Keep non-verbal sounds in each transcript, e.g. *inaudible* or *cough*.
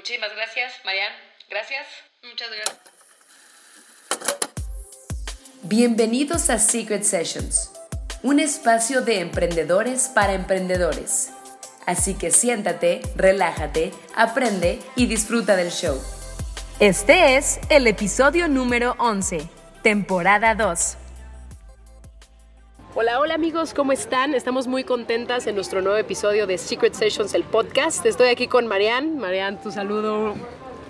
Muchísimas gracias, Marian. Gracias. Muchas gracias. Bienvenidos a Secret Sessions, un espacio de emprendedores para emprendedores. Así que siéntate, relájate, aprende y disfruta del show. Este es el episodio número 11, temporada 2. Hola, hola amigos, ¿cómo están? Estamos muy contentas en nuestro nuevo episodio de Secret Sessions, el podcast. Estoy aquí con Marianne. Marianne, tu saludo.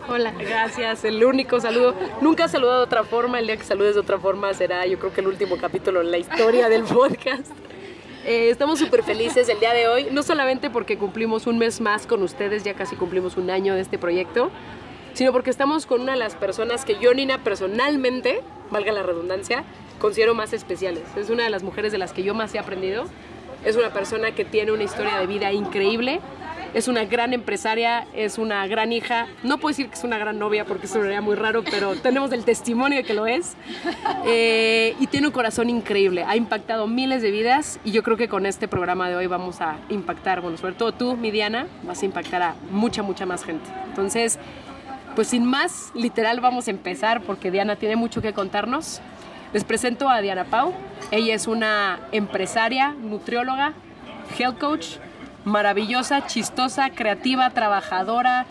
Hola. Gracias, el único saludo. Nunca has saludado de otra forma, el día que saludes de otra forma será yo creo que el último capítulo en la historia del podcast. Eh, estamos súper felices el día de hoy, no solamente porque cumplimos un mes más con ustedes, ya casi cumplimos un año de este proyecto, sino porque estamos con una de las personas que yo, Nina, personalmente, valga la redundancia, considero más especiales. Es una de las mujeres de las que yo más he aprendido. Es una persona que tiene una historia de vida increíble. Es una gran empresaria, es una gran hija. No puedo decir que es una gran novia porque eso sería muy raro, pero *laughs* tenemos el testimonio de que lo es. Eh, y tiene un corazón increíble. Ha impactado miles de vidas y yo creo que con este programa de hoy vamos a impactar, bueno, sobre todo tú, mi Diana, vas a impactar a mucha, mucha más gente. Entonces, pues sin más, literal vamos a empezar porque Diana tiene mucho que contarnos. Les presento a Diana Pau. Ella es una empresaria, nutrióloga, health coach, maravillosa, chistosa, creativa, trabajadora,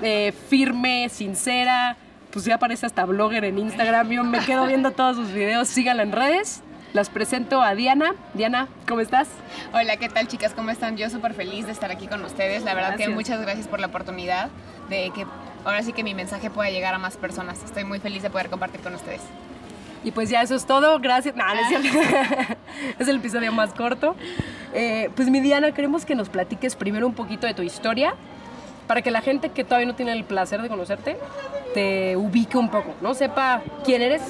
eh, firme, sincera. Pues ya parece hasta blogger en Instagram. Yo me quedo viendo todos sus videos. Síganla en redes. Las presento a Diana. Diana, ¿cómo estás? Hola, ¿qué tal chicas? ¿Cómo están? Yo súper feliz de estar aquí con ustedes. La verdad que muchas gracias por la oportunidad de que ahora sí que mi mensaje pueda llegar a más personas. Estoy muy feliz de poder compartir con ustedes. Y pues ya eso es todo, gracias. No, no es cierto. *laughs* es el episodio más corto. Eh, pues mi Diana, queremos que nos platiques primero un poquito de tu historia para que la gente que todavía no tiene el placer de conocerte te ubique un poco, ¿no? Sepa quién eres,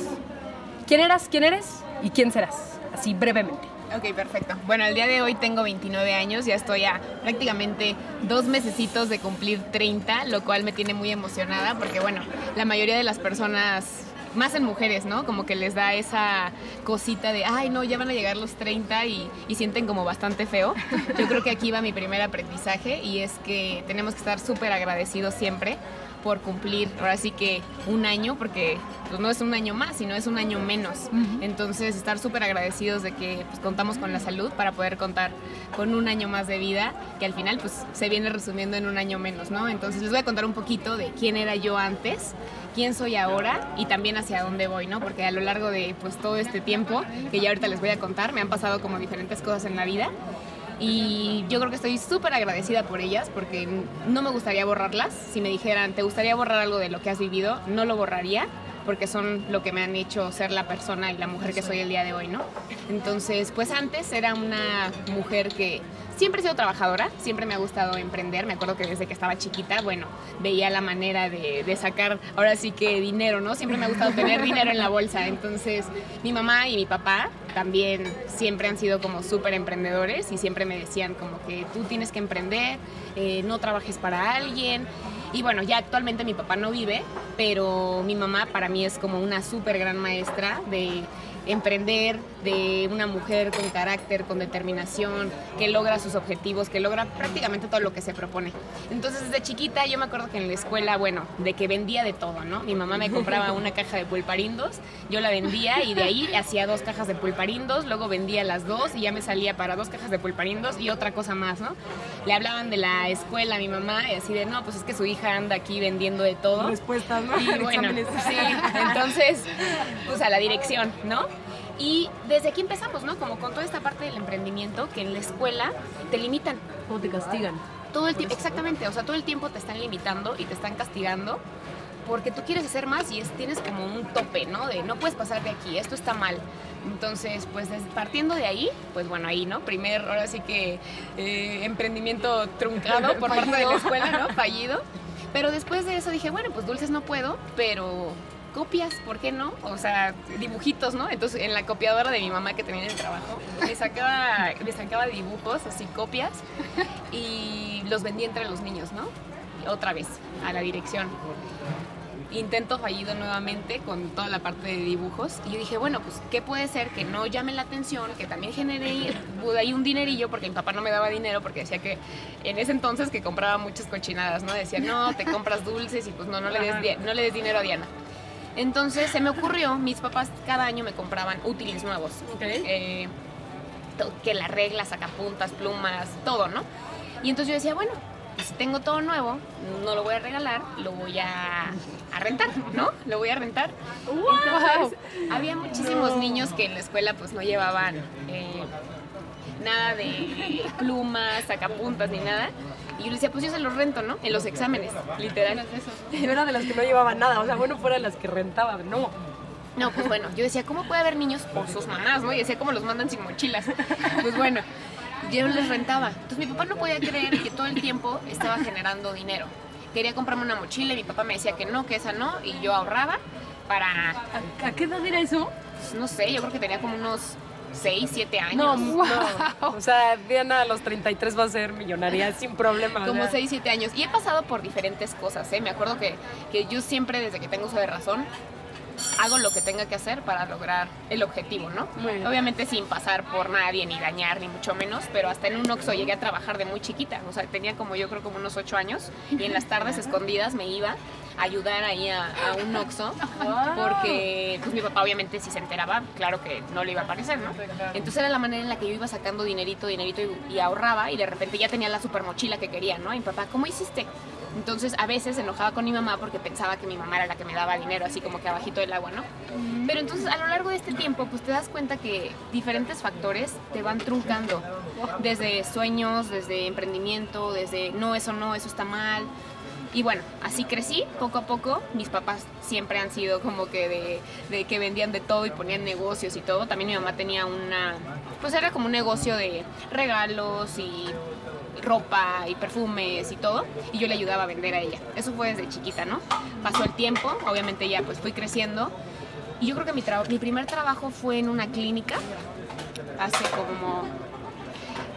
quién eras, quién eres y quién serás, así brevemente. Ok, perfecto. Bueno, el día de hoy tengo 29 años, ya estoy a prácticamente dos mesecitos de cumplir 30, lo cual me tiene muy emocionada porque, bueno, la mayoría de las personas, más en mujeres, ¿no? Como que les da esa cosita de, ay, no, ya van a llegar los 30 y, y sienten como bastante feo. Yo creo que aquí va mi primer aprendizaje y es que tenemos que estar súper agradecidos siempre por cumplir ahora sí que un año, porque pues, no es un año más, sino es un año menos. Entonces, estar súper agradecidos de que pues, contamos con la salud para poder contar con un año más de vida, que al final pues se viene resumiendo en un año menos, ¿no? Entonces, les voy a contar un poquito de quién era yo antes, quién soy ahora y también hacia dónde voy, ¿no? Porque a lo largo de pues todo este tiempo, que ya ahorita les voy a contar, me han pasado como diferentes cosas en la vida y yo creo que estoy súper agradecida por ellas porque no me gustaría borrarlas. Si me dijeran, ¿te gustaría borrar algo de lo que has vivido? No lo borraría porque son lo que me han hecho ser la persona y la mujer que soy el día de hoy, ¿no? Entonces, pues antes era una mujer que siempre he sido trabajadora, siempre me ha gustado emprender. Me acuerdo que desde que estaba chiquita, bueno, veía la manera de, de sacar ahora sí que dinero, ¿no? Siempre me ha gustado tener *laughs* dinero en la bolsa. Entonces, mi mamá y mi papá también siempre han sido como súper emprendedores y siempre me decían como que tú tienes que emprender, eh, no trabajes para alguien. Y bueno, ya actualmente mi papá no vive, pero mi mamá para mí es como una súper gran maestra de emprender, de una mujer con carácter, con determinación, que logra sus objetivos, que logra prácticamente todo lo que se propone. Entonces, desde chiquita yo me acuerdo que en la escuela, bueno, de que vendía de todo, ¿no? Mi mamá me compraba una caja de pulparindos, yo la vendía y de ahí hacía dos cajas de pulparindos, luego vendía las dos y ya me salía para dos cajas de pulparindos y otra cosa más, ¿no? Le hablaban de la escuela a mi mamá y así de, no, pues es que su hija anda aquí vendiendo de todo. Respuestas, ¿no? Y bueno, sí, entonces, pues a la dirección, ¿no? Y desde aquí empezamos, ¿no? Como con toda esta parte del emprendimiento que en la escuela te limitan ¿Cómo te castigan? todo el tiempo, exactamente, o sea, todo el tiempo te están limitando y te están castigando porque tú quieres hacer más y es, tienes como un tope, ¿no? De no puedes pasar de aquí, esto está mal. Entonces, pues partiendo de ahí, pues bueno, ahí, ¿no? Primer, ahora sí que eh, emprendimiento truncado por *laughs* parte de la escuela, ¿no? Fallido. Pero después de eso dije, bueno, pues dulces no puedo, pero copias, ¿por qué no? O sea, dibujitos, ¿no? Entonces, en la copiadora de mi mamá que tenía en el trabajo, le sacaba, le sacaba dibujos, así copias, y los vendía entre los niños, ¿no? Otra vez, a la dirección. intento fallido nuevamente con toda la parte de dibujos. Y yo dije, bueno, pues, ¿qué puede ser que no llame la atención? Que también genere ahí un dinerillo, porque mi papá no me daba dinero, porque decía que en ese entonces que compraba muchas cochinadas, ¿no? Decía, no, te compras dulces y pues no, no le des, no le des dinero a Diana. Entonces se me ocurrió, mis papás cada año me compraban útiles nuevos. Eh, que las reglas, sacapuntas, plumas, todo, ¿no? Y entonces yo decía, bueno, pues, si tengo todo nuevo, no lo voy a regalar, lo voy a, a rentar, ¿no? Lo voy a rentar. Entonces, había muchísimos niños que en la escuela pues no llevaban eh, nada de plumas, sacapuntas ni nada. Y yo le decía, pues yo se los rento, ¿no? En los exámenes, literal. Yo *laughs* era de las que no llevaban nada, o sea, bueno, fuera de las que rentaban, no. No, pues bueno, yo decía, ¿cómo puede haber niños o sus mamás, no? Y decía, ¿cómo los mandan sin mochilas? *laughs* Pues bueno, yo les rentaba. Entonces mi papá no podía creer que todo el tiempo estaba generando dinero. Quería comprarme una mochila y mi papá me decía que no, que esa no, y yo ahorraba para, ¿A, a qué edad era eso? pues, no sé, yo creo que tenía como unos 6, 7 años. No, no. O sea, Diana a los 33 va a ser millonaria sin problema. Como sea. 6, 7 años. Y he pasado por diferentes cosas, ¿eh? Me acuerdo que, que yo siempre, desde que tengo uso de razón, hago lo que tenga que hacer para lograr el objetivo, ¿no? Obviamente sin pasar por nadie, ni dañar, ni mucho menos, pero hasta en un Oxxo llegué a trabajar de muy chiquita. O sea, tenía como yo creo como unos 8 años y en las tardes *laughs* escondidas me iba a ayudar ahí a, a un Oxxo *laughs* porque pues mi papá obviamente si se enteraba, claro que no le iba a parecer, ¿no? Entonces era la manera en la que yo iba sacando dinerito, dinerito y, y ahorraba y de repente ya tenía la super mochila que quería, ¿no? Y mi papá, ¿cómo hiciste? Entonces a veces enojaba con mi mamá porque pensaba que mi mamá era la que me daba dinero, así como que abajito del agua, ¿no? Pero entonces a lo largo de este tiempo, pues te das cuenta que diferentes factores te van truncando. Desde sueños, desde emprendimiento, desde no, eso no, eso está mal. Y bueno, así crecí poco a poco. Mis papás siempre han sido como que de, de que vendían de todo y ponían negocios y todo. También mi mamá tenía una, pues era como un negocio de regalos y ropa y perfumes y todo. Y yo le ayudaba a vender a ella. Eso fue desde chiquita, ¿no? Pasó el tiempo, obviamente ya pues fui creciendo. Y yo creo que mi, mi primer trabajo fue en una clínica hace como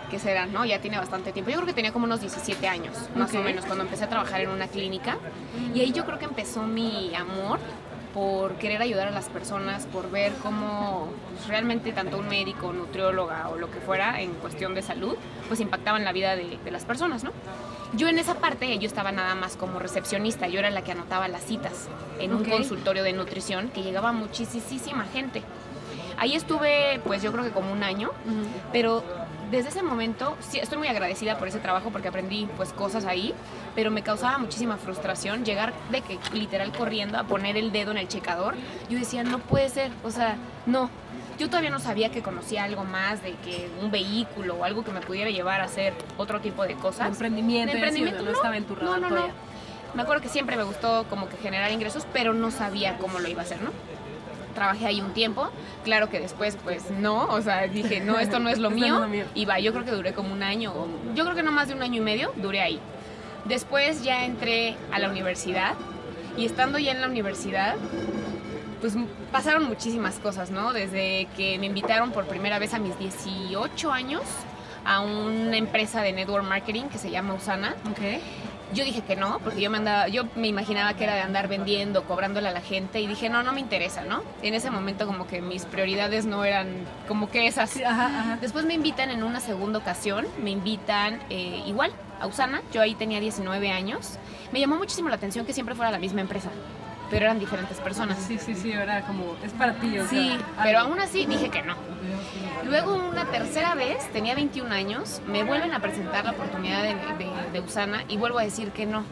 ¿qué será? ¿No? Ya tiene bastante tiempo. Yo creo que tenía como unos 17 años, más o menos, cuando empecé a trabajar en una clínica. Y ahí yo creo que empezó mi amor por querer ayudar a las personas, por ver cómo pues, realmente tanto un médico, nutrióloga o lo que fuera en cuestión de salud, pues impactaban la vida de, de las personas, ¿no? Yo en esa parte, yo estaba nada más como recepcionista, yo era la que anotaba las citas en un Ok. consultorio de nutrición que llegaba muchísima gente. Ahí estuve, pues yo creo que como un año, pero desde ese momento sí, estoy muy agradecida por ese trabajo porque aprendí pues cosas ahí, pero me causaba muchísima frustración llegar de que literal corriendo a poner el dedo en el checador. Yo decía, no puede ser, o sea, no. Yo todavía no sabía que conocía algo más de que un vehículo o algo que me pudiera llevar a hacer otro tipo de cosas. De emprendimiento, De emprendimiento, no estaba en tu radar no, no, todavía. no. Me acuerdo que siempre me gustó como que generar ingresos, pero no sabía cómo lo iba a hacer, ¿no? Trabajé ahí un tiempo, claro que después pues no, o sea, dije, no, *laughs* esto no es lo Esto no es mío, lo mío. y va, yo creo que duré como un año, yo creo que no más de un año y medio, duré ahí. Después ya entré a la universidad, y estando ya en la universidad, pues pasaron muchísimas cosas, ¿no? Desde que me invitaron por primera vez a mis 18 años a una empresa de network marketing que se llama Usana. Ok. Yo dije que no, porque yo me andaba, yo me imaginaba que era de andar vendiendo, cobrándole a la gente y dije, no, no me interesa, ¿no? En ese momento como que mis prioridades no eran como que esas. Ajá, ajá. Después me invitan en una segunda ocasión, me invitan eh, igual a Usana, yo ahí tenía 19 años. Me llamó muchísimo la atención que siempre fuera la misma empresa, pero eran diferentes personas. Sí, sí, sí, era como, es para ti, o Sí, sea, pero aún así dije que no. Luego una tercera vez, tenía 21 años, me vuelven a presentar la oportunidad de, de- de Usana y vuelvo a decir que no.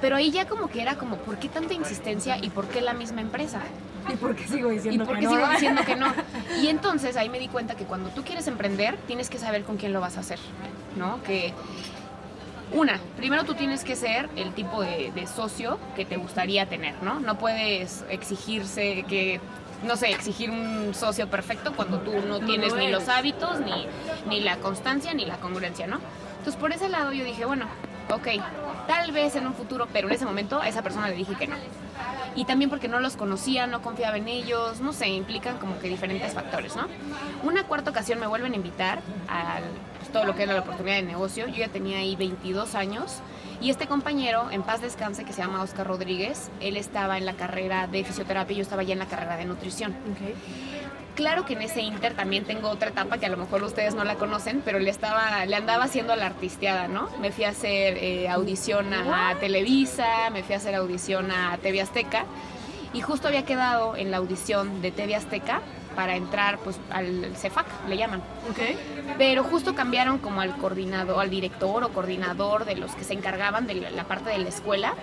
Pero ahí ya como que era como, ¿por qué tanta insistencia y por qué la misma empresa? ¿Y por qué sigo ¿Y diciendo por que qué no? sigo diciendo que no? *laughs* Y entonces ahí me di cuenta que cuando tú quieres emprender, tienes que saber con quién lo vas a hacer, ¿no? Que una, primero tú tienes que ser el tipo de, de socio que te gustaría tener, ¿no? No puedes exigirse que, no sé, exigir un socio perfecto cuando tú no tienes ni los hábitos, ni, ni la constancia, ni la congruencia, ¿no? Entonces por ese lado yo dije, bueno, ok, tal vez en un futuro, pero en ese momento a esa persona le dije que no. Y también porque no los conocía, no confiaba en ellos, no sé, implican como que diferentes factores, ¿no? Una cuarta ocasión me vuelven a invitar a pues, todo lo que era la oportunidad de negocio. Yo ya tenía ahí 22 años y este compañero, en paz descanse, que se llama Oscar Rodríguez, él estaba en la carrera de fisioterapia y yo estaba ya en la carrera de nutrición. Claro que en ese inter también tengo otra etapa que a lo mejor ustedes no la conocen, pero le estaba, le andaba haciendo a la artisteada, ¿no? Me fui a hacer eh, audición a Televisa, me fui a hacer audición a TV Azteca y justo había quedado en la audición de TV Azteca para entrar pues al CEFAC, le llaman. Pero justo cambiaron como al coordinador, al director o coordinador de los que se encargaban de la parte de la escuela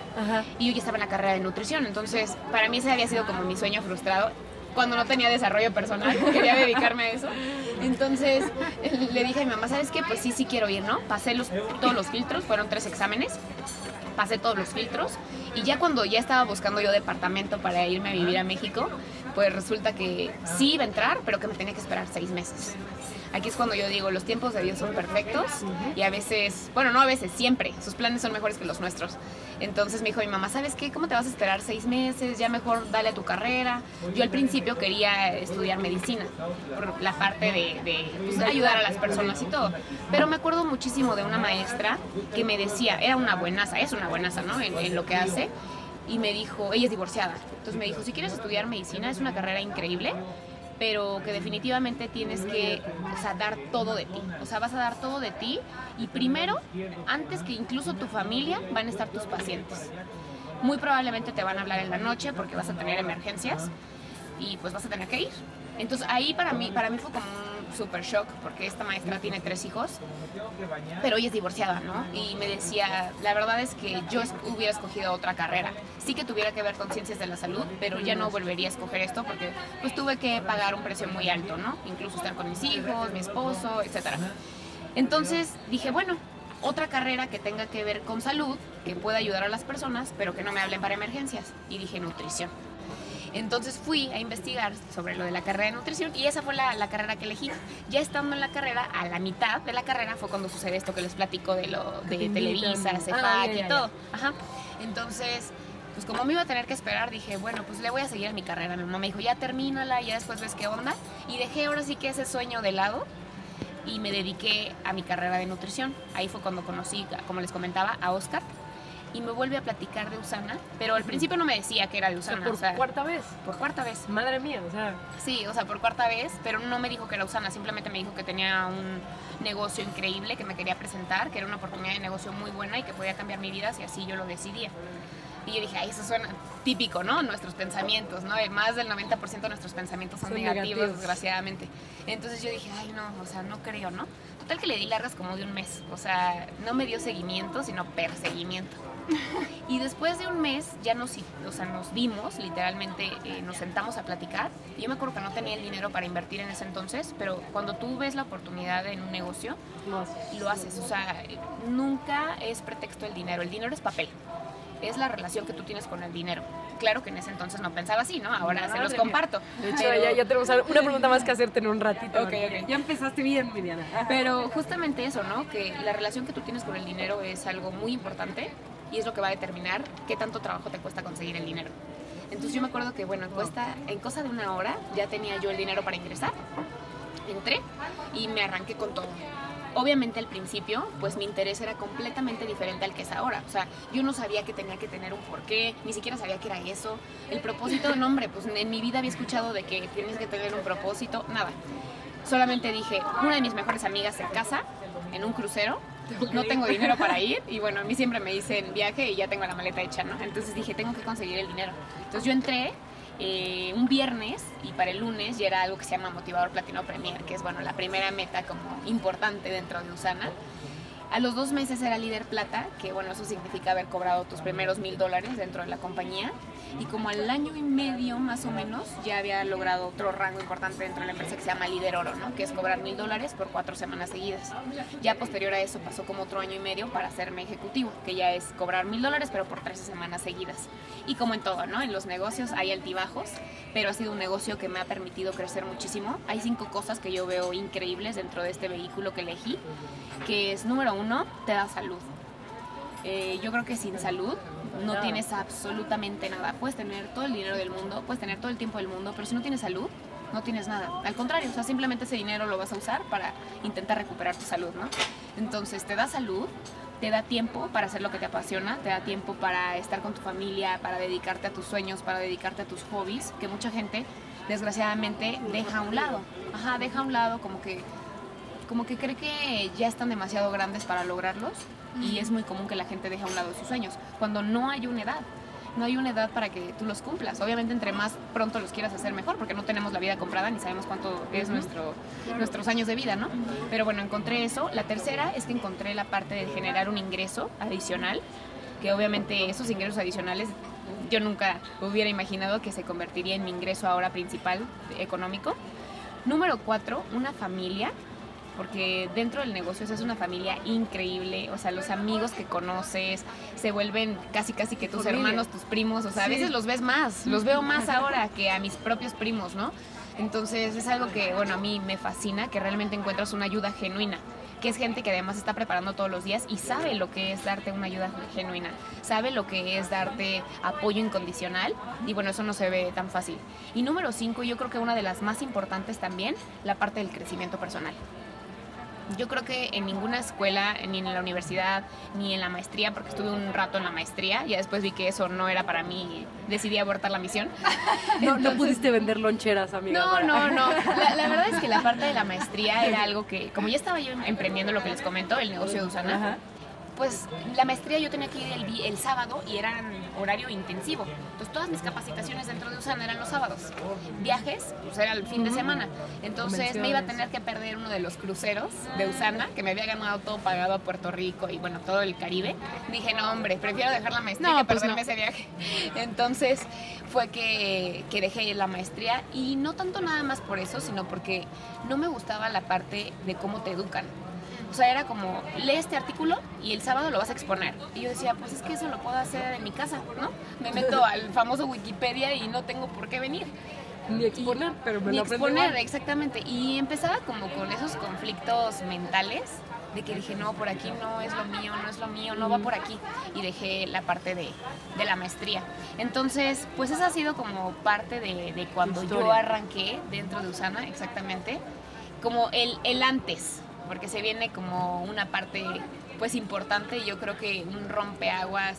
y yo ya estaba en la carrera de nutrición, entonces para mí ese había sido como mi sueño frustrado cuando no tenía desarrollo personal, *laughs* quería dedicarme a eso. Entonces le dije a mi mamá, ¿sabes qué? Pues sí, sí quiero ir, ¿no? Pasé los, todos los filtros, fueron tres exámenes, pasé todos los filtros y ya cuando ya estaba buscando yo departamento para irme a vivir a México, pues resulta que sí iba a entrar, pero que me tenía que esperar seis meses. Aquí es cuando yo digo, los tiempos de Dios son perfectos y a veces, bueno, no a veces, siempre, sus planes son mejores que los nuestros. Entonces me dijo mi mamá, ¿sabes qué? ¿Cómo te vas a esperar seis meses? Ya mejor dale a tu carrera. Yo al principio quería estudiar medicina, por la parte de, pues, ayudar a las personas y todo. Pero me acuerdo muchísimo de una maestra que me decía, era una buenaza, es una buenaza, ¿no? en lo que hace y me dijo, ella es divorciada, entonces me dijo, si quieres estudiar medicina es una carrera increíble, pero que definitivamente tienes que dar todo de ti. O sea, vas a dar todo de ti y primero, antes que incluso tu familia, van a estar tus pacientes. Muy probablemente te van a hablar en la noche porque vas a tener emergencias y pues vas a tener que ir. Entonces ahí para mí, para mí fue como super shock porque esta maestra tiene tres hijos, pero ella es divorciada, ¿no? Y me decía, la verdad es que yo hubiera escogido otra carrera. Sí que tuviera que ver con ciencias de la salud, pero ya no volvería a escoger esto porque pues tuve que pagar un precio muy alto, ¿no? Incluso estar con mis hijos, mi esposo, etc. Entonces dije, bueno, otra carrera que tenga que ver con salud, que pueda ayudar a las personas, pero que no me hablen para emergencias. Y dije nutrición. Entonces fui a investigar sobre lo de la carrera de nutrición y esa fue la, carrera que elegí. Ya estando en la carrera, a la mitad de la carrera fue cuando sucede esto que les platico de lo de Televisa, CEFAC ah, y todo. Ajá. Entonces, pues como me iba a tener que esperar, dije, bueno, pues le voy a seguir a mi carrera. Mi mamá me dijo, ya termínala, ya después ves qué onda. Y dejé ahora sí que ese sueño de lado y me dediqué a mi carrera de nutrición. Ahí fue cuando conocí, como les comentaba, a Oscar y me vuelve a platicar de Usana, pero al principio no me decía que era de Usana. ¿Por cuarta vez? Por cuarta vez. Madre mía, o sea. Sí, o sea, por cuarta vez, pero no me dijo que era Usana, simplemente me dijo que tenía un negocio increíble que me quería presentar, que era una oportunidad de negocio muy buena y que podía cambiar mi vida si así yo lo decidía. Y yo dije, ay, eso suena típico, ¿no? Nuestros pensamientos, ¿no? Más del 90% de nuestros pensamientos son, negativos, desgraciadamente. Entonces yo dije, ay, no, o sea, no creo, ¿no? Total que le di largas como de un mes. O sea, no me dio seguimiento, sino perseguimiento. *laughs* Y después de un mes ya nos, o sea, nos vimos, literalmente eh, nos sentamos a platicar. Yo me acuerdo que no tenía el dinero para invertir en ese entonces, pero cuando tú ves la oportunidad en un negocio, lo haces. O sea, nunca es pretexto el dinero, el dinero es papel. Es la relación que tú tienes con el dinero. Claro que en ese entonces no pensaba así, ¿no? Ahora se los comparto. De hecho, ya, tenemos una *laughs* pregunta más que hacerte en un ratito. Okay, Ya empezaste bien, Miriana. Pero justamente eso, ¿no? Que la relación que tú tienes con el dinero es algo muy importante y es lo que va a determinar qué tanto trabajo te cuesta conseguir el dinero. Entonces yo me acuerdo que, bueno, cuesta, en cosa de una hora ya tenía yo el dinero para ingresar. Entré y me arranqué con todo. Obviamente al principio, pues mi interés era completamente diferente al que es ahora. O sea, yo no sabía que tenía que tener un porqué, ni siquiera sabía que era eso. El propósito, no hombre, pues en mi vida había escuchado de que tienes que tener un propósito, nada. Solamente dije, una de mis mejores amigas se casa en un crucero no tengo dinero para ir y bueno, a mí siempre me dicen viaje y ya tengo la maleta hecha, ¿no? Entonces dije, tengo que conseguir el dinero. Entonces yo entré eh, un viernes y para el lunes ya era algo que se llama Motivador Platino Premier, que es bueno, la primera meta como importante dentro de Usana. A los dos meses era líder plata, que bueno, eso significa haber cobrado tus primeros mil dólares dentro de la compañía. Y como al año y medio más o menos ya había logrado otro rango importante dentro de la empresa que se llama líder oro, ¿no? que es cobrar mil dólares por cuatro semanas seguidas. Ya posterior a eso pasó como otro año y medio para hacerme ejecutivo, que ya es cobrar mil dólares pero por 13 semanas seguidas. Y como en todo, ¿no? en los negocios hay altibajos, pero ha sido un negocio que me ha permitido crecer muchísimo. Hay cinco cosas que yo veo increíbles dentro de este vehículo que elegí, que es número uno, te da salud. Eh, yo creo que sin salud no tienes absolutamente nada. Puedes tener todo el dinero del mundo, puedes tener todo el tiempo del mundo, pero si no tienes salud, no tienes nada. Al contrario, o sea, simplemente ese dinero lo vas a usar para intentar recuperar tu salud, ¿no? Entonces, te da salud, te da tiempo para hacer lo que te apasiona, te da tiempo para estar con tu familia, para dedicarte a tus sueños, para dedicarte a tus hobbies, que mucha gente desgraciadamente deja a un lado. Ajá, deja a un lado como que como que cree que ya están demasiado grandes para lograrlos y es muy común que la gente deje a un lado sus sueños, cuando no hay una edad. No hay una edad para que tú los cumplas. Obviamente, entre más pronto los quieras hacer, mejor, porque no tenemos la vida comprada ni sabemos cuánto es nuestro, nuestros años de vida, ¿no? Pero bueno, encontré eso. La tercera es que encontré la parte de generar un ingreso adicional, que obviamente esos ingresos adicionales yo nunca hubiera imaginado que se convertiría en mi ingreso ahora principal económico. Número cuatro, una familia porque dentro del negocio es una familia increíble, o sea, los amigos que conoces se vuelven casi casi que tus hermanos, tus primos, o sea, a veces los ves más, los veo más ahora que a mis propios primos, ¿no? Entonces es algo que, bueno, a mí me fascina, que realmente encuentras una ayuda genuina que es gente que además está preparando todos los días y sabe lo que es darte una ayuda genuina, sabe lo que es darte apoyo incondicional y bueno, eso no se ve tan fácil. Y número cinco, yo creo que una de las más importantes también, la parte del crecimiento personal. Yo creo que en ninguna escuela, ni en la universidad, ni en la maestría, porque estuve un rato en la maestría, y después vi que eso no era para mí, decidí abortar la misión. *laughs* no, no pudiste vender loncheras, amiga. No, no, no. La, la, *laughs* verdad es que la parte de la maestría era algo que, como ya estaba yo emprendiendo lo que les comento, el negocio de Usana, Ajá pues la maestría yo tenía que ir el, el sábado y era horario intensivo. Entonces todas mis capacitaciones dentro de USAN eran los sábados. Viajes, pues era el fin de semana. Entonces me iba a tener que perder uno de los cruceros de Usana, que me había ganado todo pagado a Puerto Rico y bueno, todo el Caribe. Dije, no hombre, prefiero dejar la maestría que pues perderme ese viaje. *laughs* Entonces fue que, que dejé la maestría y no tanto nada más por eso, sino porque no me gustaba la parte de cómo te educan. O sea, era como, lee este artículo y el sábado lo vas a exponer. Y yo decía, pues es que eso lo puedo hacer en mi casa, ¿no? Me meto *laughs* al famoso Wikipedia y no tengo por qué venir. Ni exponer, pero me Ni lo exponer, exactamente. Y empezaba como con esos conflictos mentales de que dije, no, por aquí no es lo mío, no es lo mío, no va por aquí. Y dejé la parte de, de la maestría. Entonces, pues esa ha sido como parte de, de cuando yo arranqué dentro de Usana, exactamente. Como el, el antes, porque se viene como una parte pues importante, yo creo que un rompeaguas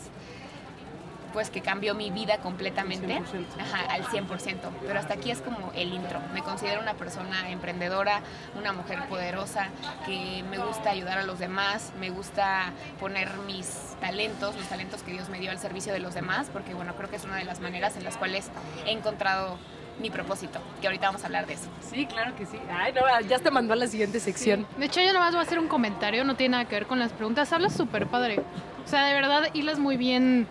pues que cambió mi vida completamente, Ajá, al 100%, pero hasta aquí es como el intro. Me considero una persona emprendedora, una mujer poderosa, que me gusta ayudar a los demás, me gusta poner mis talentos, los talentos que Dios me dio al servicio de los demás, porque bueno, creo que es una de las maneras en las cuales he encontrado mi propósito, que ahorita vamos a hablar de eso. Sí, claro que sí. Ay, no, ya te mandó a la siguiente sección. Sí. De hecho, yo nomás voy a hacer un comentario, no tiene nada que ver con las preguntas. Hablas súper padre. O sea, de verdad, hilas muy bien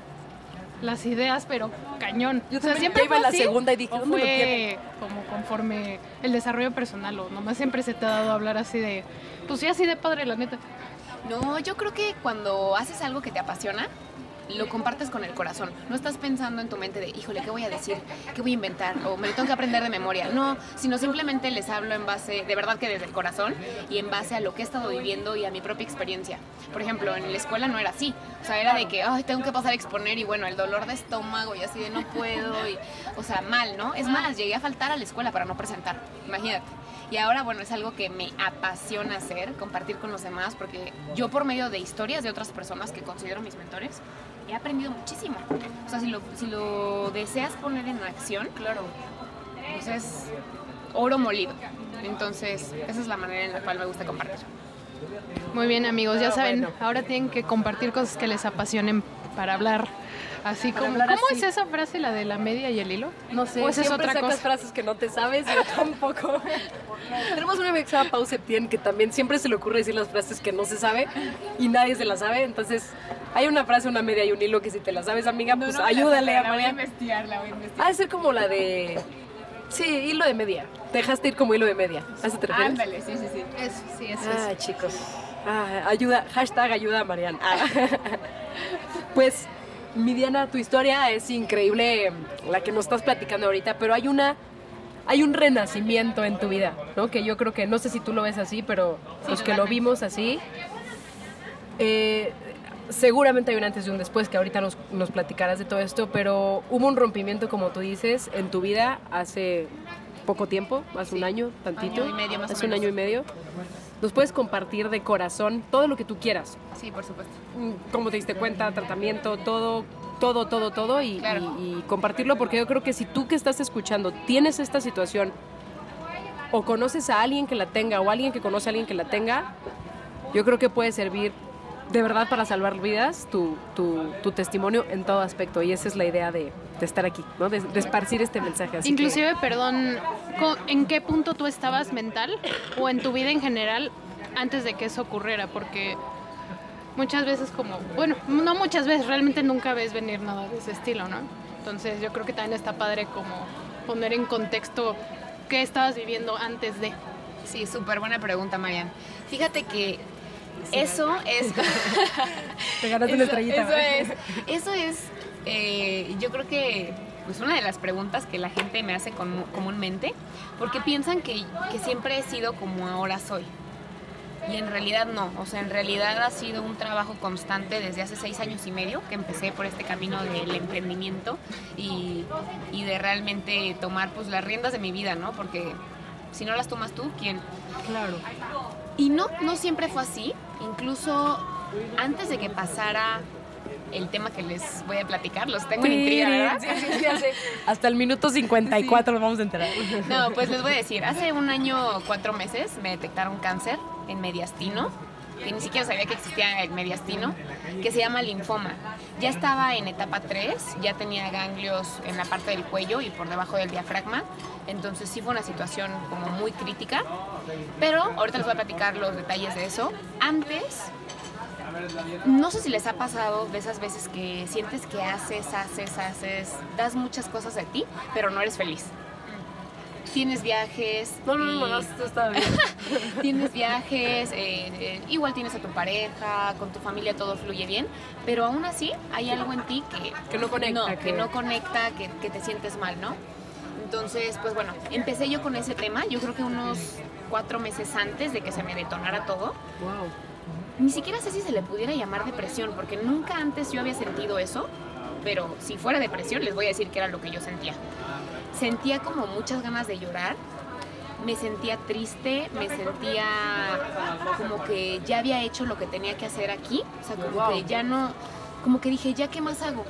las ideas, pero cañón. Yo o sea, siempre iba a la segunda y dije, ¿dónde fue lo como conforme el desarrollo personal o nomás siempre se te ha dado a hablar así de, pues sí, así de padre, la neta. No, yo creo que cuando haces algo que te apasiona, lo compartes con el corazón. No estás pensando en tu mente de, híjole, ¿qué voy a decir? ¿Qué voy a inventar? O me lo tengo que aprender de memoria. No, sino simplemente les hablo en base, de verdad que desde el corazón y en base a lo que he estado viviendo y a mi propia experiencia. Por ejemplo, en la escuela no era así. O sea, era de que, ay, tengo que pasar a exponer y bueno, el dolor de estómago y así de no puedo. Y, o sea, mal, ¿no? Es más, llegué a faltar a la escuela para no presentar. Imagínate. Y ahora, bueno, es algo que me apasiona hacer, compartir con los demás, porque yo por medio de historias de otras personas que considero mis mentores, he aprendido muchísimo. O sea, si lo, si lo deseas poner en acción, claro, pues es oro molido. Entonces, esa es la manera en la cual me gusta compartir. Muy bien, amigos, ya Ah, saben, ahora tienen que compartir cosas que les apasionen para hablar. Así como. ¿Cómo así. es esa frase, la de la media y el hilo? No sé, ¿O esa es siempre otra sacas cosa? frases que no te sabes, yo *laughs* tampoco. Tenemos una amiga que se llama Pau Septién que también siempre se le ocurre decir las frases que no se sabe y nadie se las sabe, entonces hay una frase, una media y un hilo que si te la sabes, amiga, pues ayúdale a La voy a María. investigar, la voy a investigar. Ha de ser como la de... Sí, hilo de media. Te dejaste ir como hilo de media. ¿A eso te refieres? Ándale, sí, sí, sí. Eso, sí, eso Ah, chicos. Ah, ayuda, hashtag ayuda a Marian. Ah. *laughs* Pues, mi Diana, tu historia es increíble, la que nos estás platicando ahorita, pero hay una, hay un renacimiento en tu vida, ¿no? Que yo creo que, no sé si tú lo ves así, pero los que lo vimos así, eh, seguramente hay un antes y un después que ahorita nos, nos platicarás de todo esto, pero hubo un rompimiento, como tú dices, en tu vida hace poco tiempo, hace un año, tantito. Año y medio, más o Hace un menos. año y medio. Nos puedes compartir de corazón todo lo que tú quieras. Sí, por supuesto. Mm, Cómo te diste cuenta, tratamiento, todo, todo, todo, todo. Y, Claro. y- y compartirlo porque yo creo que si tú que estás escuchando tienes esta situación o conoces a alguien que la tenga o alguien que conoce a alguien que la tenga, yo creo que puede servir de verdad para salvar vidas tu, tu, tu testimonio en todo aspecto. Y esa es la idea de, de estar aquí, ¿no? De, de esparcir este mensaje. Así que- Inclusive, perdón, co- ¿en qué punto tú estabas mental o en tu vida en general antes de que eso ocurriera? Porque muchas veces como, bueno, no muchas veces, realmente nunca ves venir nada de ese estilo, ¿no? Entonces yo creo que también está padre como poner en contexto qué estabas viviendo antes de. Sí, súper buena pregunta, Marian. Fíjate que eso es... Te *laughs* ganaste una estrellita. eso es, eso es eh, yo creo que pues una de las preguntas que la gente me hace comúnmente, porque piensan que, que siempre he sido como ahora soy. Y en realidad no, o sea, en realidad ha sido un trabajo constante desde hace seis años y medio que empecé por este camino del emprendimiento y, y de realmente tomar pues las riendas de mi vida, ¿no? Porque si no las tomas tú, ¿quién? Claro. Y no, no siempre fue así. Incluso antes de que pasara el tema que les voy a platicar, los tengo en intriga, ¿verdad? Sí, sí. *laughs* Hasta el minuto 54 nos vamos a enterar. No, pues les voy a decir, hace un año, cuatro meses, me detectaron cáncer en mediastino, que ni siquiera sabía que existía el mediastino, que se llama linfoma. Ya estaba en etapa 3, ya tenía ganglios en la parte del cuello y por debajo del diafragma, entonces sí fue una situación como muy crítica, pero ahorita les voy a platicar los detalles de eso. Antes, no sé si les ha pasado de esas veces que sientes que haces, haces, haces, das muchas cosas de ti, pero no eres feliz. Tienes viajes. No, no, no, no, esto está bien. *laughs* tienes viajes, eh, eh, igual tienes a tu pareja, con tu familia todo fluye bien, pero aún así hay algo en ti que, Que no conecta, no, que- que no conecta, que, que te sientes mal, ¿no? Entonces, pues bueno, empecé yo con ese tema, yo creo que unos cuatro meses antes de que se me detonara todo. Wow. Ni siquiera sé si se le pudiera llamar depresión, porque nunca antes yo había sentido eso, pero si fuera depresión les voy a decir que era lo que yo sentía. Sentía como muchas ganas de llorar, me sentía triste, me sentía como que ya había hecho lo que tenía que hacer aquí, o sea, como Wow. que ya no, como que dije, ya qué más hago.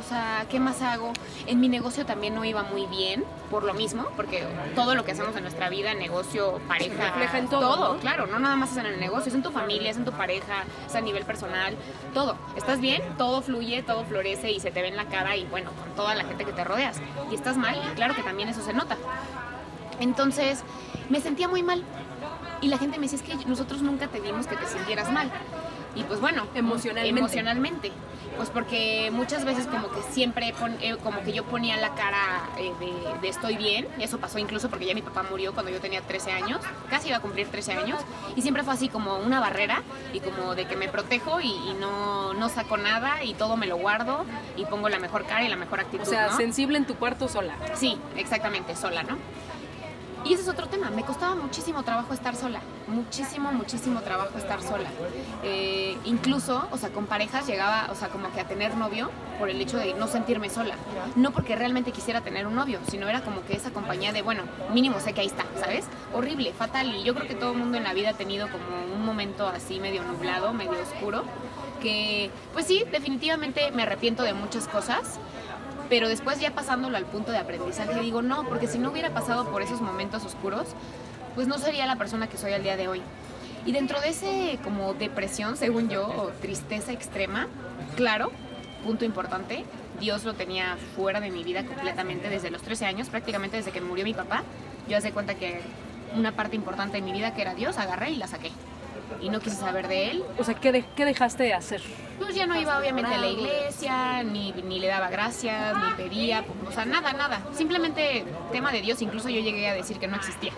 O sea, ¿qué más hago? En mi negocio también no iba muy bien, por lo mismo, porque todo lo que hacemos en nuestra vida, negocio, pareja, refleja en todo, ¿no? claro, no nada más es en el negocio, es en tu familia, es en tu pareja, es a nivel personal, todo. ¿Estás bien? Todo fluye, todo florece y se te ve en la cara y bueno, con toda la gente que te rodeas. Y estás mal y claro que también eso se nota. Entonces, me sentía muy mal. Y la gente me decía, es que nosotros nunca te dimos que te sintieras mal. Y pues bueno, Emocionalmente. emocionalmente. Pues porque muchas veces como que siempre, pon- eh, como que yo ponía la cara eh, de, de estoy bien. Eso pasó incluso porque ya mi papá murió cuando yo tenía 13 años. Casi iba a cumplir 13 años. Y siempre fue así como una barrera y como de que me protejo y, y no, no saco nada y todo me lo guardo y pongo la mejor cara y la mejor actitud. O sea, ¿no? sensible en tu cuarto sola. Sí, exactamente, sola, ¿no? Y ese es otro tema, me costaba muchísimo trabajo estar sola, muchísimo, muchísimo trabajo estar sola. Eh, incluso, o sea, con parejas llegaba, o sea, como que a tener novio por el hecho de no sentirme sola. No porque realmente quisiera tener un novio, sino era como que esa compañía de, bueno, mínimo sé que ahí está, ¿sabes? Horrible, fatal. Y yo creo que todo el mundo en la vida ha tenido como un momento así medio nublado, medio oscuro, que, pues sí, definitivamente me arrepiento de muchas cosas, pero después ya pasándolo al punto de aprendizaje digo, no, porque si no hubiera pasado por esos momentos oscuros, pues no sería la persona que soy al día de hoy. Y dentro de ese como depresión, según yo, o tristeza extrema, claro, punto importante, Dios lo tenía fuera de mi vida completamente desde los 13 años, prácticamente desde que murió mi papá. Yo hace cuenta que una parte importante de mi vida que era Dios, agarré y la saqué. Y no quise saber de él, O sea, ¿qué, de- qué dejaste de hacer? pues ya no iba obviamente a la iglesia, ni, ni le daba gracias, ni pedía, o sea, nada, nada. Simplemente tema de Dios, incluso yo llegué a decir que no existía.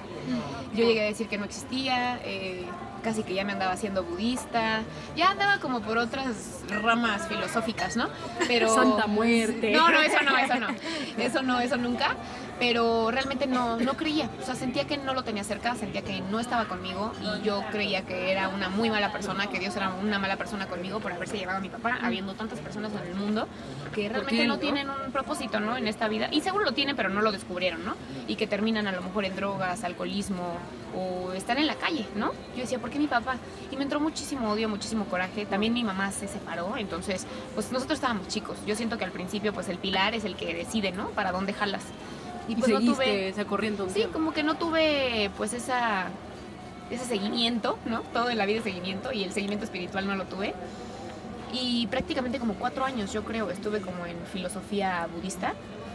Yo llegué a decir que no existía, eh, casi que ya me andaba haciendo budista, ya andaba como por otras ramas filosóficas, ¿no? Pero... *laughs* Santa muerte. No, no, eso no, eso no. Eso no, eso nunca. Pero realmente no, no creía. O sea, sentía que no lo tenía cerca, sentía que no estaba conmigo y yo creía que era una muy mala persona, que Dios era una mala persona conmigo por haberse llevado a mi papá, habiendo tantas personas en el mundo que realmente no tienen un propósito, ¿no? En esta vida. Y seguro lo tienen, pero no lo descubrieron, ¿no? Y que terminan a lo mejor en drogas, alcoholismo o están en la calle, ¿no? Yo decía, ¿por qué mi papá? Y me entró muchísimo odio, muchísimo coraje. También mi mamá se separó, entonces, pues nosotros estábamos chicos. Yo siento que al principio, pues el pilar es el que decide, ¿no? Para dónde jalas. Y, pues no seguiste tuve- esa corriente un Sí, tiempo. como que no tuve pues esa ese seguimiento, ¿no? Todo en la vida es seguimiento y el seguimiento espiritual no lo tuve. Y prácticamente como cuatro años, yo creo, estuve como en filosofía budista,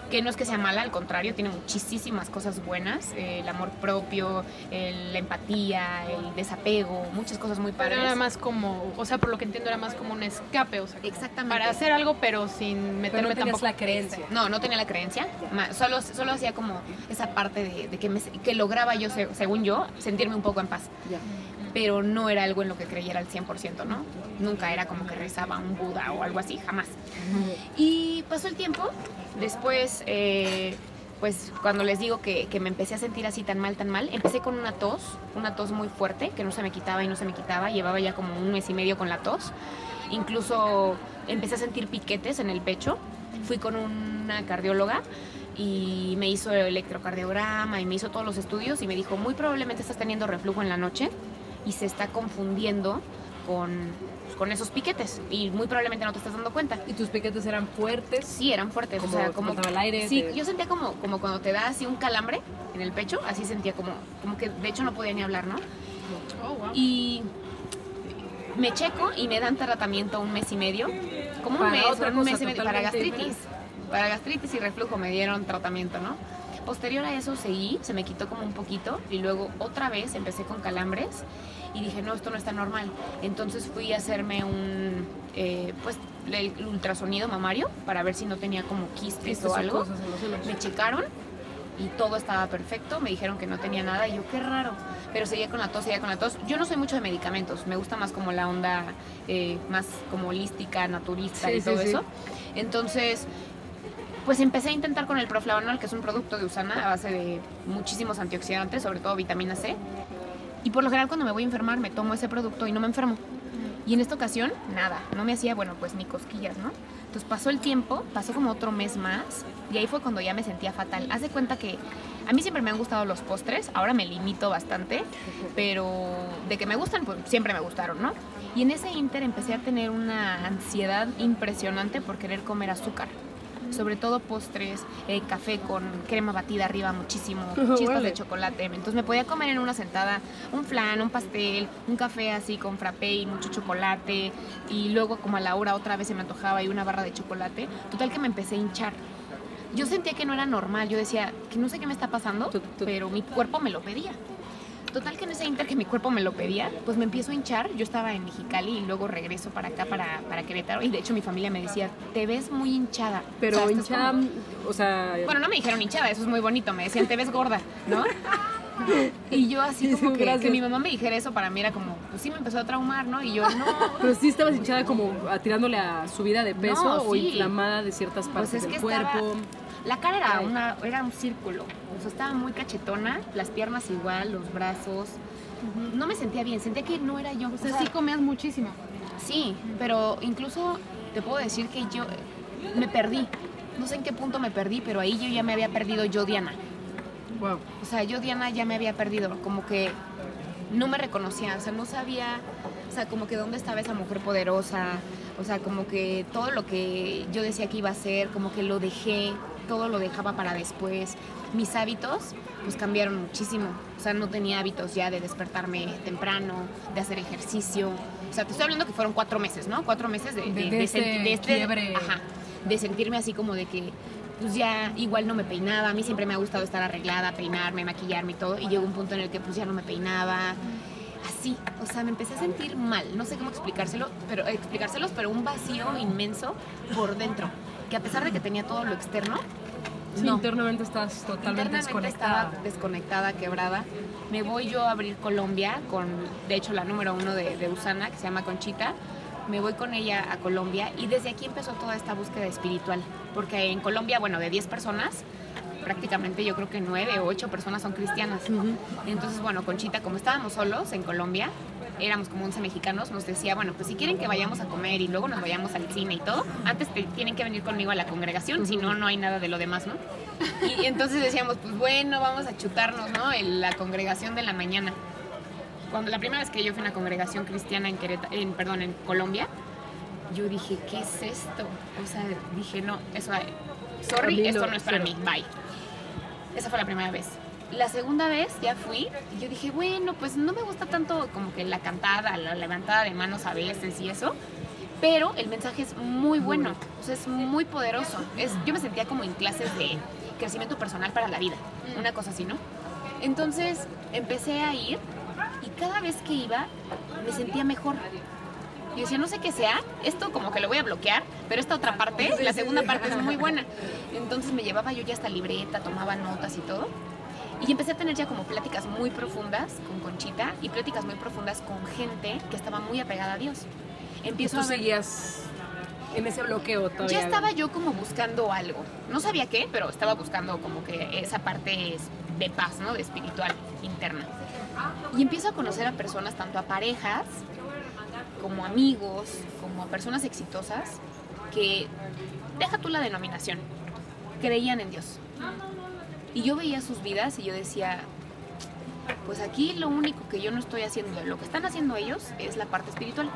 que no es que sea mala, al contrario, tiene muchísimas cosas buenas, eh, el amor propio, el- la empatía, el desapego, muchas cosas muy Pero padres. era más como, o sea, por lo que entiendo, era más como un escape, o sea, Exactamente. para hacer algo, pero sin Pero meterme no tenías tampoco. la creencia. No, no tenía la creencia. Solo, solo hacía como esa parte de, de que, me- que lograba yo, se- según yo, sentirme un poco en paz. Ya. Pero no era algo en lo que creyera al 100%, ¿no? Nunca era como que rezaba un Buda o algo así, jamás. Y pasó el tiempo. Después, eh, pues cuando les digo que, que me empecé a sentir así tan mal, tan mal, empecé con una tos, una tos muy fuerte, que no se me quitaba y no se me quitaba. Llevaba ya como un mes y medio con la tos. Incluso empecé a sentir piquetes en el pecho. Fui con una cardióloga y me hizo el electrocardiograma y me hizo todos los estudios y me dijo, muy probablemente estás teniendo reflujo en la noche y se está confundiendo con, con esos piquetes y muy probablemente no te estás dando cuenta. ¿Y tus piquetes eran fuertes? Sí, eran fuertes, Como o sea, como el aire, Sí, te- yo sentía como como cuando te da así un calambre en el pecho, así sentía como como que de hecho no podía ni hablar, ¿no? Oh, wow. Y me checo y me dan tratamiento un mes y medio, como un Para mes, un mes y medio para gastritis. Para gastritis y reflujo me dieron tratamiento, ¿no? Posterior a eso seguí, se me quitó como un poquito y luego otra vez empecé con calambres y dije, no, esto no está normal. Entonces fui a hacerme un, eh, pues, el ultrasonido mamario para ver si no tenía como quistes o algo. Me checaron y todo estaba perfecto, me dijeron que no tenía nada y yo, qué raro. Pero seguía con la tos, seguía con la tos. Yo no soy mucho de medicamentos, me gusta más como la onda eh, más como holística, naturista Sí, y todo sí. eso. Entonces, pues empecé a intentar con el Proflavanol, que es un producto de Usana a base de muchísimos antioxidantes, sobre todo vitamina C. Y por lo general cuando me voy a enfermar me tomo ese producto y no me enfermo. Y en esta ocasión, nada, no me hacía, bueno, pues ni cosquillas, ¿no? Entonces pasó el tiempo, pasó como otro mes más, y ahí fue cuando ya me sentía fatal. Haz de cuenta que a mí siempre me han gustado los postres, ahora me limito bastante, pero de que me gustan, pues siempre me gustaron, ¿no? Y en ese inter empecé a tener una ansiedad impresionante por querer comer azúcar. Sobre todo postres, eh, café con crema batida arriba muchísimo, *laughs* chispas Órale. de chocolate. Entonces me podía comer en una sentada un flan, un pastel, un café así con frappé y mucho chocolate. Y luego como a la hora otra vez se me antojaba y una barra de chocolate. Total que me empecé a hinchar. Yo sentía que no era normal. Yo decía que no sé qué me está pasando, pero mi cuerpo me lo pedía. Total que en ese inter que mi cuerpo me lo pedía, pues me empiezo a hinchar. Yo estaba en Mexicali y luego regreso para acá, para, para Querétaro. Y de hecho mi familia me decía, te ves muy hinchada. Pero O sea, estás hinchada, como- o sea... bueno, no me dijeron hinchada, eso es muy bonito, me decían, te ves gorda, ¿no? *laughs* Y yo así como que, que mi mamá me dijera eso para mí era como, pues sí me empezó a traumar, ¿no? Y yo, no, *laughs* Pero sí estabas hinchada como a- tirándole a subida de peso No, o sí. inflamada de ciertas partes pues es que del cuerpo. estaba, la cara era, una, era un círculo, o sea, estaba muy cachetona, las piernas igual, los brazos, no me sentía bien, sentía que no era yo. O sea, sí comías muchísimo. Sí, pero incluso te puedo decir que yo me perdí. No sé en qué punto me perdí, pero ahí yo ya me había perdido yo, Diana. Wow. O sea, yo Diana ya me había perdido, como que no me reconocía, o sea, no sabía, o sea, como que dónde estaba esa mujer poderosa, o sea, como que todo lo que yo decía que iba a hacer, como que lo dejé, todo lo dejaba para después. Mis hábitos, pues cambiaron muchísimo, o sea, no tenía hábitos ya de despertarme temprano, de hacer ejercicio, o sea, te estoy hablando que fueron cuatro meses, ¿no? Cuatro meses de, De- de ese de este- ajá, de sentirme así como de que pues ya igual no me peinaba, a mí siempre me ha gustado estar arreglada, peinarme, maquillarme y todo, y llegó un punto en el que pues ya no me peinaba, así, o sea, me empecé a sentir mal, no sé cómo explicárselo, pero explicárselos, pero un vacío inmenso por dentro, que a pesar de que tenía todo lo externo, Sí, no, internamente estás totalmente internamente desconectada. estaba desconectada, quebrada. Me voy yo a abrir Colombia con, de hecho, la número uno de, de Usana, que se llama Conchita. Me voy con ella a Colombia y desde aquí empezó toda esta búsqueda espiritual. Porque en Colombia, bueno, de 10 personas, prácticamente yo creo que nueve o ocho personas son cristianas. Entonces, bueno, Conchita, como estábamos solos en Colombia, éramos como 11 mexicanos, nos decía, bueno, pues si quieren que vayamos a comer y luego nos vayamos al cine y todo, antes te- tienen que venir conmigo a la congregación, si no, no hay nada de lo demás, ¿no? Y, entonces decíamos, pues bueno, vamos a chutarnos, ¿no? En la congregación de la mañana. Cuando la primera vez que yo fui a una congregación cristiana en, Querétaro, en perdón, en Colombia, yo dije, ¿qué es esto? O sea, dije, no, eso, sorry, esto no, no es para cero. mí, bye. Esa fue la primera vez. La segunda vez ya fui y yo dije, bueno, pues no me gusta tanto como que la cantada, la levantada de manos a veces y eso, pero el mensaje es muy bueno, o sea, es muy poderoso. Es, yo me sentía como en clases de crecimiento personal para la vida, una cosa así, ¿no? Entonces empecé a ir y cada vez que iba me sentía mejor. Y decía, no sé qué sea, esto como que lo voy a bloquear, pero esta otra parte, la segunda parte es muy buena. Entonces me llevaba yo ya hasta libreta, tomaba notas y todo. Y empecé a tener ya como pláticas muy profundas con Conchita y pláticas muy profundas con gente que estaba muy apegada a Dios. Empiezo Tú a ver... seguías en ese bloqueo todavía. Ya estaba yo como buscando algo. No sabía qué, pero estaba buscando como que esa parte de paz, ¿no? De espiritual, interna. Y empiezo a conocer a personas, tanto a parejas, como amigos, como personas exitosas, que, deja tú la denominación, creían en Dios. Y yo veía sus vidas y yo decía, pues aquí lo único que yo no estoy haciendo, lo que están haciendo ellos es la parte espiritual.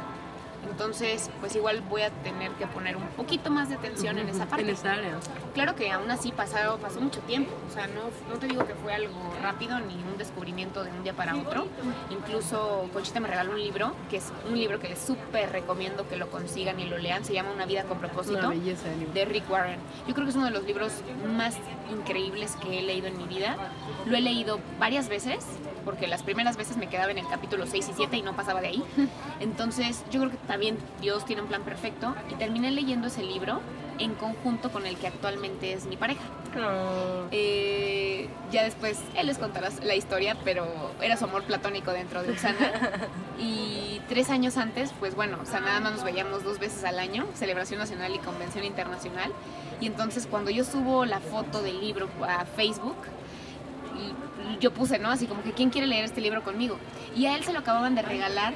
Entonces, pues igual voy a tener que poner un poquito más de atención en esa parte. En esa área. Claro que aún así pasó, pasó mucho tiempo, o sea, no, no te digo que fue algo rápido ni un descubrimiento de un día para otro. Incluso Conchita me regaló un libro, que es un libro que les súper recomiendo que lo consigan y lo lean, se llama Una vida con propósito, belleza de Rick Warren. Yo creo que es uno de los libros más increíbles que he leído en mi vida. Lo he leído varias veces, porque las primeras veces me quedaba en el capítulo 6 y 7 y no pasaba de ahí. *laughs* Entonces, yo creo que también Dios tiene un plan perfecto y terminé leyendo ese libro en conjunto con el que actualmente es mi pareja. Oh. Eh, ya después él les contará la historia, pero era su amor platónico dentro de Usana. *laughs* Y tres años antes, pues bueno, o sea, nada más nos veíamos dos veces al año, celebración nacional y convención internacional. Y entonces cuando yo subo la foto del libro a Facebook, yo puse, ¿no? Así como que, ¿quién quiere leer este libro conmigo? Y a él se lo acababan de regalar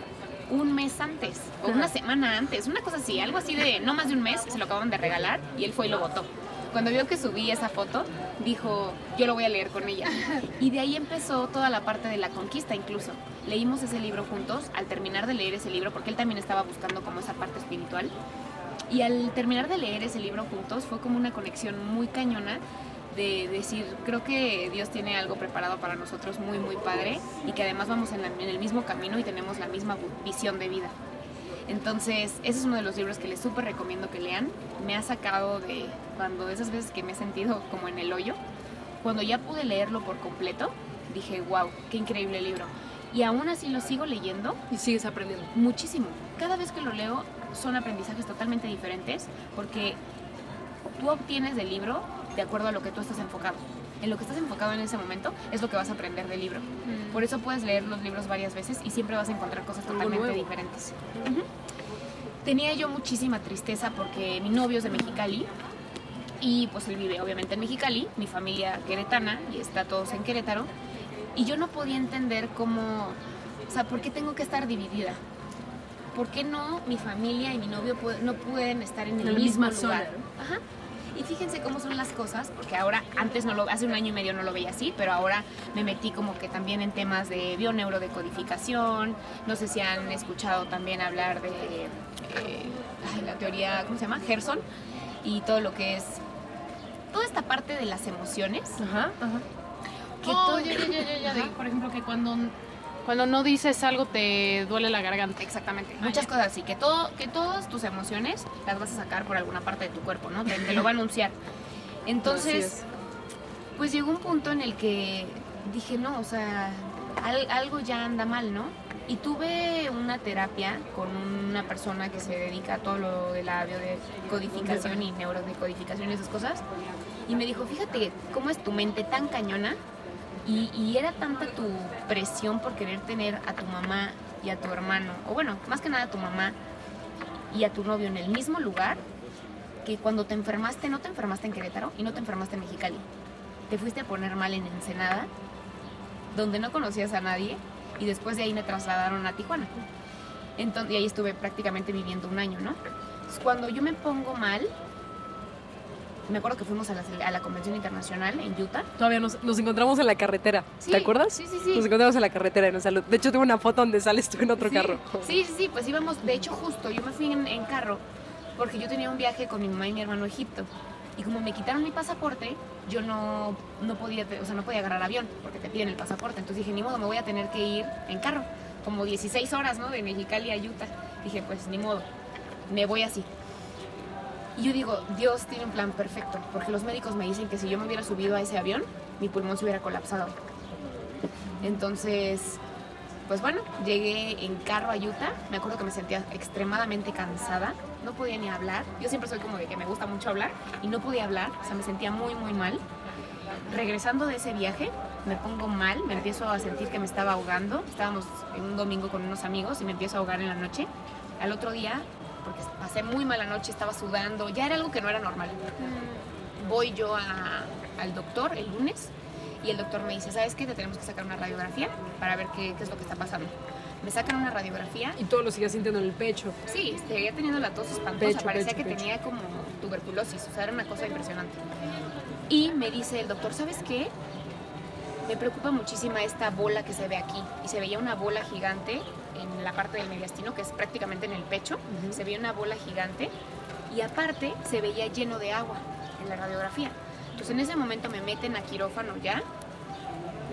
un mes antes, o una semana antes, una cosa así, algo así de no más de un mes, se lo acababan de regalar y él fue y lo votó. Cuando vio que subí esa foto, dijo, yo lo voy a leer con ella. *laughs* Y de ahí empezó toda la parte de la conquista incluso. Leímos ese libro juntos, al terminar de leer ese libro, porque él también estaba buscando como esa parte espiritual. Y al terminar de leer ese libro juntos fue como una conexión muy cañona de decir, creo que Dios tiene algo preparado para nosotros muy, muy padre y que además vamos en, la- en el mismo camino y tenemos la misma visión de vida. Entonces, ese es uno de los libros que les súper recomiendo que lean. Me ha sacado de cuando esas veces que me he sentido como en el hoyo. Cuando ya pude leerlo por completo, dije, wow, qué increíble libro. Y aún así lo sigo leyendo Y sigues aprendiendo. muchísimo. Cada vez que lo leo son aprendizajes totalmente diferentes porque tú obtienes del libro de acuerdo a lo que tú estás enfocado. En lo que estás enfocado en ese momento es lo que vas a aprender del libro. Por eso puedes leer los libros varias veces y siempre vas a encontrar cosas totalmente diferentes. Ujú. Tenía yo muchísima tristeza porque mi novio es de Mexicali y pues él vive obviamente en Mexicali, mi familia queretana y está todos en Querétaro y yo no podía entender cómo, o sea, ¿por qué tengo que estar dividida? ¿Por qué no mi familia y mi novio no pueden estar en el En mismo misma lugar? zona, Ajá. Y fíjense cómo son las cosas, porque ahora, antes no lo, hace un año y medio no lo veía así, pero ahora me metí como que también en temas de bioneurodecodificación, no sé si han escuchado también hablar de eh, la teoría, ¿cómo se llama? Gerson, y todo lo que es, toda esta parte de las emociones. Ajá, ajá. que Oh, todo- ya, ya, ya, ya, ya, de- por ejemplo, que cuando, cuando no dices algo te duele la garganta. Exactamente, muchas cosas así, que todo, que todas tus emociones las vas a sacar por alguna parte de tu cuerpo, ¿no? Te, te lo va a anunciar. Entonces, es. pues llegó un punto en el que dije, no, o sea, al- algo ya anda mal, ¿no? Y tuve una terapia con una persona que se dedica a todo lo de la biodecodificación y neurodecodificación y esas cosas. Y me dijo, fíjate cómo es tu mente tan cañona y, y era tanta tu presión por querer tener a tu mamá y a tu hermano, o bueno, más que nada a tu mamá y a tu novio en el mismo lugar, que cuando te enfermaste, no te enfermaste en Querétaro y no te enfermaste en Mexicali. te fuiste a poner mal en Ensenada, donde no conocías a nadie, y después de ahí me trasladaron a Tijuana. Entonces, y ahí estuve prácticamente viviendo un año, ¿no? Entonces, cuando yo me pongo mal, me acuerdo que fuimos a la, a la convención internacional en Utah. Todavía nos, nos encontramos en la carretera. Sí, ¿Te acuerdas? sí, sí, sí. Nos encontramos en la carretera en salud. De hecho, tengo una foto donde sales tú en otro sí, carro. Sí, sí, sí, pues íbamos, de hecho justo, yo me fui en, en carro porque yo tenía un viaje con mi mamá y mi hermano a Egipto. Y como me quitaron mi pasaporte, yo no, no podía, o sea, no podía agarrar avión porque te piden el pasaporte. Entonces dije, ni modo, me voy a tener que ir en carro, como 16 horas, ¿no? De Mexicali a Utah. Dije, pues ni modo, me voy así. Y yo digo, Dios tiene un plan perfecto, porque los médicos me dicen que si yo me hubiera subido a ese avión, mi pulmón se hubiera colapsado. Entonces, pues bueno, llegué en carro a Utah. Me acuerdo que me sentía extremadamente cansada. No podía ni hablar. Yo siempre soy como de que me gusta mucho hablar y no podía hablar. O sea, me sentía muy, muy mal. Regresando de ese viaje, me pongo mal. Me empiezo a sentir que me estaba ahogando. Estábamos en un domingo con unos amigos y me empiezo a ahogar en la noche. Al otro día, porque pasé muy mala noche, estaba sudando. Ya era algo que no era normal. Voy yo a- al doctor el lunes y el doctor me dice, ¿sabes qué? Te tenemos que sacar una radiografía para ver qué, qué es lo que está pasando. Me sacan una radiografía Y todo lo sigues sintiendo en el pecho. Sí, seguía teniendo la tos espantosa, Pecho, parecía pecho, que pecho. tenía como tuberculosis, o sea, era una cosa impresionante. Y me dice el doctor, ¿sabes qué? Me preocupa muchísima esta bola que se ve aquí. Y se veía una bola gigante en la parte del mediastino, que es prácticamente en el pecho. Se veía una bola gigante y aparte se veía lleno de agua en la radiografía. Entonces en ese momento me meten a quirófano ya,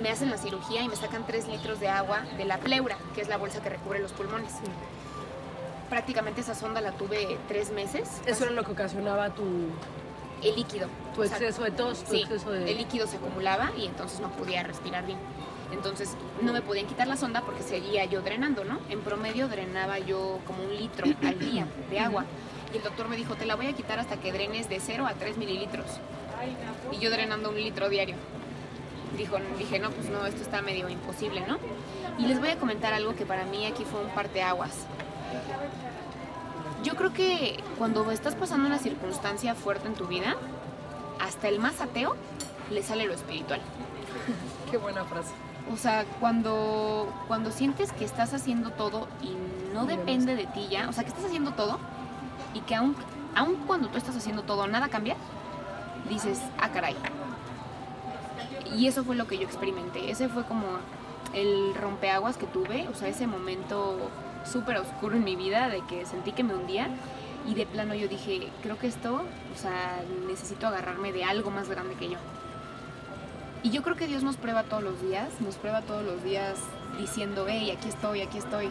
me hacen la cirugía y me sacan 3 litros de agua de la pleura, que es la bolsa que recubre los pulmones. Prácticamente esa sonda la tuve tres meses. Eso era lo que ocasionaba tu, el líquido. tu O sea, exceso de tos, tu sí, exceso de... el líquido se acumulaba y entonces no podía respirar bien. Entonces no me podían quitar la sonda porque seguía yo drenando, ¿no? En promedio drenaba yo como un litro al día de agua. Y el doctor me dijo, te la voy a quitar hasta que drenes de 0 a 3 mililitros. Y yo drenando un litro diario. Dijo, dije, no, pues no, esto está medio imposible, ¿no? Y les voy a comentar algo que para mí aquí fue un parteaguas. Yo creo que cuando estás pasando una circunstancia fuerte en tu vida, hasta el más ateo le sale lo espiritual. Qué buena frase. O sea, cuando, cuando sientes que estás haciendo todo y no depende de ti ya, o sea, que estás haciendo todo y que aún, aún cuando tú estás haciendo todo nada cambia, dices, ah, caray. Y eso fue lo que yo experimenté. Ese fue como el rompeaguas que tuve, o sea, ese momento súper oscuro en mi vida de que sentí que me hundía y de plano yo dije, creo que esto, o sea, necesito agarrarme de algo más grande que yo. Y yo creo que Dios nos prueba todos los días, nos prueba todos los días diciendo, hey, aquí estoy, aquí estoy.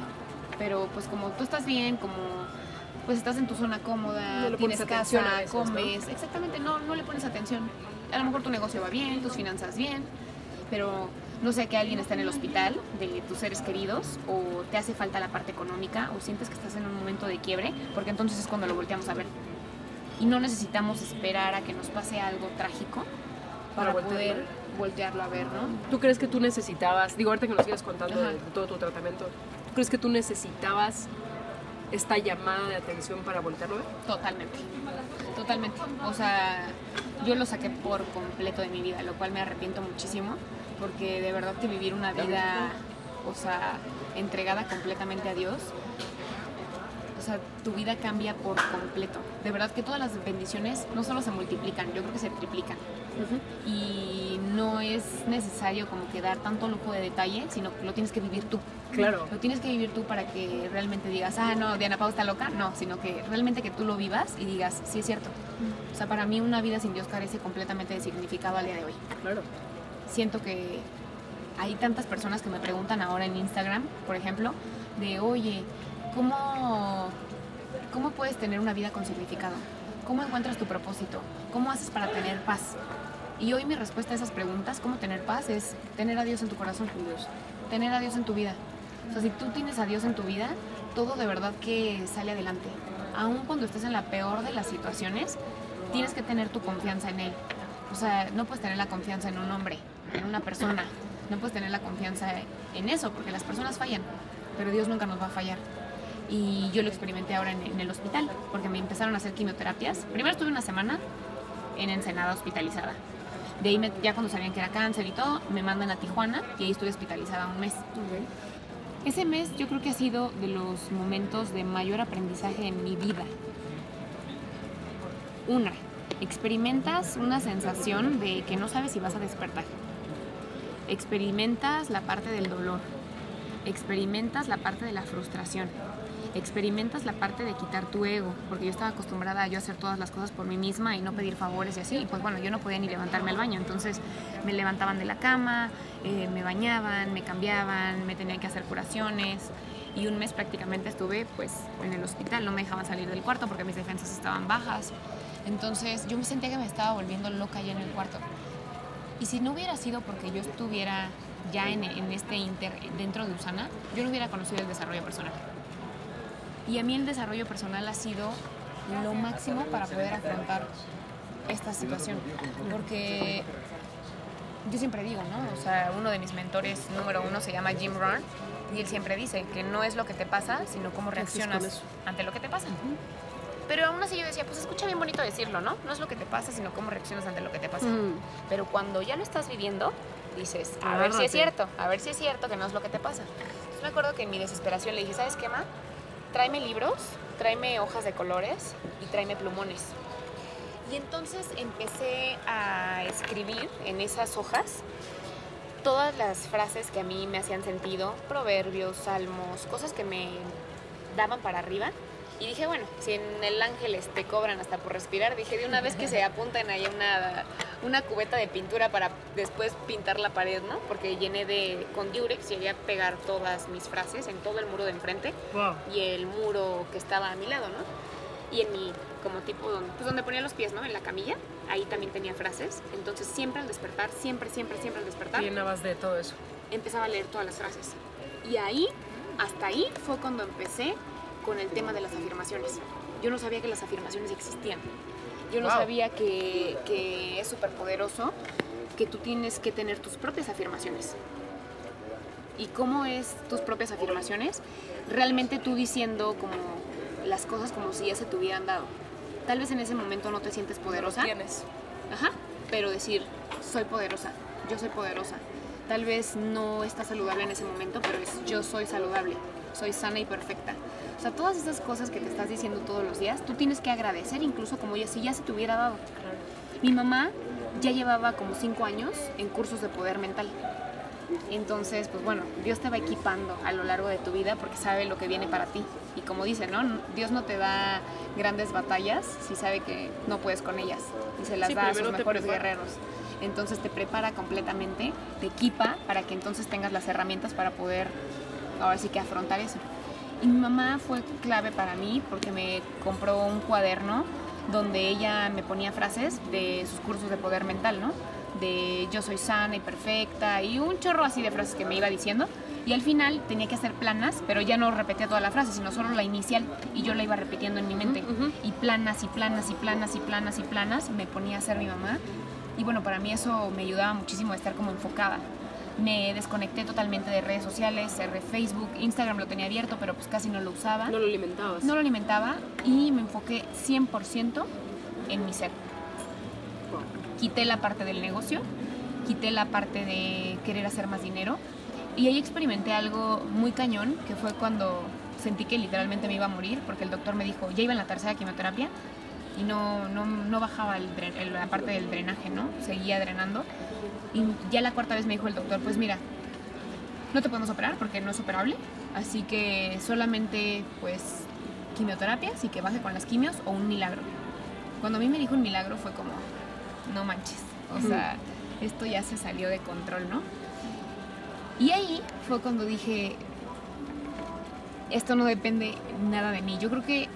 Pero pues como tú estás bien, como pues estás en tu zona cómoda, No tienes casa, comes, exactamente, no, no le pones atención. A lo mejor tu negocio va bien, tus finanzas bien, pero no sé que alguien está en el hospital de tus seres queridos o te hace falta la parte económica o sientes que estás en un momento de quiebre, porque entonces es cuando lo volteamos a ver. Y no necesitamos esperar a que nos pase algo trágico para, poder. Voltearlo a ver, ¿no? ¿Tú crees que tú necesitabas, digo ahorita que nos sigas contando de, Ajá. de todo tu tratamiento, ¿tú crees que tú necesitabas esta llamada de atención para voltearlo a ver? Totalmente, totalmente. O sea, yo lo saqué por completo de mi vida, lo cual me arrepiento muchísimo, porque de verdad que vivir una vida, o sea, entregada completamente a Dios, o sea, tu vida cambia por completo. De verdad que todas las bendiciones no solo se multiplican, yo creo que se triplican. Y no es necesario como que dar tanto lujo de detalle, sino que lo tienes que vivir tú. Claro. Lo tienes que vivir tú para que realmente digas, ah, no, Diana Pau está loca. No, sino que realmente que tú lo vivas y digas, sí es cierto. O sea, para mí una vida sin Dios carece completamente de significado al día de hoy. Claro. Siento que hay tantas personas que me preguntan ahora en Instagram, por ejemplo, de, oye, ¿cómo, cómo puedes tener una vida con significado? ¿Cómo encuentras tu propósito? ¿Cómo haces para tener paz? Y hoy mi respuesta a esas preguntas, ¿cómo tener paz? Es tener a Dios en tu corazón, Dios. Tener a Dios en tu vida. O sea, si tú tienes a Dios en tu vida, todo de verdad que sale adelante. Aun cuando estés en la peor de las situaciones, tienes que tener tu confianza en Él. O sea, no puedes tener la confianza en un hombre, en una persona. No puedes tener la confianza en eso, porque las personas fallan, pero Dios nunca nos va a fallar. Y yo lo experimenté ahora en, en el hospital, porque me empezaron a hacer quimioterapias. Primero estuve una semana en Ensenada hospitalizada. De ahí, me- ya cuando sabían que era cáncer y todo, me mandan a Tijuana y ahí estuve hospitalizada un mes. Ese mes yo creo que ha sido de los momentos de mayor aprendizaje en mi vida. Una, experimentas una sensación de que no sabes si vas a despertar. Experimentas la parte del dolor. Experimentas la parte de la frustración. Experimentas la parte de quitar tu ego, porque yo estaba acostumbrada a yo hacer todas las cosas por mí misma y no pedir favores y así. Y pues bueno, yo no podía ni levantarme al baño, entonces me levantaban de la cama, eh, me bañaban, me cambiaban, me tenían que hacer curaciones. Y un mes prácticamente estuve pues en el hospital, no me dejaban salir del cuarto porque mis defensas estaban bajas. Entonces yo me sentía que me estaba volviendo loca allá en el cuarto. Y si no hubiera sido porque yo estuviera ya en, en este inter dentro de Usana, yo no hubiera conocido el desarrollo personal. Y a mí el desarrollo personal ha sido lo máximo para poder afrontar esta situación. Porque yo siempre digo, ¿no? O sea, uno de mis mentores número uno se llama Jim Rohn y él siempre dice que no es lo que te pasa, sino cómo reaccionas ante lo que te pasa. Pero aún así yo decía, pues escucha bien bonito decirlo, ¿no? No es lo que te pasa, sino cómo reaccionas ante lo que te pasa. Mm. Pero cuando ya lo estás viviendo, dices, a ver si Agárrate. es cierto, a ver si es cierto que no es lo que te pasa. Entonces me acuerdo que en mi desesperación le dije, ¿sabes qué, ma? Tráeme libros, tráeme hojas de colores y tráeme plumones. Y entonces empecé a escribir en esas hojas todas las frases que a mí me hacían sentido, proverbios, salmos, cosas que me daban para arriba. Y dije, bueno, si en el Ángeles te cobran hasta por respirar, dije de una vez que se *laughs* apunten ahí una, una cubeta de pintura para después pintar la pared, ¿no? Porque llené de, con Durex, llegué a pegar todas mis frases en todo el muro de enfrente Wow. y el muro que estaba a mi lado, ¿no? Y en mi, como tipo, donde, pues donde ponía los pies, ¿no? En la camilla, ahí también tenía frases. Entonces siempre al despertar, siempre, siempre, siempre al despertar, Llenabas de todo eso. empezaba a leer todas las frases. Y ahí, hasta ahí, fue cuando empecé con el tema de las afirmaciones. Yo no sabía que las afirmaciones existían. Yo no Wow. sabía que, que es súper poderoso, que tú tienes que tener tus propias afirmaciones. ¿Y cómo es tus propias afirmaciones? Realmente tú diciendo como las cosas como si ya se te hubieran dado. Tal vez en ese momento no te sientes poderosa. Tienes. Ajá, pero decir, soy poderosa, yo soy poderosa. Tal vez no está saludable en ese momento, pero es yo soy saludable, soy sana y perfecta. O sea, todas esas cosas que te estás diciendo todos los días, tú tienes que agradecer incluso como ya si ya se te hubiera dado. Mi mamá ya llevaba como cinco años en cursos de poder mental. Entonces, pues bueno, Dios te va equipando a lo largo de tu vida porque sabe lo que viene para ti. Y como dice, ¿no? Dios no te da grandes batallas si sabe que no puedes con ellas. Y se las Sí, da a sus mejores guerreros. Entonces te prepara completamente, te equipa para que entonces tengas las herramientas para poder ahora sí que afrontar eso. Y mi mamá fue clave para mí porque me compró un cuaderno donde ella me ponía frases de sus cursos de poder mental, ¿no? De yo soy sana y perfecta y un chorro así de frases que me iba diciendo. Y al final tenía que hacer planas, pero ya no repetía toda la frase, sino solo la inicial y yo la iba repitiendo en mi mente. Y planas y planas y planas y planas y planas me ponía a hacer mi mamá. Y bueno, para mí eso me ayudaba muchísimo a estar como enfocada. Me desconecté totalmente de redes sociales, cerré Facebook, Instagram lo tenía abierto, pero pues casi no lo usaba. No lo alimentabas. No lo alimentaba y me enfoqué 100% en mi ser. Quité la parte del negocio, quité la parte de querer hacer más dinero y ahí experimenté algo muy cañón, que fue cuando sentí que literalmente me iba a morir, porque el doctor me dijo, ya iba en la tercera quimioterapia y no, no, no bajaba el dren- el- la parte del drenaje, ¿no? Seguía drenando. Y ya la cuarta vez me dijo el doctor, pues mira, no te podemos operar porque no es operable, así que solamente pues quimioterapias y que baje con las quimios o un milagro. Cuando a mí me dijo un milagro fue como, no manches, o sea, esto ya se salió de control, ¿no? Y ahí fue cuando dije, esto no depende nada de mí. Yo creo que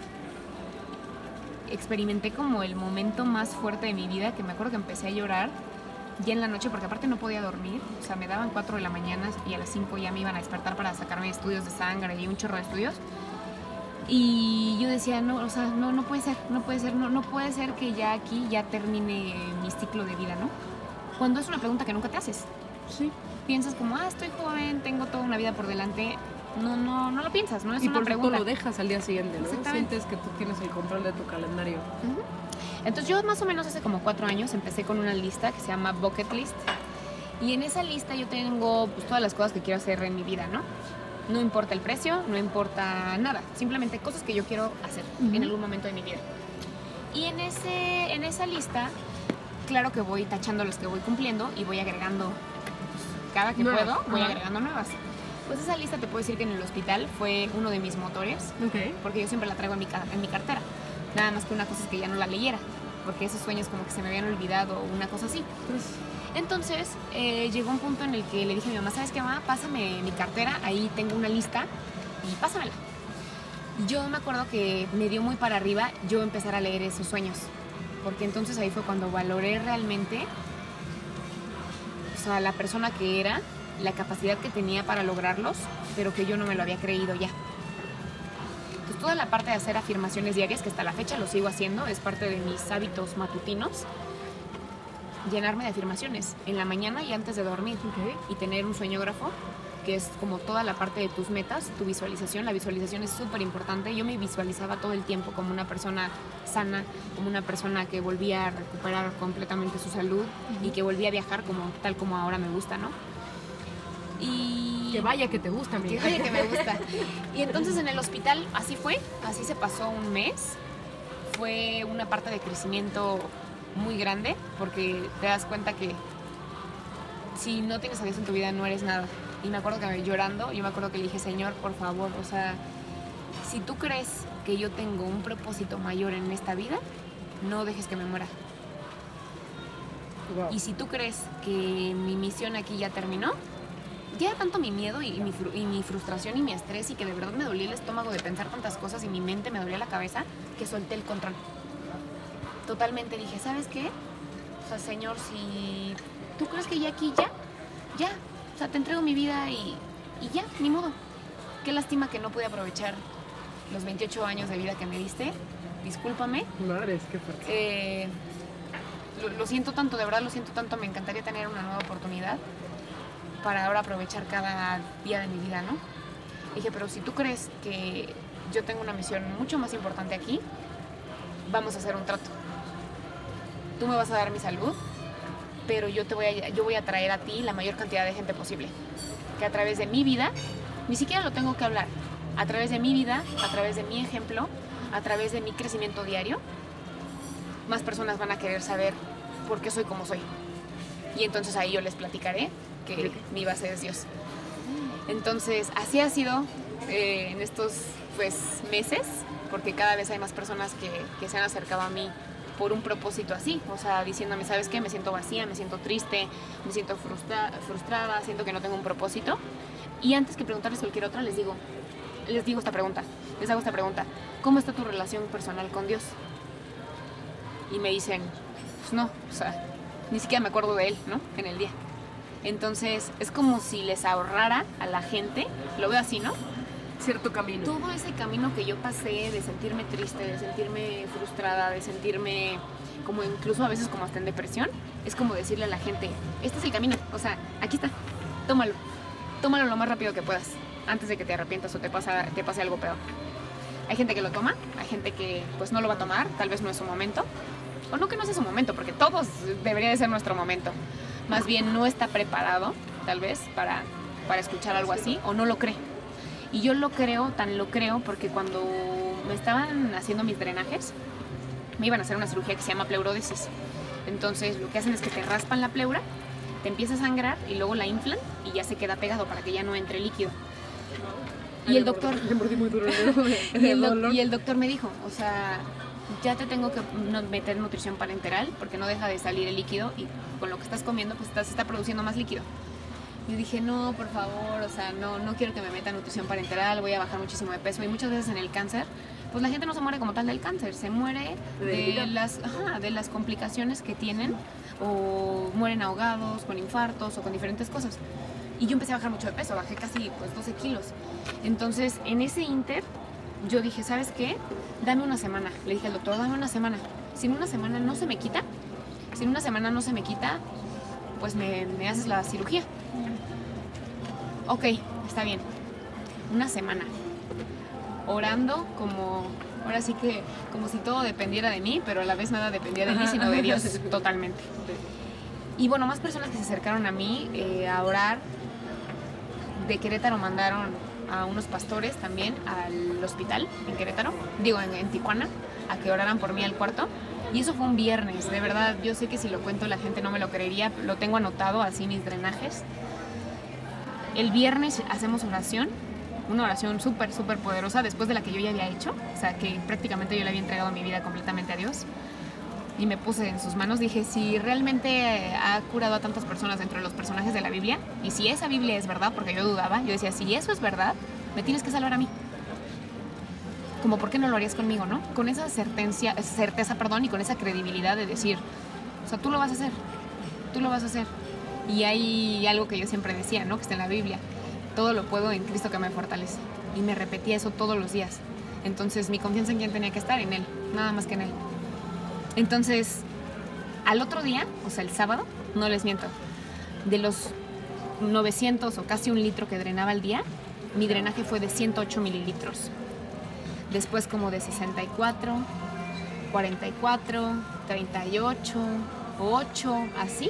experimenté como el momento más fuerte de mi vida, que me acuerdo que empecé a llorar ya en la noche, porque aparte no podía dormir, o sea, me daban 4 de la mañana y a las 5 ya me iban a despertar para sacarme estudios de sangre y un chorro de estudios. Y yo decía, no, o sea, no, no puede ser, no puede ser, no, no puede ser que ya aquí ya termine mi ciclo de vida, ¿no? Cuando es una pregunta que nunca te haces. Sí. Piensas como, ah, estoy joven, tengo toda una vida por delante. No, no, no lo piensas, no es y una por pregunta. lo dejas al día siguiente, ¿no? Exactamente. Sientes que tú tienes el control de tu calendario. Entonces yo más o menos hace como cuatro años empecé con una lista que se llama Bucket List. Y en esa lista yo tengo pues, todas las cosas que quiero hacer en mi vida, ¿no? No importa el precio, no importa nada, simplemente cosas que yo quiero hacer en algún momento de mi vida. Y en, ese, en esa lista, claro que voy tachando las que voy cumpliendo y voy agregando, pues, cada que Nuevas, puedo, voy ajá. agregando nuevas. Pues esa lista te puedo decir que en el hospital fue uno de mis motores, porque yo siempre la traigo en mi, ca- en mi cartera. Nada más que una cosa es que ya no la leyera, porque esos sueños como que se me habían olvidado o una cosa así. Entonces eh, llegó un punto en el que le dije a mi mamá, ¿sabes qué, mamá? Pásame mi cartera, ahí tengo una lista y pásamela. Yo me acuerdo que me dio muy para arriba yo empezar a leer esos sueños, porque entonces ahí fue cuando valoré realmente o sea, la persona que era, la capacidad que tenía para lograrlos, pero que yo no me lo había creído ya. Pues toda la parte de hacer afirmaciones diarias, que hasta la fecha lo sigo haciendo, es parte de mis hábitos matutinos, llenarme de afirmaciones en la mañana y antes de dormir Ok. y tener un sueñógrafo que es como toda la parte de tus metas, tu visualización. La visualización es súper importante. Yo me visualizaba todo el tiempo como una persona sana, como una persona que volvía a recuperar completamente su salud y que volvía a viajar como tal como ahora me gusta, ¿no? Y Que vaya que te gusta, que amiga. vaya que me gusta. Y entonces en el hospital así fue, así se pasó un mes. Fue una parte de crecimiento muy grande porque te das cuenta que si no tienes a Dios en tu vida no eres nada. Y me acuerdo que llorando, yo me acuerdo que le dije, Señor, por favor, o sea, si tú crees que yo tengo un propósito mayor en esta vida, no dejes que me muera. Wow. Y si tú crees que mi misión aquí ya terminó, ya era tanto mi miedo y mi, fru- y mi frustración y mi estrés y que de verdad me dolía el estómago de pensar tantas cosas y mi mente me dolía la cabeza que solté el control. Totalmente dije, ¿sabes qué? O sea, Señor, si tú crees que ya aquí ya, ya, o sea, te entrego mi vida y, y ya, ni modo. Qué lástima que no pude aprovechar los 28 años de vida que me diste. Discúlpame, Madres, qué fuerte. eh, lo, lo siento tanto, de verdad lo siento tanto. Me encantaría tener una nueva oportunidad para ahora aprovechar cada día de mi vida, ¿no? Dije, pero si tú crees que yo tengo una misión mucho más importante aquí, vamos a hacer un trato. Tú me vas a dar mi salud, pero yo te voy a, yo voy a traer a ti la mayor cantidad de gente posible. Que a través de mi vida, ni siquiera lo tengo que hablar, a través de mi vida, a través de mi ejemplo, a través de mi crecimiento diario, más personas van a querer saber por qué soy como soy. Y entonces ahí yo les platicaré que mi base es Dios. Entonces, así ha sido eh, en estos pues, meses, porque cada vez hay más personas que, que se han acercado a mí por un propósito así, o sea, diciéndome, ¿sabes qué? Me siento vacía, me siento triste, me siento frustra- frustrada, siento que no tengo un propósito. Y antes que preguntarles cualquier otra, les digo, les digo esta pregunta, les hago esta pregunta, ¿cómo está tu relación personal con Dios? Y me dicen, pues no, o sea, ni siquiera me acuerdo de él, ¿no? En el día. Entonces, es como si les ahorrara a la gente, lo veo así, ¿no? Cierto camino. Todo ese camino que yo pasé de sentirme triste, de sentirme frustrada, de sentirme como incluso a veces como hasta en depresión, es como decirle a la gente, este es el camino, o sea, aquí está, tómalo, tómalo lo más rápido que puedas, antes de que te arrepientas o te, pasa, te pase algo peor. Hay gente que lo toma, hay gente que pues no lo va a tomar, tal vez no es su momento, o no que no sea su momento, porque todos debería de ser nuestro momento. Más bien no está preparado, tal vez, para, para escuchar algo así, o no lo cree. Y yo lo creo, tan lo creo, porque cuando me estaban haciendo mis drenajes, me iban a hacer una cirugía que se llama pleurodesis. Entonces lo que hacen es que te raspan la pleura, te empieza a sangrar y luego la inflan y ya se queda pegado para que ya no entre líquido. Y el doctor, y el doctor me dijo, o sea, ya te tengo que meter nutrición parenteral porque no deja de salir el líquido y con lo que estás comiendo pues estás, está produciendo más líquido. Yo dije, no, por favor, o sea, no, no quiero que me meta nutrición parenteral, voy a bajar muchísimo de peso. Y muchas veces en el cáncer, pues la gente no se muere como tal del cáncer, se muere De las, ajá, de las complicaciones que tienen o mueren ahogados, con infartos o con diferentes cosas. Y yo empecé a bajar mucho de peso, bajé casi pues 12 kilos. Entonces, en ese inter, yo dije, ¿sabes qué? Dame una semana. Le dije al doctor, dame una semana. Si en una semana no se me quita, si en una semana no se me quita, pues me, me haces la cirugía. Ok, está bien. Una semana. Orando como Ahora sí que como si todo dependiera de mí, pero a la vez nada dependía de mí, sino de Dios *laughs* totalmente. Y bueno, más personas que se acercaron a mí eh, a orar. De Querétaro mandaron a unos pastores también al hospital en Querétaro, digo en, en Tijuana, a que oraran por mí al cuarto. Y eso fue un viernes, de verdad, yo sé que si lo cuento la gente no me lo creería, lo tengo anotado así mis drenajes. El viernes hacemos oración, una oración súper, súper poderosa después de la que yo ya había hecho, o sea que prácticamente yo le había entregado mi vida completamente a Dios. Y me puse en sus manos, dije, si realmente ha curado a tantas personas dentro de los personajes de la Biblia, y si esa Biblia es verdad, porque yo dudaba, yo decía, si eso es verdad, me tienes que salvar a mí como por qué no lo harías conmigo, ¿no? Con esa certeza, certeza, perdón, y con esa credibilidad de decir, o sea, tú lo vas a hacer, tú lo vas a hacer. Y hay algo que yo siempre decía, ¿no? Que está en la Biblia, todo lo puedo en Cristo que me fortalece. Y me repetía eso todos los días. Entonces mi confianza en quién tenía que estar, en Él, nada más que en Él. Entonces, al otro día, o sea, el sábado, no les miento, de los 900 o casi un litro que drenaba al día, mi drenaje fue de 108 mililitros después como de 64, 44, 38, 8, así,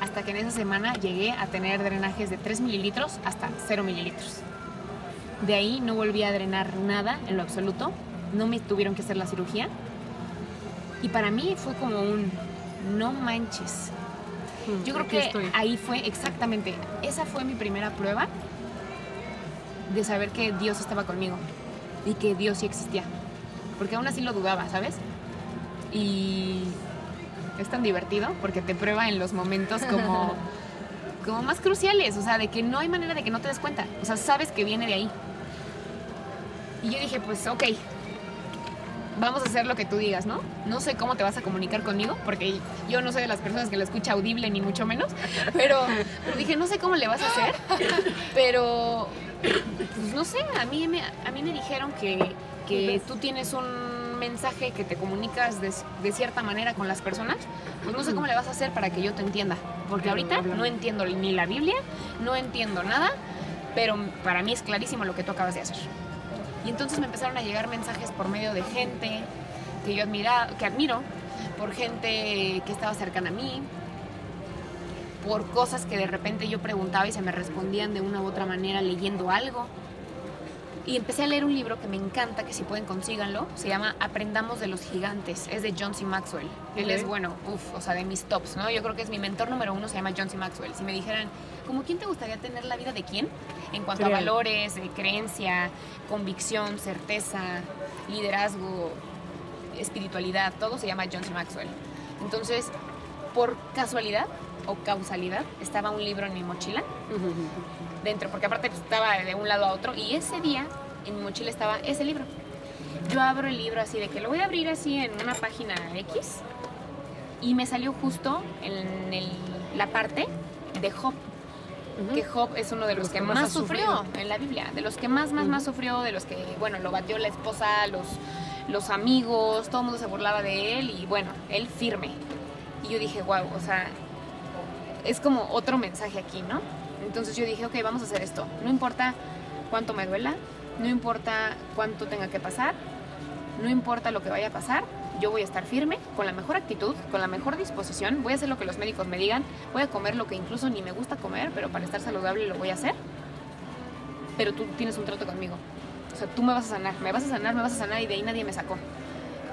hasta que en esa semana llegué a tener drenajes de 3 mililitros hasta 0 mililitros. De ahí no volví a drenar nada en lo absoluto, no me tuvieron que hacer la cirugía. Y para mí fue como un no manches. Yo creo que ahí fue exactamente, esa fue mi primera prueba de saber que Dios estaba conmigo y que Dios sí existía. Porque aún así lo dudaba, ¿sabes? Y es tan divertido porque te prueba en los momentos como, *laughs* como más cruciales, o sea, de que no hay manera de que no te des cuenta, o sea, sabes que viene de ahí. Y yo dije, pues ok, vamos a hacer lo que tú digas, ¿no? No sé cómo te vas a comunicar conmigo, porque yo no soy de las personas que lo escucha audible, ni mucho menos, pero, pero dije, no sé cómo le vas a hacer, pero pues no sé, a mí me, a mí me dijeron que, que tú tienes un mensaje que te comunicas de, de, cierta manera con las personas, pues no sé cómo le vas a hacer para que yo te entienda. Porque ahorita no entiendo ni la Biblia, no entiendo nada, pero para mí es clarísimo lo que tú acabas de hacer. Y entonces me empezaron a llegar mensajes por medio de gente que yo admira, que admiro, por gente que estaba cercana a mí, por cosas que de repente yo preguntaba y se me respondían de una u otra manera leyendo algo. Y empecé a leer un libro que me encanta, que si pueden consíganlo, se llama Aprendamos de los Gigantes, es de John C. Maxwell. Él es, bueno, uff, o sea, de mis tops, ¿no? Yo creo que es mi mentor número uno, se llama John C. Maxwell. Si me dijeran, ¿como quién te gustaría tener la vida de quién? En cuanto a valores, de creencia, convicción, certeza, liderazgo, espiritualidad, todo se llama John C. Maxwell. Entonces, por casualidad, o causalidad, estaba un libro en mi mochila dentro, porque aparte pues, estaba de un lado a otro y ese día en mi mochila estaba ese libro. Yo abro el libro así de que lo voy a abrir así en una página X y me salió justo en el, la parte de Job. Que Job es uno de los, que, más, sufrió en la Biblia, de los que más, más, más sufrió, de los que, bueno, lo batió la esposa, los, los amigos, todo el mundo se burlaba de él y bueno, él firme. Y yo dije, wow, o sea, es como otro mensaje aquí, ¿no? Entonces yo dije, ok, vamos a hacer esto. No importa cuánto me duela, no importa cuánto tenga que pasar, no importa lo que vaya a pasar, yo voy a estar firme, con la mejor actitud, con la mejor disposición, voy a hacer lo que los médicos me digan, voy a comer lo que incluso ni me gusta comer, pero para estar saludable lo voy a hacer. Pero tú tienes un trato conmigo. O sea, tú me vas a sanar, me vas a sanar, me vas a sanar y de ahí nadie me sacó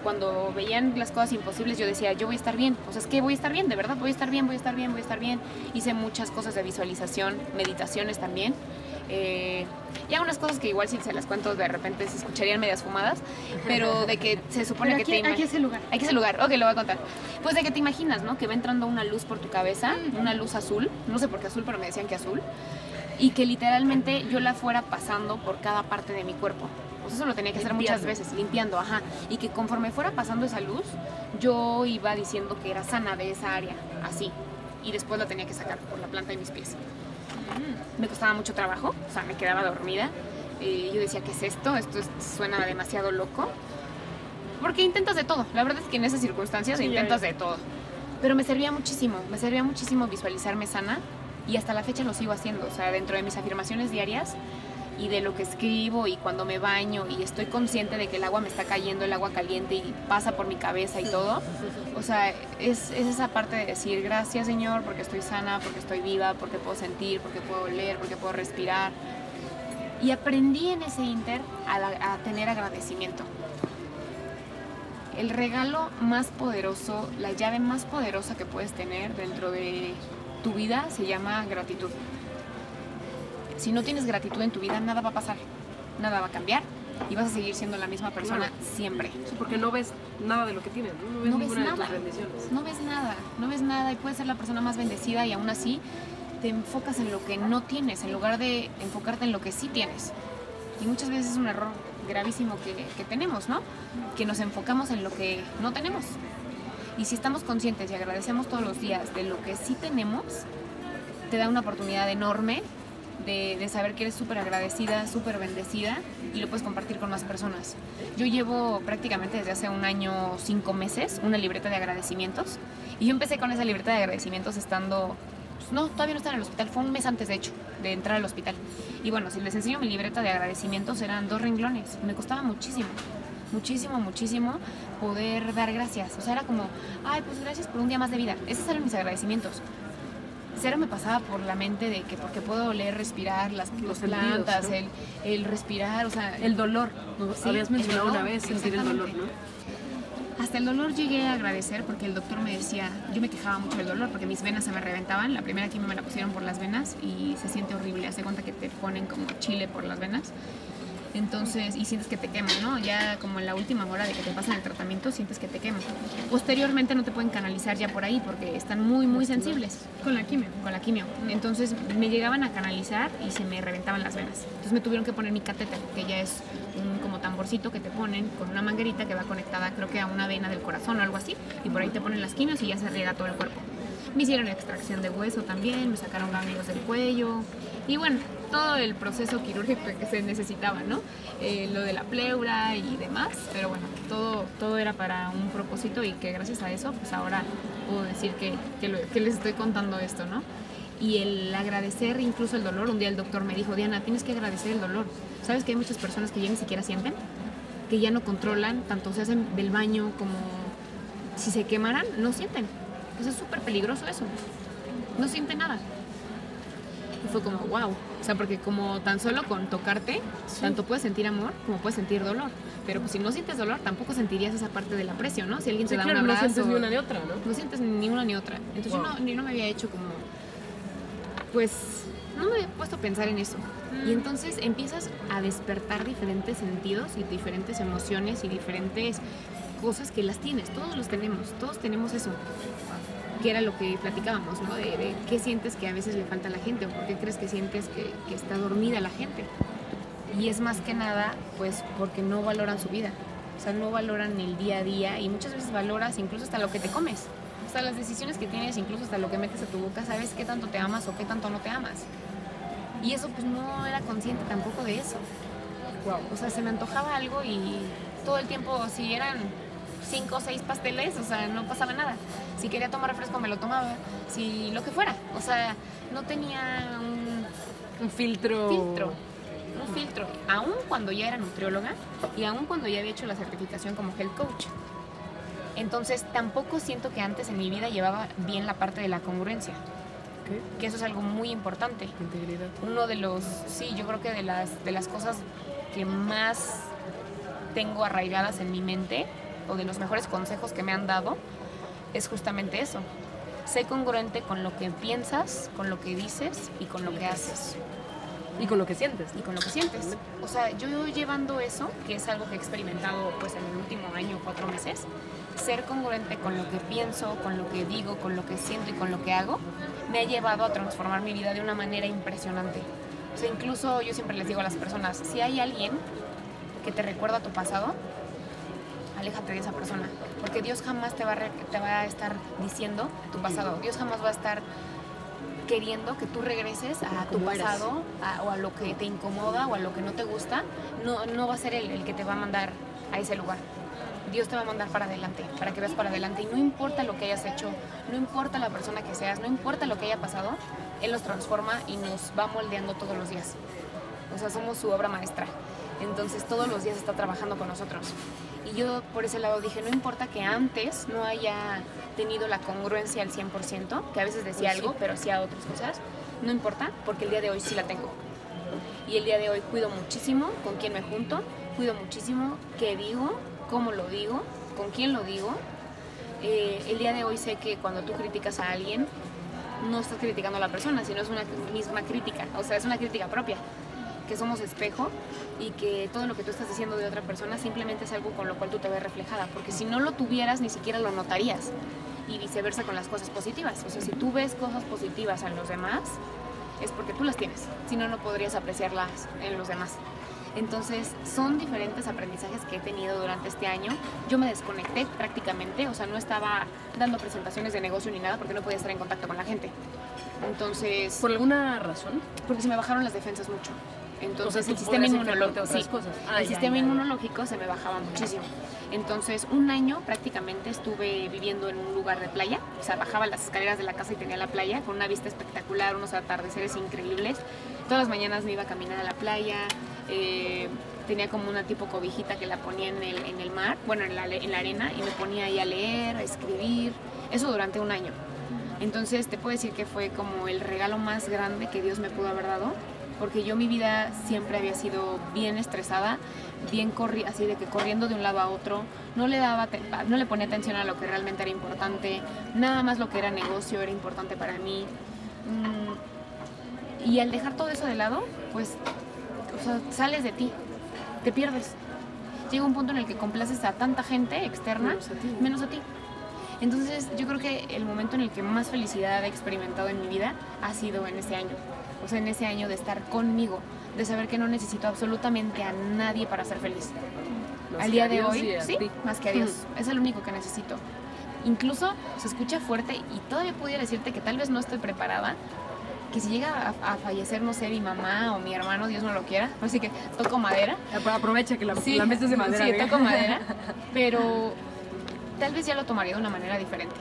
cuando veían las cosas imposibles, yo decía, yo voy a estar bien. O sea, es que voy a estar bien, de verdad, voy a estar bien, voy a estar bien, voy a estar bien. Hice muchas cosas de visualización, meditaciones también. Eh, y algunas cosas que igual si se las cuento de repente se escucharían medias fumadas, pero de que se supone que te... Aquí ese lugar. Aquí ese lugar, ok, lo voy a contar. Pues de que te imaginas, ¿no? Que va entrando una luz por tu cabeza, una luz azul, no sé por qué azul, pero me decían que azul, y que literalmente yo la fuera pasando por cada parte de mi cuerpo. Pues eso lo tenía que hacer muchas veces, limpiando, ajá. Y que conforme fuera pasando esa luz, yo iba diciendo que era sana de esa área, así. Y después la tenía que sacar por la planta de mis pies. Me costaba mucho trabajo, o sea, me quedaba dormida. Eh, yo decía, ¿qué es esto? Esto suena demasiado loco. Porque intentas de todo. La verdad es que en esas circunstancias Sí, intentas de todo. Pero me servía muchísimo, me servía muchísimo visualizarme sana y hasta la fecha lo sigo haciendo. O sea, dentro de mis afirmaciones diarias y de lo que escribo y cuando me baño y estoy consciente de que el agua me está cayendo, el agua caliente y pasa por mi cabeza y todo. O sea, es, es esa parte de decir gracias Señor porque estoy sana, porque estoy viva, porque puedo sentir, porque puedo oler, porque puedo respirar. Y aprendí en ese inter a, la- a tener agradecimiento. El regalo más poderoso, la llave más poderosa que puedes tener dentro de tu vida se llama gratitud. Si no tienes gratitud en tu vida, nada va a pasar, nada va a cambiar y vas a seguir siendo la misma persona Claro. siempre. Sí, porque no ves nada de lo que tienes, no, No ves No ves ninguna de nada. tus bendiciones. No ves nada, no ves nada y puedes ser la persona más bendecida y aún así te enfocas en lo que no tienes en lugar de enfocarte en lo que sí tienes. Y muchas veces es un error gravísimo que, que tenemos, ¿no? Que nos enfocamos en lo que no tenemos. Y si estamos conscientes y agradecemos todos los días de lo que sí tenemos, te da una oportunidad enorme de, de saber que eres súper agradecida, súper bendecida y lo puedes compartir con más personas. Yo llevo prácticamente desde hace un año, cinco meses, una libreta de agradecimientos y yo empecé con esa libreta de agradecimientos estando, pues, no, todavía no estaba en el hospital, fue un mes antes de hecho de entrar al hospital. Y bueno, si les enseño mi libreta de agradecimientos eran dos renglones, me costaba muchísimo muchísimo, muchísimo poder dar gracias. O sea, era como, ay, pues gracias por un día más de vida. Esos eran mis agradecimientos. Cero me pasaba por la mente de que porque puedo oler, respirar las, Los sentidos, plantas, ¿no? el, el respirar, o sea, el dolor. Sí, habías mencionado una vez sentir el dolor. ¿no? Hasta el dolor llegué a agradecer porque el doctor me decía, yo me quejaba mucho del dolor porque mis venas se me reventaban. La primera quimio me la pusieron por las venas y se siente horrible. Hace cuenta que te ponen como chile por las venas. Entonces, y sientes que te queman, ¿no? Ya como en la última hora de que te pasan el tratamiento, sientes que te queman. Posteriormente no te pueden canalizar ya por ahí porque están muy, muy sensibles. Con la quimio. Con la quimio. Entonces me llegaban a canalizar y se me reventaban las venas. Entonces me tuvieron que poner mi catéter, que ya es un como tamborcito que te ponen con una manguerita que va conectada creo que a una vena del corazón o algo así. Y por ahí te ponen las quimios y ya se riega todo el cuerpo. Me hicieron extracción de hueso también, me sacaron ganglios del cuello y bueno, todo el proceso quirúrgico que se necesitaba, ¿no? Eh, lo de la pleura y demás, pero bueno, todo, todo era para un propósito y que gracias a eso, pues ahora puedo decir que, que, lo- que les estoy contando esto, ¿no? Y el agradecer incluso el dolor, un día el doctor me dijo, Diana, tienes que agradecer el dolor. ¿Sabes que hay muchas personas que ya ni siquiera sienten? Que ya no controlan, tanto se hacen del baño como si se quemaran, no sienten. Pues es súper peligroso eso. No siente nada. Y fue como, wow. O sea, porque como tan solo con tocarte, tanto puedes sentir amor como puedes sentir dolor. Pero pues si no sientes dolor, tampoco sentirías esa parte del aprecio, ¿no? Si alguien te Sí, da claro, un no abrazo. sientes ni una ni otra, ¿no? No sientes ni una ni otra. Entonces Wow. yo, no, yo no me había hecho como. Pues no me había puesto a pensar en eso. Y entonces empiezas a despertar diferentes sentidos y diferentes emociones y diferentes cosas que las tienes. Todos los tenemos, todos tenemos eso. Que era lo que platicábamos, ¿no? De, de qué sientes que a veces le falta a la gente o por qué crees que sientes que, que está dormida la gente. Y es más que nada, pues, porque no valoran su vida. O sea, no valoran el día a día y muchas veces valoras incluso hasta lo que te comes. Hasta las decisiones que tienes, incluso hasta lo que metes a tu boca, sabes qué tanto te amas o qué tanto no te amas. Y eso, pues, no era consciente tampoco de eso. O sea, se me antojaba algo y todo el tiempo, si eran cinco o seis pasteles, o sea, no pasaba nada. Si quería tomar refresco, me lo tomaba. Si lo que fuera. O sea, no tenía un Un filtro. filtro. Un filtro. Aún cuando ya era nutrióloga y aún cuando ya había hecho la certificación como health coach. Entonces tampoco siento que antes en mi vida llevaba bien la parte de la congruencia, Ok, que eso es algo muy importante. Integridad. Uno de los, sí, yo creo que de las, de las cosas que más tengo arraigadas en mi mente o de los mejores consejos que me han dado es justamente eso. Sé congruente con lo que piensas, con lo que dices y con lo que haces Y con lo que sientes. y con lo que sientes. O sea, yo llevando eso, que es algo que he experimentado pues en el último año, cuatro meses, ser congruente con lo que pienso, con lo que digo, con lo que siento y con lo que hago, me ha llevado a transformar mi vida de una manera impresionante. O sea, incluso yo siempre les digo a las personas, si hay alguien que te recuerda tu pasado, aléjate de esa persona, porque Dios jamás te va a, te va a estar diciendo tu pasado, Dios jamás va a estar queriendo que tú regreses a tu pasado a- o a lo que te incomoda o a lo que no te gusta, no, no va a ser el, el que te va a mandar a ese lugar. Dios te va a mandar para adelante, para que veas para adelante. Y no importa lo que hayas hecho, no importa la persona que seas, no importa lo que haya pasado, Él nos transforma y nos va moldeando todos los días. o sea, somos su obra maestra. Entonces todos los días está trabajando con nosotros. Y yo por ese lado dije, no importa que antes no haya tenido la congruencia al 100%, que a veces decía Pues algo, pero hacía otras cosas, no importa, porque el día de hoy sí la tengo. Y el día de hoy cuido muchísimo con quién me junto, cuido muchísimo qué digo, cómo lo digo, con quién lo digo. Eh, el día de hoy sé que cuando tú criticas a alguien, no estás criticando a la persona, sino es una misma crítica, o sea, es una crítica propia, que somos espejo y que todo lo que tú estás diciendo de otra persona simplemente es algo con lo cual tú te ves reflejada, porque si no lo tuvieras ni siquiera lo notarías y viceversa con las cosas positivas, o sea, si tú ves cosas positivas en los demás, es porque tú las tienes, si no, no podrías apreciarlas en los demás. Entonces, son diferentes aprendizajes que he tenido durante este año. Yo me desconecté prácticamente, o sea, no estaba dando presentaciones de negocio ni nada porque no podía estar en contacto con la gente. Entonces, ¿Por alguna razón? porque se me bajaron las defensas mucho. Entonces, el sistema inmunológico, cosas. El ya, sistema ya, ya. inmunológico se me bajaba muchísimo. Entonces, un año prácticamente estuve viviendo en un lugar de playa. O sea, bajaba las escaleras de la casa y tenía la playa con una vista espectacular, unos atardeceres increíbles. Todas las mañanas me iba a caminar a la playa. eh, tenía como una tipo cobijita que la ponía en el, en el mar, bueno, en la, en la arena, y me ponía ahí a leer, a escribir. Eso durante un año. Entonces te puedo decir que fue como el regalo más grande que Dios me pudo haber dado, porque yo mi vida siempre había sido bien estresada, bien corri así de que corriendo de un lado a otro, no le daba no le ponía atención a lo que realmente era importante, nada más lo que era negocio era importante para mí. Mm, y al dejar todo eso de lado, pues o sea, sales de ti, te pierdes. Llega un punto en el que complaces a tanta gente externa, Menos a ti. menos a ti. Entonces yo creo que el momento en el que más felicidad he experimentado en mi vida ha sido en ese año. O sea, en ese año de estar conmigo, de saber que no necesito absolutamente a nadie para ser feliz. Más Al día de hoy, sí, ti. más que a Dios. Es el único que necesito. Incluso se escucha fuerte y todavía pudiera decirte que tal vez no estoy preparada, que si llega a, a fallecer, no sé, mi mamá o mi hermano, Dios no lo quiera, *laughs* así que toco madera, Apro- Aprovecha que la, Sí, la mesa es de madera. Sí, amiga. toco madera, *laughs* pero tal vez ya lo tomaría de una manera diferente.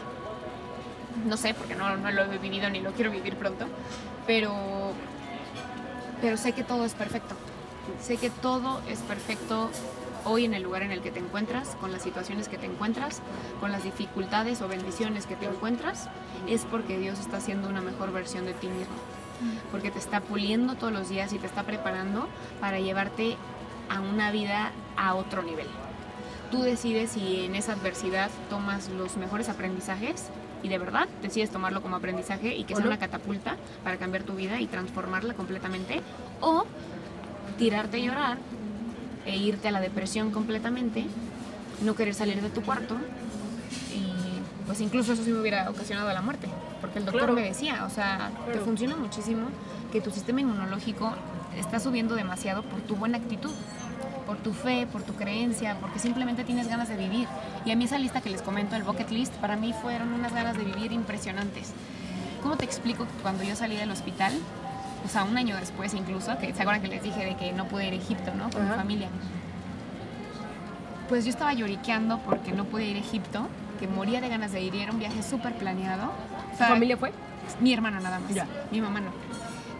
No sé, porque no, no lo he vivido ni lo quiero vivir pronto, pero, pero sé que todo es perfecto. Sé que todo es perfecto hoy en el lugar en el que te encuentras, con las situaciones que te encuentras, con las dificultades o bendiciones que te encuentras, es porque Dios está haciendo una mejor versión de ti mismo. Porque te está puliendo todos los días y te está preparando para llevarte a una vida a otro nivel. Tú decides si en esa adversidad tomas los mejores aprendizajes y de verdad decides tomarlo como aprendizaje y que sea una catapulta para cambiar tu vida y transformarla completamente o tirarte a llorar e irte a la depresión completamente, no querer salir de tu cuarto y pues incluso eso sí me hubiera ocasionado la muerte, porque el doctor Claro. me decía, o sea, te funciona muchísimo que tu sistema inmunológico está subiendo demasiado por tu buena actitud, por tu fe, por tu creencia, porque simplemente tienes ganas de vivir. Y a mí esa lista que les comento, el bucket list, para mí fueron unas ganas de vivir impresionantes. ¿Cómo te explico que cuando yo salí del hospital, o sea, un año después incluso, que se acuerdan que les dije de que no pude ir a Egipto, ¿no? Con mi familia. Pues yo estaba lloriqueando porque no pude ir a Egipto, que moría de ganas de ir y era un viaje súper planeado. O ¿Tu familia fue? mi hermana nada más. Mi mamá no.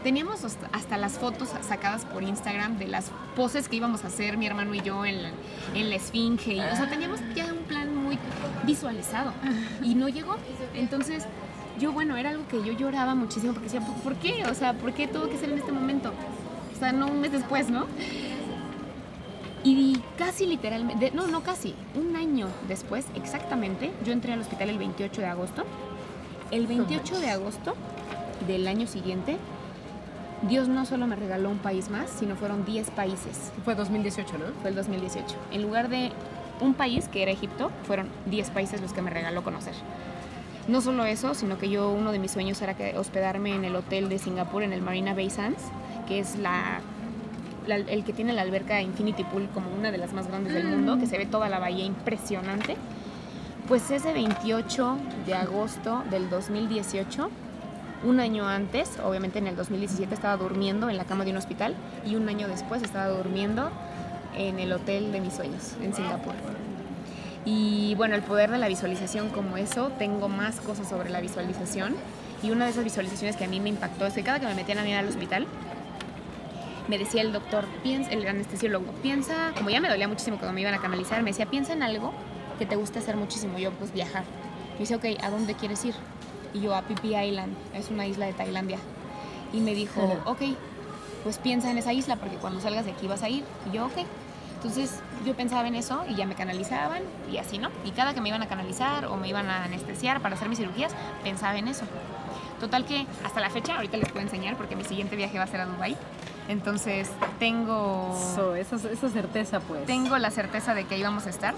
Teníamos hasta, las fotos sacadas por Instagram de las poses que íbamos a hacer mi hermano y yo en la, en la esfinge. y- o sea, teníamos ya un plan muy visualizado. Y no llegó. Entonces, yo, bueno, era algo que yo lloraba muchísimo porque decía, ¿por qué? O sea, ¿por qué tuvo que ser en este momento? O sea, no un mes después, ¿no? Y casi literalmente, no, no casi, un año después, exactamente, yo entré al hospital el 28 de agosto. El 28 de agosto del año siguiente, Dios no solo me regaló un país más, sino fueron 10 países. Fue 2018, ¿no? Fue el 2018. En lugar de un país, que era Egipto, fueron 10 países los que me regaló conocer. No solo eso, sino que yo uno de mis sueños era que hospedarme en el hotel de Singapur, en el Marina Bay Sands, que es la, la- el que tiene la alberca Infinity Pool como una de las más grandes del mundo, que se ve toda la bahía impresionante. Pues ese 28 de agosto del 2018, un año antes, obviamente en el 2017 estaba durmiendo en la cama de un hospital y un año después estaba durmiendo en el hotel de mis sueños en Singapur. Y bueno, el poder de la visualización como eso, tengo más cosas sobre la visualización y una de esas visualizaciones que a mí me impactó es que cada que me metían a mí al hospital, me decía el doctor, piensa, el anestesiólogo, piensa, como ya me dolía muchísimo cuando me iban a canalizar, me decía, piensa en algo que te guste hacer muchísimo. Yo, pues viajar. Me dice, ok, ¿a dónde quieres ir? Y yo, a Phi Phi Island, es una isla de Tailandia. Y me dijo, ok, pues piensa en esa isla porque cuando salgas de aquí vas a ir. Y yo, ok. Entonces yo pensaba en eso y ya me canalizaban y así, ¿no? Y cada que me iban a canalizar o me iban a anestesiar para hacer mis cirugías, pensaba en eso. Total que hasta la fecha, ahorita les puedo enseñar porque mi siguiente viaje va a ser a Dubai. Entonces tengo Eso, esa, esa certeza, pues. tengo la certeza de que ahí vamos a estar.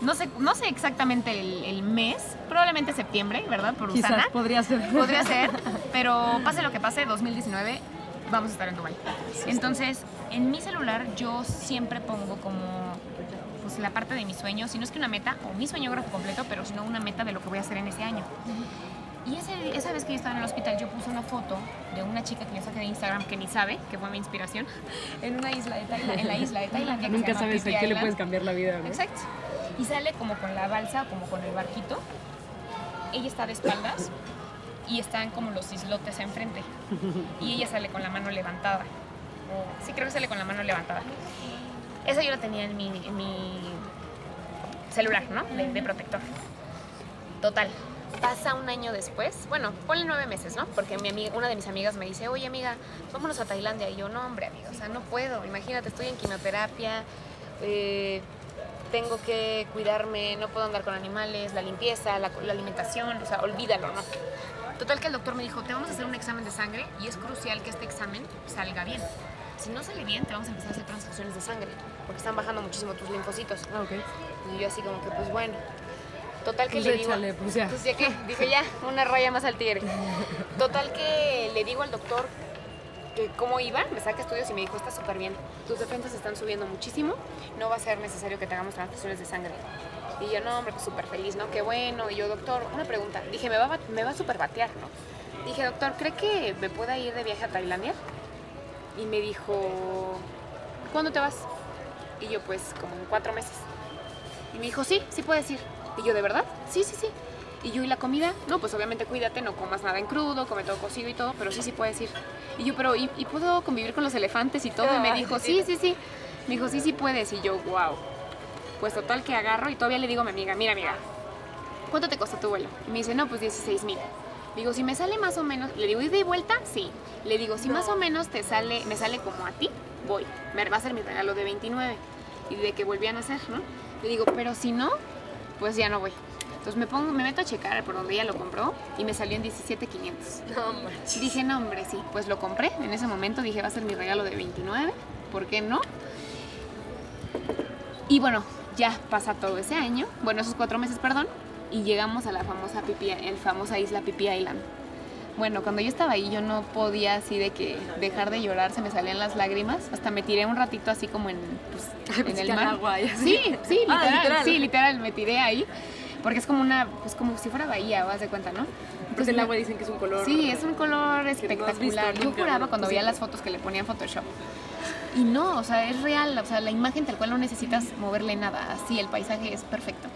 No sé, no sé exactamente el, el mes, probablemente septiembre, ¿verdad? Por Quizás Usana. podría ser. Podría ser, *laughs* pero pase lo que pase, 2019 vamos a estar en Dubai. Entonces, en mi celular yo siempre pongo como pues la parte de mi sueño, si no es que una meta o mi sueño gráfico completo, pero si no una meta de lo que voy a hacer en ese año. Y ese- esa vez que yo estaba en el hospital, yo puse una foto de una chica que yo saqué de Instagram que ni sabe, que fue mi inspiración, en una isla de Tailandia, en la isla de *laughs* Tailandia. Nunca sabes Phi qué le puedes cambiar la vida, ¿no? Exacto. Y sale como con la balsa, como con el barquito. Ella está de espaldas y están como los islotes enfrente. Y ella sale con la mano levantada. O- sí, creo que sale con la mano levantada. Esa yo la tenía en mi, en mi celular, ¿no? De, de protector. Total. Pasa un año después, bueno, ponle nueve meses, ¿no? Porque mi amiga, una de mis amigas me dice, oye amiga, vámonos a Tailandia. Y yo, no, hombre, amiga, o sea, no puedo. Imagínate, estoy en quimioterapia, eh, tengo que cuidarme, no puedo andar con animales, la limpieza, la, la alimentación, o sea, olvídalo, ¿no? Total que el doctor me dijo, te vamos a hacer un examen de sangre y es crucial que este examen salga bien. Si no sale bien, te vamos a empezar a hacer transfusiones de sangre, porque están bajando muchísimo tus linfocitos. Ah, ok. Y yo así como que, pues bueno. Total que Pues le digo... échale, pues ya. Pues ya qué, dije ya, una raya más al tigre. *laughs* Total que le digo al doctor que cómo iba, me saca estudios y me dijo, está súper bien, tus defensas están subiendo muchísimo, no va a ser necesario que te hagamos transfusiones de sangre. Y yo, no, hombre, pues súper feliz, ¿no? Qué bueno. Y yo, doctor, una pregunta. Dije, me va, me va a súper batear, ¿no? Dije, doctor, ¿cree que me pueda ir de viaje a Tailandia? Y me dijo, ¿cuándo te vas? Y yo, pues, como en cuatro meses. Y me dijo, sí, sí puedes ir. Y yo, ¿de verdad? Sí, sí, sí. Y yo, ¿y la comida? No, pues obviamente cuídate, no comas nada en crudo, come todo cocido y todo, pero sí, sí puedes ir. Y yo, pero ¿y, y puedo convivir con los elefantes y todo? Y me dijo, sí, sí, sí. Me dijo, sí, sí puedes. Y yo, wow. Pues total que agarro y todavía le digo a mi amiga, mira, amiga, ¿cuánto te costó tu vuelo? Y me dice, no, pues 16 mil. Digo, si me sale más o menos, le digo, ¿y de vuelta? Sí. Le digo, si más o menos te sale, me sale como a ti, voy. Me va a ser mi regalo de 29. Y de que volvían a hacer, ¿no? Le digo, pero si no, pues ya no voy. Entonces me pongo, me meto a checar por donde ella lo compró y me salió en 17,500. No manches. Dije, no, hombre, sí, pues lo compré. En ese momento dije, va a ser mi regalo de 29, ¿por qué no? Y bueno, ya pasa todo ese año, bueno, esos cuatro meses, perdón, y llegamos a la famosa, Pipi, el famosa isla Pipi Island. Bueno, cuando yo estaba ahí yo no podía así de que dejar de llorar, se me salían las lágrimas, hasta me tiré un ratito así como en, pues, *laughs* en pensé el mar. agua. Sí, sí, Ah, literal, literal. sí, literal, me tiré ahí, porque es como una, pues como si fuera bahía, vas de cuenta, ¿no? Pues el agua dicen que es un color. Sí, es un color no espectacular. Yo juraba cuando veía las fotos que le ponían Photoshop. Y no, o sea, es real, o sea, la imagen tal cual no necesitas moverle nada, así el paisaje es perfecto.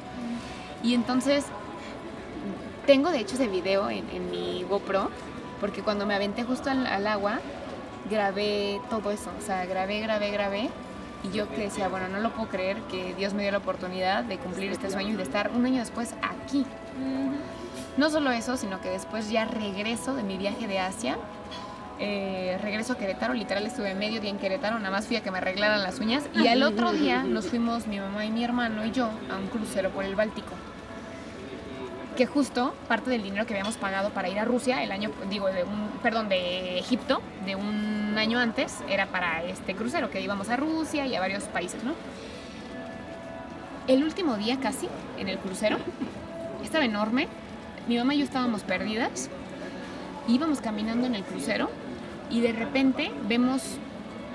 Y entonces, tengo de hecho ese video en, en mi GoPro, porque cuando me aventé justo al, al agua, grabé todo eso, o sea, grabé, grabé, grabé. Y yo que decía, bueno, no lo puedo creer que Dios me dio la oportunidad de cumplir este sueño y de estar un año después aquí. No solo eso, sino que después ya regreso de mi viaje de Asia. eh, regreso a Querétaro, literal estuve medio día en Querétaro, nada más fui a que me arreglaran las uñas. Y al otro día nos fuimos mi mamá y mi hermano y yo a un crucero por el Báltico. Que justo parte del dinero que habíamos pagado para ir a Rusia el año, digo, de un, perdón, de Egipto, de un año antes, era para este crucero, que íbamos a Rusia y a varios países, ¿no? El último día casi, en el crucero, estaba enorme. Mi mamá y yo estábamos perdidas. Íbamos caminando en el crucero y de repente vemos,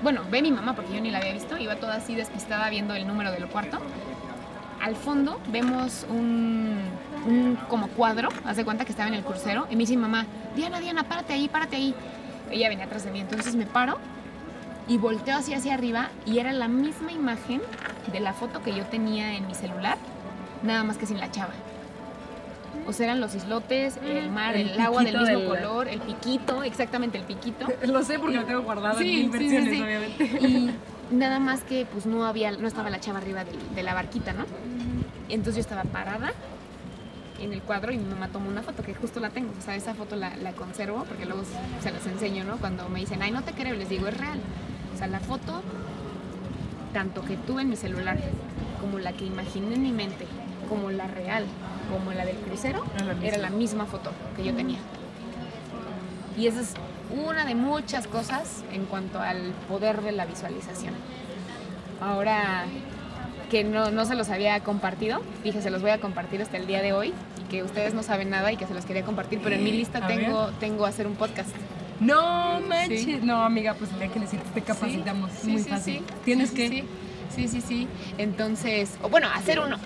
bueno, ve mi mamá porque yo ni la había visto, iba toda así despistada viendo el número del cuarto. Al fondo vemos un, un como cuadro, haz de cuenta que estaba en el crucero, y me dice mi mamá, Diana, Diana, párate ahí, párate ahí. Ella venía atrás de mí, entonces me paro y volteo así hacia arriba y era la misma imagen de la foto que yo tenía en mi celular, nada más que sin la chava. O sea, eran los islotes, el mar, El el, agua del mismo del- color, el piquito, exactamente el piquito. *laughs* Lo sé porque lo tengo guardado Sí, en mil sí, sí, obviamente. Y nada más que pues no había, no estaba la chava arriba del- de, la barquita, ¿no? Entonces yo estaba parada en el cuadro y mi mamá tomó una foto, que justo la tengo. O sea, esa foto la, la conservo porque luego se las enseño, ¿no? Cuando me dicen, ay, no te creo, les digo, es real. O sea, la foto, tanto que tuve en mi celular, como la que imaginé en mi mente, como la real, como la del crucero, Era la misma. era la misma foto que yo tenía. Y esa es una de muchas cosas en cuanto al poder de la visualización. Ahora que no, no se los había compartido, dije se los voy a compartir hasta el día de hoy y que ustedes no saben nada y que se los quería compartir, pero en mi lista A tengo, tengo hacer un podcast. No manches. Sí. No, amiga, pues el día que necesites te capacitamos. Sí, Muy sí, fácil. sí. Tienes que. sí, Sí, sí. Entonces, o bueno, hacer uno.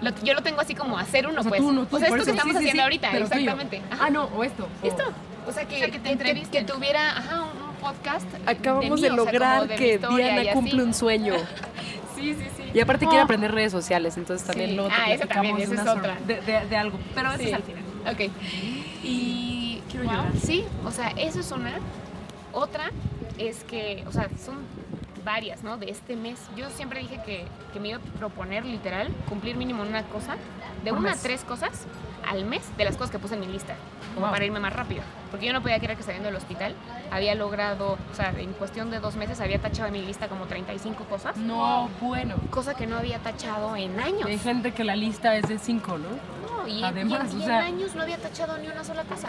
Lo- yo lo tengo así como hacer uno, O sea, pues. tú no, tú, o sea, por esto que estamos haciendo ahorita, exactamente. Ah, no, o esto. o- Esto. O sea, que, O sea, que te que- que- tuviera ajá, un, un podcast. Acabamos de, mí, lograr de que Diana cumple un sueño. *laughs* Sí, sí, sí. Y aparte quiere Oh. aprender redes sociales, entonces también Sí. te Ah, esa también, esa es otra. De, de- de algo. Pero eso Sí. es al final. Ok. Y. Quiero wow, llorar. Sí, o sea, eso es una. Otra es que, o sea, son varias, ¿no? De este mes. Yo siempre dije que, que me iba a proponer, literal, cumplir mínimo una cosa, de una a tres cosas al mes de las cosas que puse en mi lista, como Wow. para irme más rápido. Porque yo no podía creer que saliendo del hospital había logrado, o sea, en cuestión de dos meses había tachado en mi lista como 35 cosas, No, bueno. cosa que no había tachado en años. Hay gente que la lista es de cinco, ¿no? No, y, Además, y en, o sea- años no había tachado ni una sola cosa.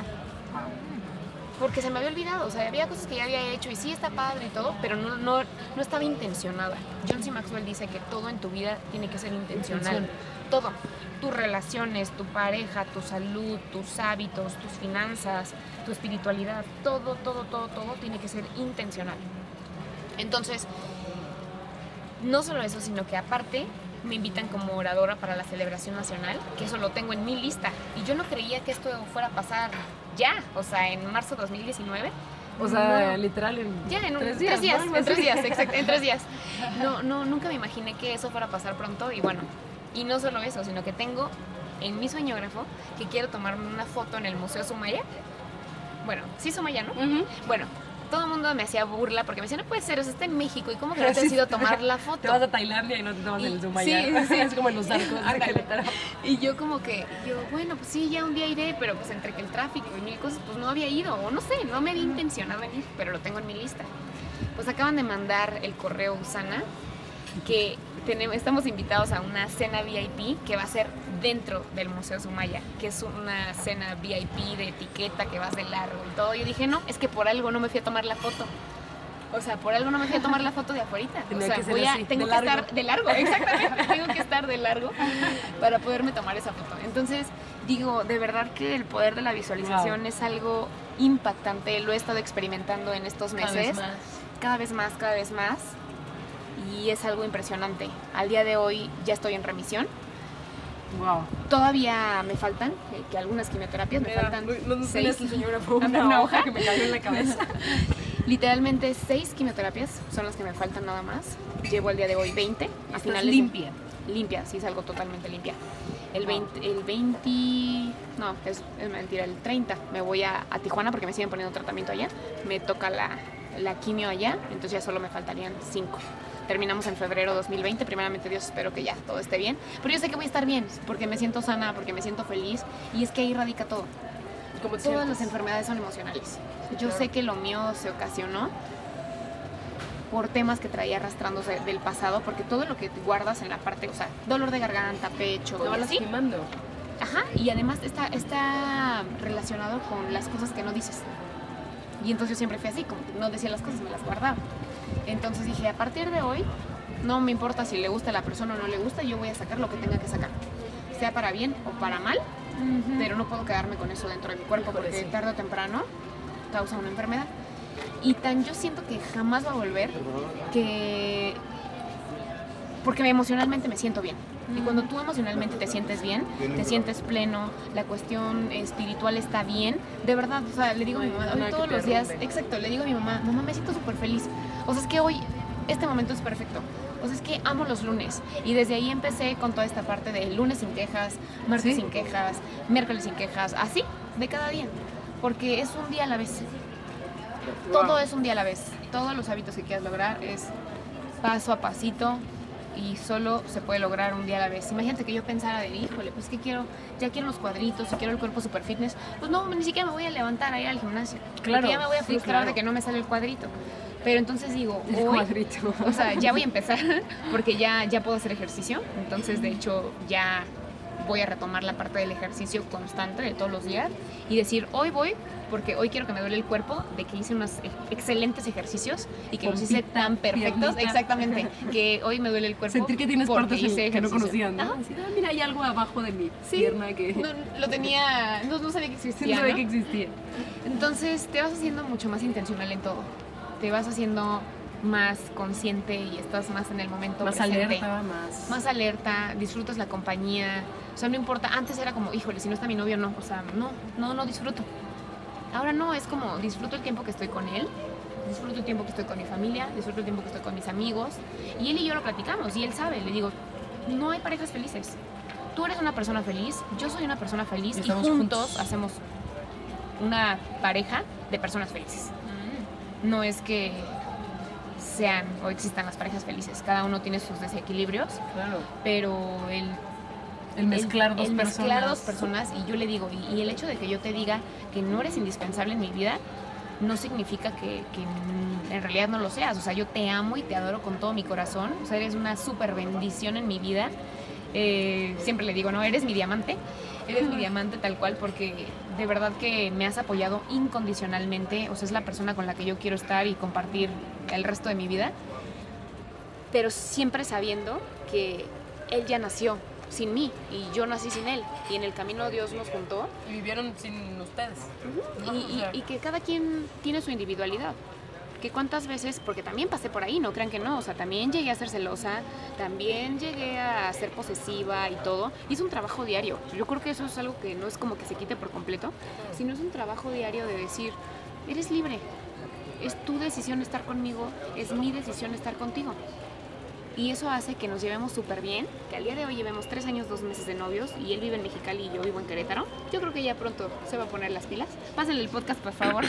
Porque se me había olvidado, o sea, había cosas que ya había hecho y sí está padre y todo, pero no, no, no estaba intencionada. John C. Maxwell dice que todo en tu vida tiene que ser intencional. Intención. Todo. Tus relaciones, tu pareja, tu salud, tus hábitos, tus finanzas, tu espiritualidad, todo, todo, todo, todo tiene que ser intencional. Entonces, no solo eso, sino que aparte me invitan como oradora para la celebración nacional, que eso lo tengo en mi lista. Y yo no creía que esto fuera a pasar ya, o sea, en marzo de 2019. O sea, No. literal en Ya, en un- tres tres días. días, ¿no? En tres días, exacto, en tres *laughs* días. No, no, nunca me imaginé que eso fuera a pasar pronto y bueno, y no solo eso, sino que tengo en mi sueñógrafo que quiero tomarme una foto en el Museo Sumaya. Bueno, sí Sumaya, ¿no? Ujú. Bueno, todo el mundo me hacía burla porque me decía, no puede ser, o sea, está en México y cómo que *laughs* no te has ido a tomar la Te foto. vas a Tailandia y no te tomas Y- el sí, sí. *laughs* Es como en los arcos. Y yo como que, yo, bueno, pues sí, ya un día iré, pero pues entre que el tráfico y mil cosas, pues no había ido, o no sé, no me había intencionado en ir, pero lo tengo en mi lista. Pues acaban de mandar el correo Usana, que tenemos, estamos invitados a una cena VIP que va a ser dentro del Museo Sumaya, que es una cena VIP de etiqueta que vas de largo y todo. Yo dije, no, es que por algo no me fui a tomar la foto. O sea, por algo no me fui a tomar la foto de afuera. *laughs* O sea, que voy a, así, tengo que largo. estar de largo, exactamente. tengo que estar de largo para poderme tomar esa foto. Entonces, digo, de verdad que el poder de la visualización Wow. es algo impactante. Lo he estado experimentando en estos Cada meses. vez más. Cada vez más, cada vez más. Y es algo impresionante. Al día de hoy ya estoy en remisión. Wow. Todavía me faltan, eh, que algunas quimioterapias me faltan. no, no seis. el señor una, una hoja que me cayó en la *laughs* cabeza. Literalmente seis quimioterapias son las que me faltan nada más. Llevo al día de hoy 20. A finales de- limpia. limpia, sí, salgo totalmente limpia. El 20, el 20 no, es, es mentira, el 30 me voy a, a Tijuana porque me siguen poniendo tratamiento allá. Me toca la, la quimio allá, entonces ya solo me faltarían 5. Terminamos en febrero 2020, primeramente Dios, espero que ya todo esté bien. Pero yo sé que voy a estar bien, porque me siento sana, porque me siento feliz y es que ahí radica todo. Como Todas sientes? las enfermedades son emocionales. Yo claro. sé que lo mío se ocasionó por temas que traía arrastrándose del pasado, porque todo lo que guardas en la parte, o sea, dolor de garganta, pecho, Te así, lastimando. ajá, y además está, está relacionado con las cosas que no dices. Y entonces yo siempre fui así, como no decía las cosas, me las guardaba. Entonces dije, a partir de hoy, no me importa si le gusta a la persona o no le gusta, yo voy a sacar lo que tenga que sacar. Sea para bien o para mal, pero no puedo quedarme con eso dentro de mi cuerpo porque sí. tarde o temprano causa una enfermedad. Y tan yo siento que jamás va a volver que porque emocionalmente me siento bien. Y cuando tú emocionalmente te sientes bien, te sientes pleno, la cuestión espiritual está bien, de verdad, o sea, le digo a mi mamá, hoy todos los días, exacto, le digo a mi mamá, mamá, me siento súper feliz. O sea, es que hoy, este momento es perfecto. pues es que amo los lunes. Y desde ahí empecé con toda esta parte de lunes sin quejas, martes Sí. sin quejas, miércoles sin quejas, así, de cada día. Porque es un día a la vez. Todo es un día a la vez. Todos los hábitos que quieras lograr es paso a pasito y solo se puede lograr un día a la vez. Imagínate que yo pensara de, híjole, pues que quiero, ya quiero los cuadritos y quiero el cuerpo super fitness, pues no, ni siquiera me voy a levantar a ir al gimnasio. Claro, Porque ya me voy a sí, frustrar claro. de que no me sale el cuadrito. Pero entonces digo, *laughs* El hoy, cuadrito. o sea, ya voy a empezar *laughs* porque ya, ya puedo hacer ejercicio. Entonces, de hecho, ya voy a retomar la parte del ejercicio constante de todos los días y decir, hoy voy porque hoy quiero que me duele el cuerpo de que hice unos excelentes ejercicios y que los hice tan perfectos, piernita. exactamente, *laughs* que hoy me duele el cuerpo. Sentir que tienes partes hice que no conocían, ¿no? Ah, mira, hay algo abajo de mi Sí, pierna que no, lo tenía, no, no sabía que sí, existía. no sabía que existía. Entonces te vas haciendo mucho más intencional en todo. Te vas haciendo más consciente y estás más en el momento Más presente. alerta, más... Más alerta, disfrutas la compañía. O sea, no importa. Antes era como, híjole, si no está mi novio, no. O sea, no, no, no disfruto. Ahora no, es como disfruto el tiempo que estoy con él, disfruto el tiempo que estoy con mi familia, disfruto el tiempo que estoy con mis amigos. Y él y yo lo platicamos y él sabe, le digo, no hay parejas felices. Tú eres una persona feliz, yo soy una persona feliz y, Estamos juntos, juntos. hacemos una pareja de personas felices. No es que sean o existan las parejas felices, cada uno tiene sus desequilibrios, Claro. pero el El mezclar dos el personas. mezclar dos personas y yo le digo, y, y el hecho de que yo te diga que no eres indispensable en mi vida, no significa que, que en realidad no lo seas. O sea, yo te amo y te adoro con todo mi corazón. O sea, eres una súper bendición en mi vida. Eh, siempre le digo, no, eres mi diamante. Eres mi diamante tal cual porque de verdad que me has apoyado incondicionalmente. O sea, es la persona con la que yo quiero estar y compartir el resto de mi vida. Pero siempre sabiendo que él ya nació sin mí y yo nací sin él. Y en el camino Dios nos juntó Y vivieron sin ustedes. y, y- y que cada quien tiene su individualidad. Que cuántas veces, porque también pasé por ahí, no crean que no, o sea, también llegué a ser celosa, también llegué a ser posesiva y todo. Y es un trabajo diario. Yo creo que eso es algo que no es como que se quite por completo, sino es un trabajo diario de decir, eres libre, es tu decisión estar conmigo, es mi decisión estar contigo. Y eso hace que nos llevemos súper bien, que al día de hoy llevemos tres años, dos meses de novios y él vive en Mexicali y yo vivo en Querétaro. Yo creo que ya pronto se va a poner las pilas. Pásenle el podcast, por favor.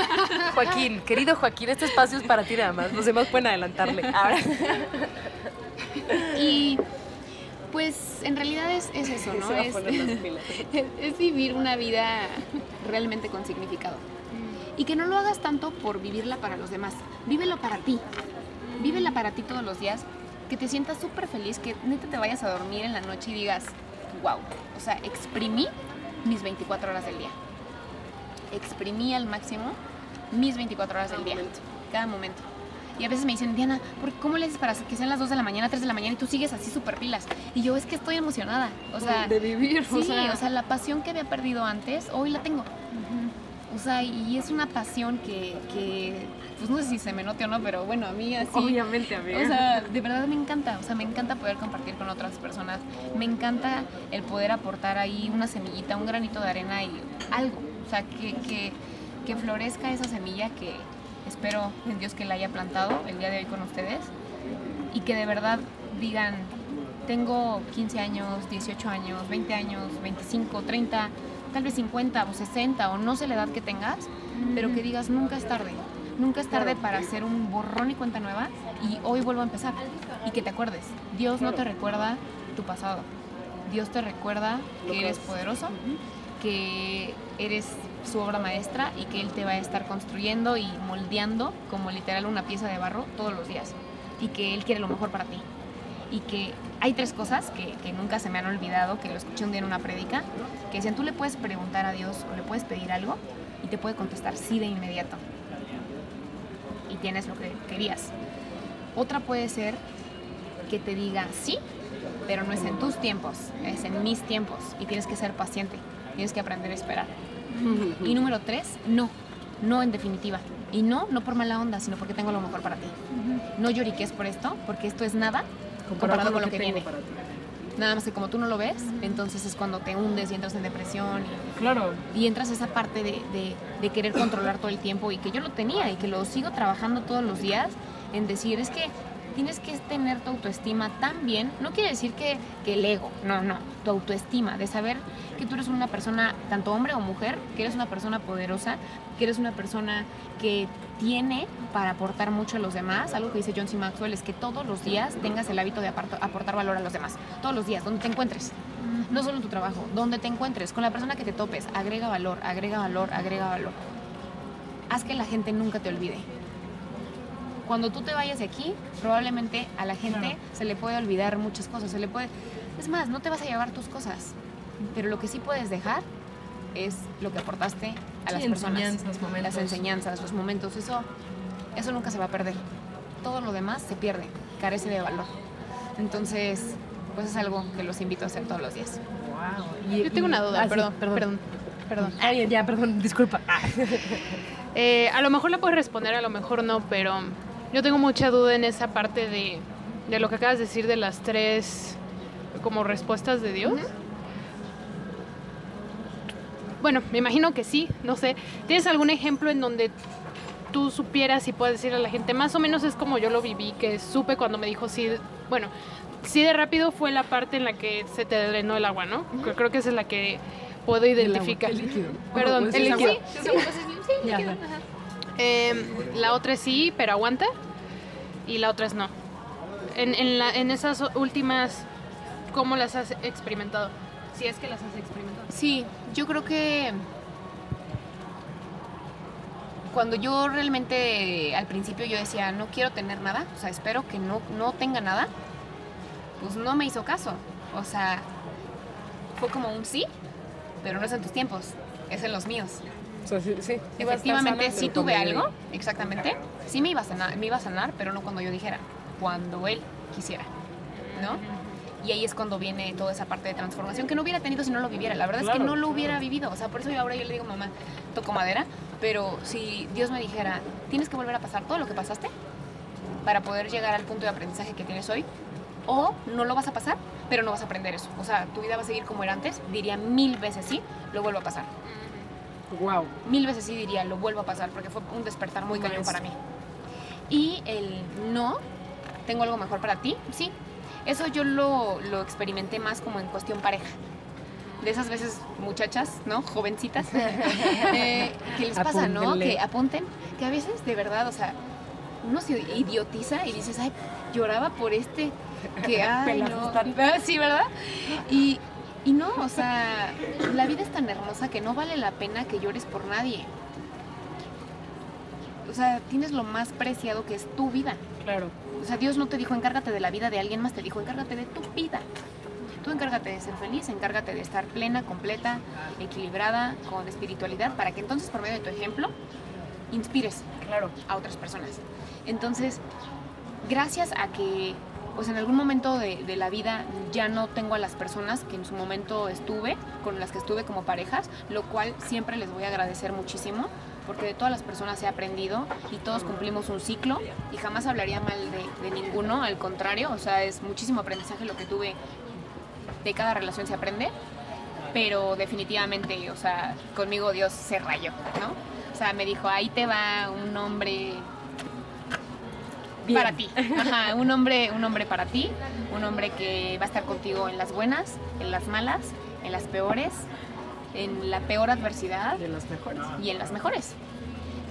*laughs* Joaquín, querido Joaquín, este espacio es para ti nada más. Los demás pueden adelantarle. *laughs* Ahora. y pues en realidad es, es eso, ¿no? *laughs* Es, es- es vivir una vida realmente con significado. Y que no lo hagas tanto por vivirla para los demás. Vívelo para ti. Vívela para ti todos los días. Que te sientas súper feliz, que neta te vayas a dormir en la noche y digas, wow. O sea, exprimí mis 24 horas del día. Exprimí al máximo mis 24 horas del día. Cada momento. Y a veces me dicen, Diana, ¿por ¿cómo le haces para que sean las 2 de la mañana, 3 de la mañana y tú sigues así súper pilas? Y yo es que estoy emocionada. O sea, de vivir, Sí, o sea, la pasión que había perdido antes, hoy la tengo. O sea, y es una pasión que, que, pues no sé si se me note o no, pero bueno, a mí así... obviamente, amiga. O sea, de verdad me encanta, o sea, me encanta poder compartir con otras personas, me encanta el poder aportar ahí una semillita, un granito de arena y algo, o sea, que, que, que florezca esa semilla que espero en Dios que la haya plantado el día de hoy con ustedes. Y que de verdad digan, tengo 15 años, 18 años, 20 años, 25, 30, tal vez 50 o 60 o no sé la edad que tengas, pero que digas, nunca es tarde. Nunca es tarde para hacer un borrón y cuenta nueva y hoy vuelvo a empezar. Y que te acuerdes, Dios no te recuerda tu pasado. Dios te recuerda que eres poderoso, que eres su obra maestra y que Él te va a estar construyendo y moldeando como literal una pieza de barro todos los días. Y que Él quiere lo mejor para ti. Y que hay tres cosas que, que nunca se me han olvidado, que lo escuché un día en una prédica, que decían, tú le puedes preguntar a Dios o le puedes pedir algo y te puede contestar sí de inmediato. Y tienes lo que querías. Otra puede ser que te diga sí, pero no es en tus tiempos, es en mis tiempos y tienes que ser paciente, tienes que aprender a esperar. *laughs* Y número tres, no, no en definitiva. Y no, no por mala onda, sino porque tengo lo mejor para ti. No lloriques por esto, porque esto es nada comparado con lo que tengo viene. para ti. Nada más que como tú no lo ves, entonces es cuando te hundes y entras en depresión y Claro. y entras a esa parte de, de- de querer controlar todo el tiempo y que yo lo tenía y que lo sigo trabajando todos los días en decir, es que tienes que tener tu autoestima tan bien. No quiere decir que, que el ego, no, no. Tu autoestima, de saber que tú eres una persona, tanto hombre o mujer, que eres una persona poderosa, que eres una persona que tiene para aportar mucho a los demás. Algo que dice John C. Maxwell es que todos los días tengas el hábito de aportar valor a los demás. Todos los días, donde te encuentres. No solo en tu trabajo, donde te encuentres, con la persona que te topes, agrega valor, agrega valor, agrega valor. Haz que la gente nunca te olvide. Cuando tú te vayas de aquí, probablemente a la gente se le puede olvidar muchas cosas, se le puede... Es más, no te vas a llevar tus cosas, pero lo que sí puedes dejar es lo que aportaste a Sí, las personas. enseñanzas, momentos. Las enseñanzas, los momentos, eso, eso nunca se va a perder. Todo lo demás se pierde, carece de valor. Entonces, pues es algo que los invito a hacer todos los días. Wow. Y- Yo tengo una duda, ah, sí, perdón, perdón, perdón. Ah, ya, ya, perdón, disculpa. *laughs* Eh, a lo mejor la puedes responder, a lo mejor no, pero yo tengo mucha duda en esa parte de, de lo que acabas de decir de las tres como respuestas de Dios. Bueno, me imagino que sí, no sé. ¿Tienes algún ejemplo en donde tú supieras y puedes decir a la gente, más o menos es como yo lo viví, que supe cuando me dijo sí, bueno, sí de rápido fue la parte en la que se te drenó el agua, ¿no? Creo- Creo que esa es la que puedo identificar. el líquido. Perdón, Pues el líquido. agua. Sí, sí, líquido, ya. ajá. Eh, la otra es sí, pero aguanta. Y la otra es no. En, en, en esas últimas, ¿cómo las has experimentado? Si es que las has experimentado. Sí, yo creo que cuando yo realmente al principio yo decía no quiero tener nada, o sea, espero que no, no tenga nada, pues no me hizo caso. O sea, fue como un sí, pero no es en tus tiempos, es en los míos. O sea, sí, Efectivamente, sana, sí tuve algo, exactamente. Sí me iba, a sanar, me iba a sanar, pero no cuando yo dijera, cuando él quisiera, ¿no? Y ahí es cuando viene toda esa parte de transformación que no hubiera tenido si no lo viviera. La verdad es que no lo claro. hubiera vivido. O sea, por eso yo ahora yo le digo, mamá, toco madera, pero si Dios me dijera, tienes que volver a pasar todo lo que pasaste para poder llegar al punto de aprendizaje que tienes hoy, o no lo vas a pasar, pero no vas a aprender eso. O sea, tu vida va a seguir como era antes, diría mil veces sí, lo vuelvo a pasar Wow. mil veces sí diría, lo vuelvo a pasar, porque fue un despertar muy cañón para mí. Y el no, tengo algo mejor para ti, sí. Eso yo lo, lo experimenté más como en cuestión pareja. De esas veces, muchachas, ¿no? Jovencitas, *laughs* eh, que les pasa, ¿no? Que apunten, que a veces, de verdad, o sea, uno se idiotiza y dices, ay, lloraba por este, que, ay, *laughs* no. Sí, ¿verdad? Y, y no, o sea, la vida es tan hermosa que no vale la pena que llores por nadie. O sea, tienes lo más preciado que es tu vida. Claro. O sea, Dios no te dijo encárgate de la vida de alguien más, te dijo encárgate de tu vida. Tú encárgate de ser feliz, encárgate de estar plena, completa, equilibrada, con espiritualidad, para que entonces por medio de tu ejemplo inspires Claro. a otras personas. Entonces, gracias a que pues en algún momento de, de la vida ya no tengo a las personas que en su momento estuve, con las que estuve como parejas, lo cual siempre les voy a agradecer muchísimo, porque de todas las personas he aprendido y todos cumplimos un ciclo y jamás hablaría mal de, de ninguno, al contrario, o sea, es muchísimo aprendizaje lo que tuve, de cada relación se aprende, pero definitivamente, o sea, conmigo Dios se rayó, ¿no? O sea, me dijo, ahí te va un hombre Bien. para ti. Ajá, un hombre, un hombre para ti, un hombre que va a estar contigo en las buenas, en las malas, en las peores, en la peor adversidad De las mejores. y en las mejores.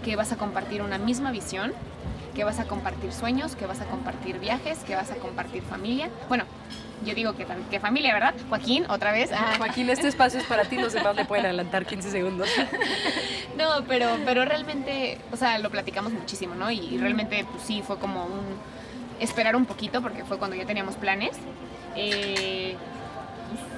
Que vas a compartir una misma visión, que vas a compartir sueños, que vas a compartir viajes, que vas a compartir familia. Bueno, yo digo que, que familia, ¿verdad? Joaquín, otra vez. Ah, Joaquín, este espacio es para ti, los demás le pueden adelantar 15 segundos. *laughs* No, pero, pero realmente, o sea, lo platicamos muchísimo, ¿no? Y, realmente, pues sí, fue como un esperar un poquito, porque fue cuando ya teníamos planes. Eh,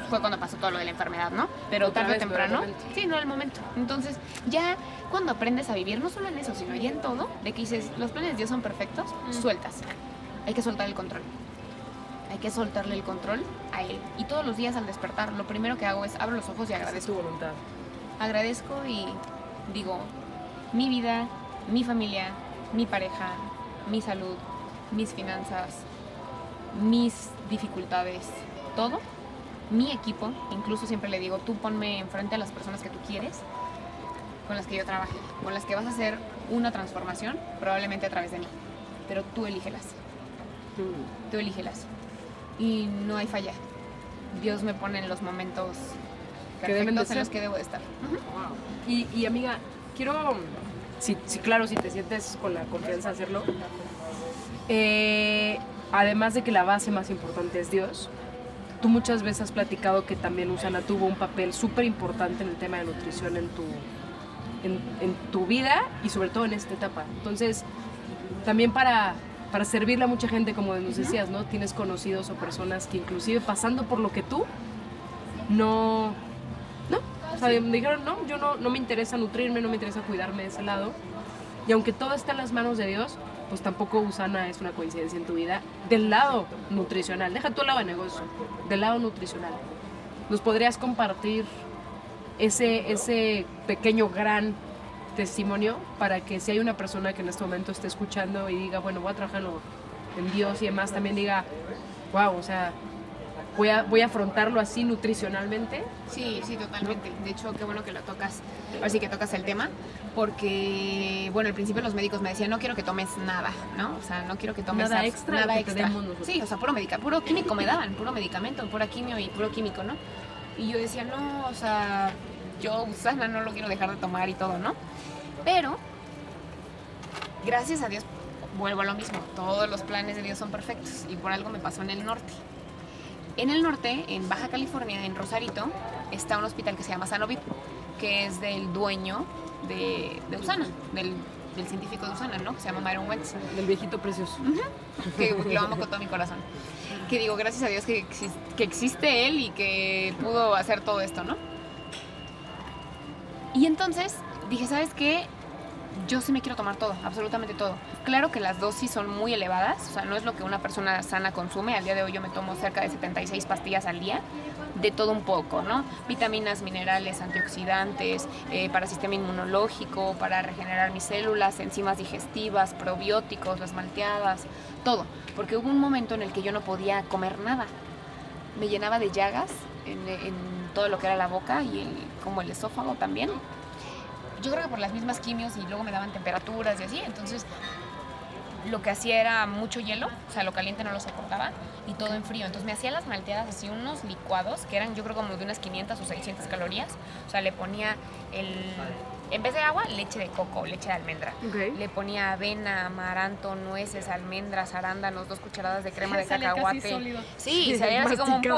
fue cuando pasó todo lo de la enfermedad, ¿no? Pero Otra tarde o no temprano. Sí, no el momento. Entonces, ya cuando aprendes a vivir, no solo en eso, sino ya en todo, de que dices, los planes de Dios son perfectos, sueltas. Hay que soltar el control. Hay que soltarle el control a Él. Y todos los días al despertar, lo primero que hago es abro los ojos y Es agradezco tu voluntad. agradezco y digo, mi vida, mi familia, mi pareja, mi salud, mis finanzas, mis dificultades, todo, mi equipo, incluso siempre le digo, tú ponme enfrente a las personas que tú quieres, con las que yo trabaje, con las que vas a hacer una transformación, probablemente a través de mí, pero tú elígelas. tú elígelas. Y no hay falla. Dios me pone en los momentos perfectos en los que debo de estar. Y, y, amiga, quiero, sí, sí, claro, si te sientes con la confianza de hacerlo, eh, además de que la base más importante es Dios, tú muchas veces has platicado que también Usana tuvo un papel súper importante en el tema de nutrición en tu, en, en tu vida y sobre todo en esta etapa. Entonces, también para, para servirle a mucha gente, como nos decías, ¿no? Tienes conocidos o personas que inclusive pasando por lo que tú, no... No, o sea, me dijeron, no, yo no, no me interesa nutrirme, no me interesa cuidarme de ese lado. Y aunque todo está en las manos de Dios, pues tampoco Usana es una coincidencia en tu vida. Del lado nutricional, deja tu lado de negocio, del lado nutricional. ¿Nos podrías compartir ese, ese pequeño gran testimonio para que si hay una persona que en este momento esté escuchando y diga, bueno, voy a trabajar en Dios y demás, también diga, wow, o sea, voy a, voy a afrontarlo así nutricionalmente? Sí, sí, totalmente. De hecho, qué bueno que lo tocas, ahora sí que tocas el tema, porque, bueno, al principio los médicos me decían, no quiero que tomes nada, ¿no? O sea, no quiero que tomes Nada extra nada extra. Sí, o sea, puro medica, puro químico me daban, puro medicamento, pura quimio y puro químico, ¿no? Y yo decía, no, o sea, yo sana no lo quiero dejar de tomar y todo, ¿no? Pero, gracias a Dios, vuelvo a lo mismo, todos los planes de Dios son perfectos y por algo me pasó en el norte. En el norte, en Baja California, en Rosarito, está un hospital que se llama Sanovip, que es del dueño de, de Usana, del, del científico de Usana, ¿no? Que se llama Myron Wentz, Del viejito precioso. que lo amo con todo mi corazón. Que digo, gracias a Dios que existe él y que pudo hacer todo esto, ¿no? Y entonces dije, ¿sabes qué? Yo sí me quiero tomar todo, absolutamente todo. Claro que las dosis son muy elevadas, o sea, no es lo que una persona sana consume. Al día de hoy yo me tomo cerca de 76 pastillas al día, de todo un poco, ¿no? Vitaminas, minerales, antioxidantes, eh, para sistema inmunológico, para regenerar mis células, enzimas digestivas, probióticos, las malteadas, todo. Porque hubo un momento en el que yo no podía comer nada. Me llenaba de llagas en, todo lo que era la boca y el- como el esófago también yo creo que por las mismas quimios y luego me daban temperaturas y así, entonces lo que hacía era mucho hielo, o sea, lo caliente no lo soportaba y todo en frío. Entonces me hacía las malteadas así, unos licuados que eran yo creo como de unas 500 o 600 calorías. O sea, le ponía el, en vez de agua, leche de coco, leche de almendra. Ok. Le ponía avena, amaranto, nueces, almendras, arándanos, dos cucharadas de crema de *laughs* casi cacahuate. sólido. Sí, *laughs* salían así como un ¿no?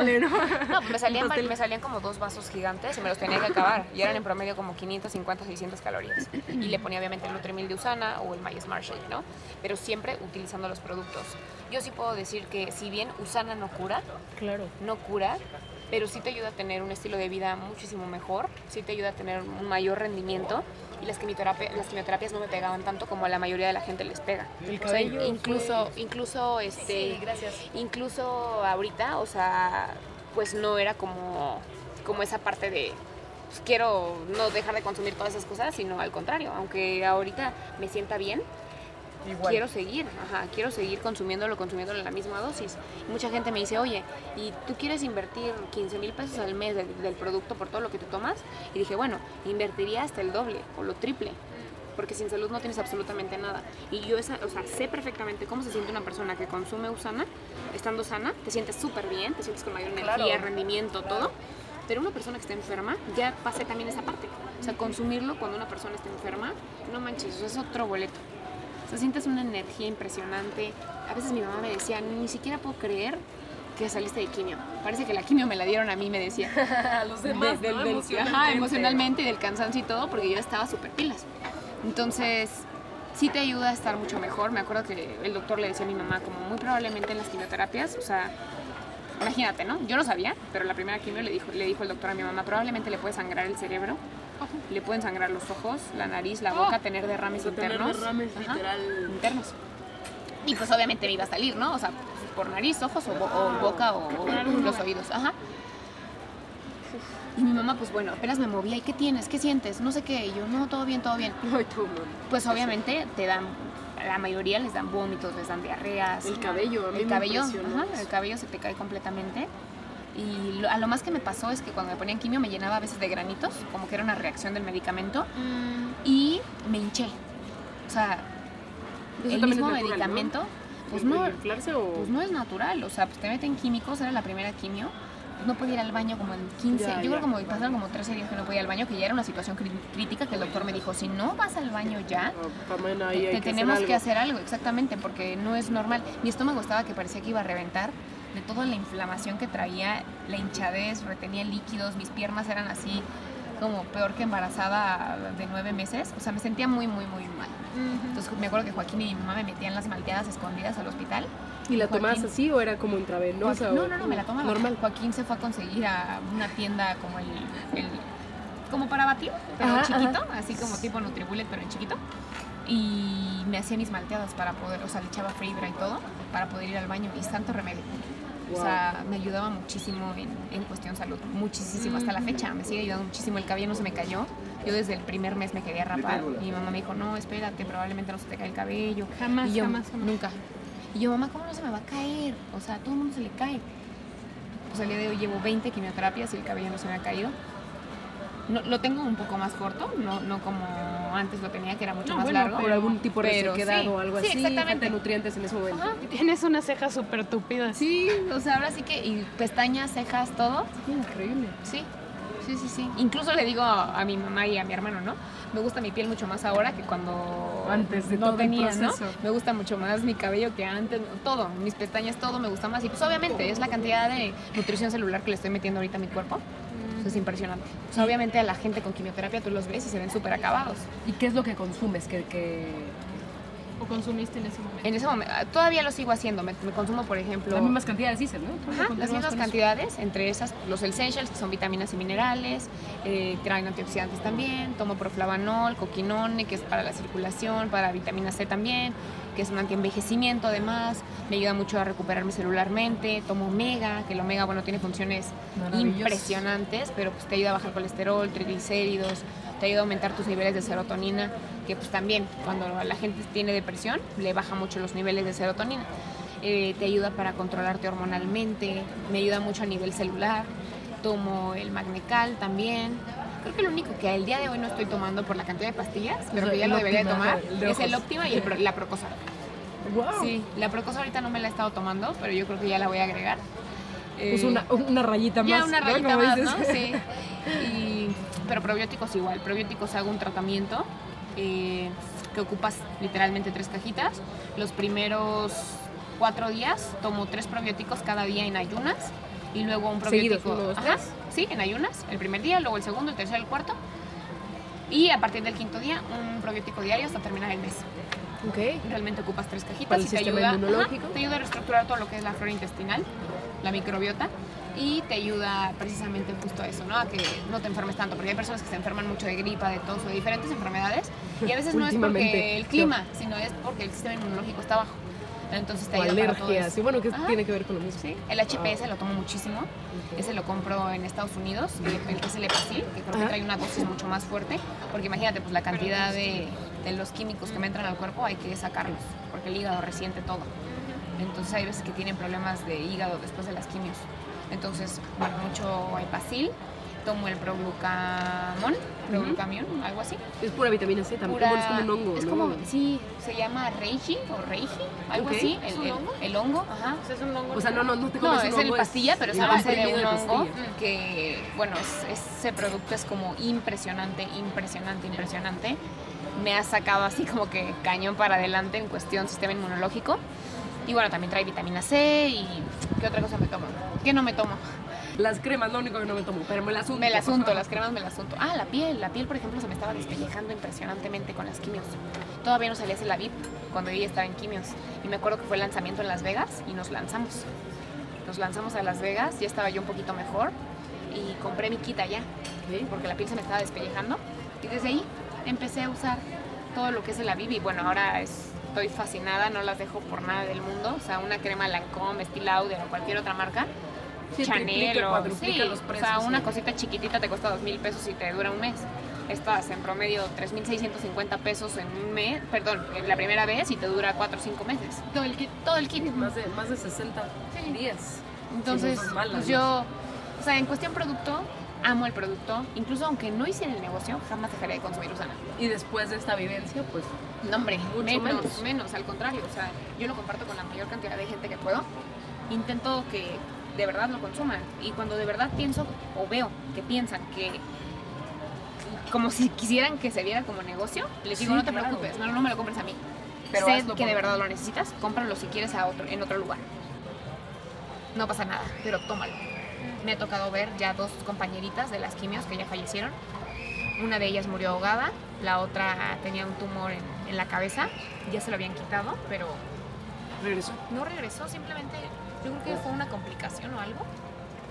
pues me salían, Pastel. me salían como dos vasos gigantes y me los tenía que acabar. Y eran en promedio como 550, 600 calorías. Y le ponía obviamente el Nutrimil de Usana o el My Smart Shake, ¿no? Pero siempre utilizando los productos. Yo sí puedo decir que si bien Usana no cura, Claro. no cura, pero sí te ayuda a tener un estilo de vida muchísimo mejor, sí te ayuda a tener un mayor rendimiento y las, quimioterapia- las quimioterapias no me pegaban tanto como a la mayoría de la gente les pega. El O sea, incluso, incluso este, incluso ahorita, o sea, pues no era como, como esa parte de pues, quiero no dejar de consumir todas esas cosas, sino al contrario, aunque ahorita me sienta bien, quiero seguir, ajá, quiero seguir consumiéndolo, consumiéndolo en la misma dosis. Y mucha gente me dice, oye, ¿y tú quieres invertir 15 mil pesos al mes del, del producto por todo lo que tú tomas? Y dije, bueno, invertiría hasta el doble o lo triple. Porque sin salud no tienes absolutamente nada. Y yo esa, o sea, sé perfectamente cómo se siente una persona que consume Usana, estando sana, te sientes súper bien, te sientes con mayor energía, rendimiento, todo. Pero una persona que está enferma, ya pasé también esa parte. O sea, consumirlo cuando una persona está enferma, no manches, es otro boleto. O sea, sientes una energía impresionante. A veces mi mamá me decía, ni siquiera puedo creer que saliste de quimio. Parece que la quimio me la dieron a mí, me decía. *laughs* A los demás, De- del- ¿no? del- Emocionalmente. ajá, emocionalmente y del cansancio y todo, porque yo estaba súper pilas. Entonces, sí te ayuda a estar mucho mejor. Me acuerdo que el doctor le decía a mi mamá, como muy probablemente en las quimioterapias, o sea, imagínate, ¿no? Yo no sabía, pero la primera quimio le dijo, le dijo el doctor a mi mamá, probablemente le puede sangrar el cerebro, le pueden sangrar los ojos, la nariz, la boca, tener derrames tener internos. derrames, Ajá, literal. internos. Y pues obviamente me iba a salir, ¿no? O sea, por nariz, ojos o, bo- o boca o, o los oídos. Ajá. Y mi mamá, pues bueno, apenas me movía. ¿Y qué tienes? ¿Qué sientes? No sé qué. Y yo, no, todo bien, todo bien. Pues obviamente te dan, la mayoría les dan vómitos, les dan diarreas. El cabello, a mí el me cabello, ajá, el cabello se te cae completamente. Y lo- a lo más que me pasó es que cuando me ponían quimio me llenaba a veces de granitos, como que era una reacción del medicamento, y me hinché. O sea, Eso el mismo natural, ¿no? medicamento. Pues no. inflarse o...? Pues no es natural, o sea, pues te meten químicos, era la primera quimio. pues no podía ir al baño como en 15, Ya, yo ya. creo como pasaron como 13 días que no podía ir al baño, que ya era una situación crítica que el doctor me dijo, si no vas al baño ya, Ah, te que tenemos hacer que hacer algo, exactamente, porque no es normal. Mi estómago estaba que parecía que iba a reventar de toda la inflamación que traía, la hinchadez, retenía líquidos, mis piernas eran así como peor que embarazada de nueve meses, o sea, me sentía muy, muy, muy mal. Entonces me acuerdo que Joaquín y mi mamá me metían las malteadas escondidas al hospital. ¿Y la tomabas Joaquín- así o era como intravenosa? Joaquín- no, no, no, me la tomaba. Normal. Joaquín se fue a conseguir a una tienda como el, el- como para batir, pero Ajá, chiquito, así como tipo Nutribullet, pero en chiquito. Y me hacía mis malteadas para poder, o sea, le echaba fibra y todo, para poder ir al baño. Y santo remedio. O sea, me ayudaba muchísimo en, en cuestión salud, muchísimo, hasta la fecha, me sigue ayudando muchísimo, el cabello no se me cayó, yo desde el primer mes me quería rapar, mi mamá me dijo, no, espérate, probablemente no se te cae el cabello, Jamás, y yo, jamás, jamás. nunca, y yo, mamá, ¿cómo no se me va a caer? O sea, a todo el mundo se le cae, pues al día de hoy llevo 20 quimioterapias y el cabello no se me ha caído, no, lo tengo un poco más corto, no, no como antes lo tenía, que era mucho No, más bueno, largo, por algún tipo de pero sequedad sí, o algo sí, así. exactamente. falta de nutrientes en ese momento. Ajá. Tienes unas cejas súper tupidas. Sí, o sea, ahora sí que, y pestañas, cejas, todo, Increíble. Sí, sí, sí, sí. Incluso le digo a, a mi mamá y a mi hermano, ¿no? Me gusta mi piel mucho más ahora que cuando Antes de no tenía, ¿no? Me gusta mucho más mi cabello que antes, todo, mis pestañas, todo me gusta más. Y pues obviamente es la cantidad de nutrición celular que le estoy metiendo ahorita a mi cuerpo. Eso es impresionante. O sea, obviamente a la gente con quimioterapia tú los ves y se ven súper acabados. ¿Y qué es lo que consumes? Que, que... ¿O consumiste en ese momento? En ese momento, todavía lo sigo haciendo. Me, me consumo, por ejemplo... Las mismas cantidades dices, ¿no? Ajá, las mismas eso. cantidades, entre esas los essentials, que son vitaminas y minerales, eh, traen antioxidantes también, tomo proflavanol, coquinone, que es para la circulación, para vitamina C también, que es un antienvejecimiento además, me ayuda mucho a recuperarme celularmente, tomo omega, que el omega, bueno, tiene funciones impresionantes, pero pues te ayuda a bajar colesterol, triglicéridos, te ayuda a aumentar tus niveles de serotonina, que pues también cuando la gente tiene depresión le baja mucho los niveles de serotonina. Eh, te ayuda para controlarte hormonalmente, me ayuda mucho a nivel celular, tomo el magnecal también. Creo que lo único que al día de hoy no estoy tomando por la cantidad de pastillas, pero que ya lo debería tomar, es el ojos. Optima y el pro- la Procosa. Wow. Sí, la Procosa ahorita no me la he estado tomando, pero yo creo que ya la voy a agregar. Pues Eh, una, una rayita ya más. una ¿no? rayita más. ¿no? Sí. Y- pero probióticos igual. Probióticos hago un tratamiento eh, que ocupas literalmente tres cajitas. Los primeros cuatro días tomo tres probióticos cada día en ayunas y luego un Seguidos, probiótico. uno, dos, Ajá, tres. Sí, en ayunas. El primer día, luego el segundo, el tercero, el cuarto. Y a partir del quinto día, un probiótico diario hasta terminar el mes. Ok. Realmente ocupas tres cajitas y te ayuda, ajá, te ayuda a reestructurar todo lo que es la flora intestinal, la microbiota y te ayuda precisamente justo a eso, ¿no? A que no te enfermes tanto, porque hay personas que se enferman mucho de gripa, de tos o de diferentes enfermedades y a veces no es porque el clima, sino es porque el sistema inmunológico está bajo. Entonces te O ayuda para todo alergias. eso. Sí, bueno, que Ajá. tiene que ver con lo mismo. Sí, el HPS lo tomo muchísimo. Ese lo compro en Estados Unidos, el, el que es el Epacil, que creo que Ajá. trae una dosis mucho más fuerte, porque imagínate, pues la cantidad de, de los químicos que me entran al cuerpo hay que sacarlos, porque el hígado resiente todo. Entonces hay veces que tienen problemas de hígado después de las quimios. Entonces, bueno, mucho Epacil, tomo el Proglucamón, Proglucamión, algo así. Es pura vitamina C también. Pura- es como un hongo, es ¿no? como- sí, se llama Reishi o Reishi, algo Ok. así. ¿Es El, un el- hongo? el hongo, ajá. O sea, es un hongo. O sea, no, no, no te No, comes es un el hongo, pastilla, pero es a el base de un hongo pastilla. que, bueno, es- ese producto es como impresionante, impresionante, impresionante. Me ha sacado así como que cañón para adelante en cuestión sistema inmunológico. Y bueno, también trae vitamina C y ¿qué otra cosa me tomo? ¿Qué no me tomo? Las cremas, lo único que no me tomo, pero me las unto. Me las unto, las cremas me las unto. Ah, la piel. La piel, por ejemplo, se me estaba despellejando impresionantemente con las quimios. Todavía no salía la VIP cuando ella estaba en quimios. Y me acuerdo que fue el lanzamiento en Las Vegas y nos lanzamos. Nos lanzamos a Las Vegas, ya estaba yo un poquito mejor y compré mi allá Ok. porque la piel se me estaba despellejando. Y desde ahí empecé a usar todo lo que es el Aviv y bueno, ahora es- estoy fascinada, no las dejo por nada del mundo. O sea, una crema Lancôme, Estée Lauder o cualquier otra marca. Sí, Chanel o sí, los o precios, sea, una sí. cosita chiquitita te cuesta dos mil pesos y te dura un mes. Estas en promedio 3.650 pesos en un mes, perdón, en la primera vez y te dura 4 o 5 meses. Todo el kit. Todo el kit. Más de, más de 60 días. Entonces, Sí, no malas, pues yo, o sea, en cuestión producto, amo el producto, incluso aunque no hiciera el negocio, jamás dejaría de consumir Usana. Y después de esta vivencia, pues No, hombre, Mucho menos, menos. menos, al contrario, o sea, yo lo comparto con la mayor cantidad de gente que puedo. Intento que de verdad lo consuman y cuando de verdad pienso o veo que piensan que como si quisieran que se viera como negocio, les digo, Sí, no te claro. preocupes, no, no me lo compres a mí. Pero sé que de verdad lo necesitas, cómpralo si quieres a otro, en otro lugar. No pasa nada, pero tómalo. Me ha tocado ver ya dos compañeritas de las quimios que ya fallecieron. Una de ellas murió ahogada, la otra tenía un tumor en, en la cabeza, ya se lo habían quitado, pero regresó. no regresó, simplemente yo creo que fue una complicación o algo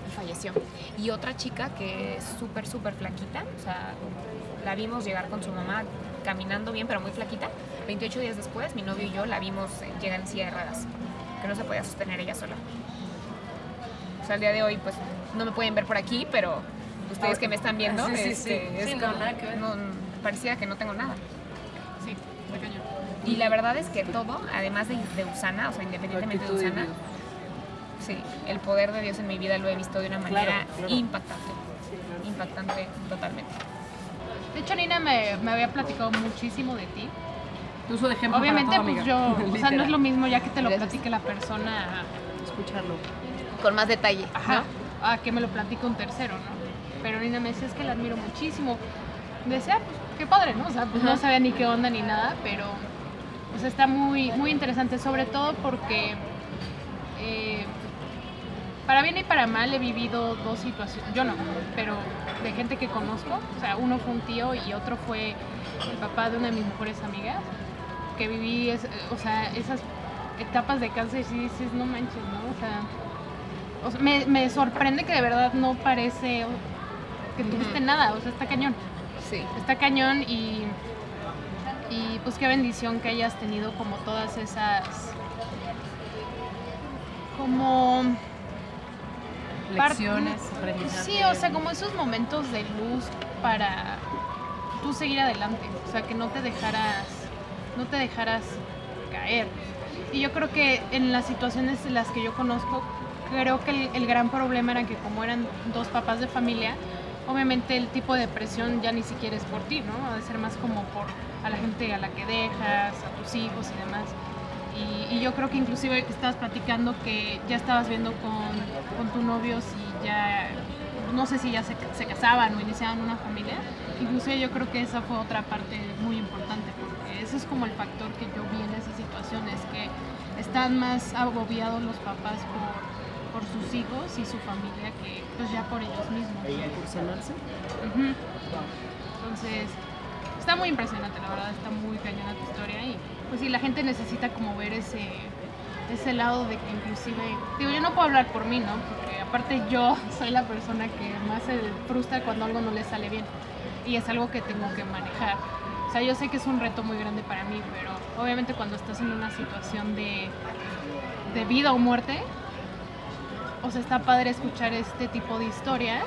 y falleció. Y otra chica que es súper, súper flaquita, o sea, la vimos llegar con su mamá caminando bien, pero muy flaquita. 28 días después, mi novio y yo la vimos eh, llegar en silla de ruedas, que no se podía sostener ella sola. O sea, al día de hoy, pues no me pueden ver por aquí, pero ustedes que me están viendo, *laughs* Sí, sí, este, sí. es no, como- ver. no, parecía que no tengo nada. Sí, cañón. Y la verdad es que todo, además de, de Usana, o sea, independientemente de Usana. Sí, el poder de Dios en mi vida lo he visto de una manera claro. impactante. Impactante totalmente. De hecho, Nina me, me había platicado muchísimo de ti. Tu uso de ejemplo Obviamente, para todo, pues amiga. yo, *laughs* o sea, no es lo mismo ya que te lo Gracias. platique la persona, Escucharlo. Con más detalle. ajá, a que me lo platique un tercero, ¿no? Pero Nina me decía, es que la admiro muchísimo. Decía, pues, qué padre, ¿no? O sea, pues no sabía ni qué onda ni nada, pero pues está muy, muy interesante, sobre todo porque eh, para bien y para mal he vivido dos situaciones, yo no, pero de gente que conozco, o sea, uno fue un tío y otro fue el papá de una de mis mejores amigas, que viví, es- o sea, esas etapas de cáncer y dices, no manches, ¿no? O sea, o sea, me, me sorprende que de verdad no parece que tuviste nada, o sea, está cañón. Sí. Está cañón y, y pues qué bendición que hayas tenido como todas esas como Lecciones, sí, o sea, como esos momentos de luz para tú seguir adelante, o sea, que no te dejaras no te dejaras caer. Y yo creo que en las situaciones en las que yo conozco, creo que el, el gran problema era que como eran dos papás de familia, obviamente el tipo de presión ya ni siquiera es por ti, ¿no? Ha de ser más como por a la gente a la que dejas, a tus hijos y demás. Y, y yo creo que inclusive estabas platicando que ya estabas viendo con, con tu novio si ya, no sé si ya se, se casaban o iniciaban una familia. Inclusive yo creo que esa fue otra parte muy importante, porque eso es como el factor que yo vi en esas situaciones, que están más agobiados los papás por, por sus hijos y su familia que pues ya por ellos mismos. Por sanarse. Ujú. Entonces, está muy impresionante, la verdad, está muy cañona tu historia y pues sí, la gente necesita como ver ese, ese lado de que inclusive, digo, yo no puedo hablar por mí, ¿no? Porque aparte yo *laughs* soy la persona que más se frustra cuando algo no le sale bien y es algo que tengo que manejar. O sea, yo sé que es un reto muy grande para mí, pero obviamente cuando estás en una situación de, de vida o muerte, o sea, está padre escuchar este tipo de historias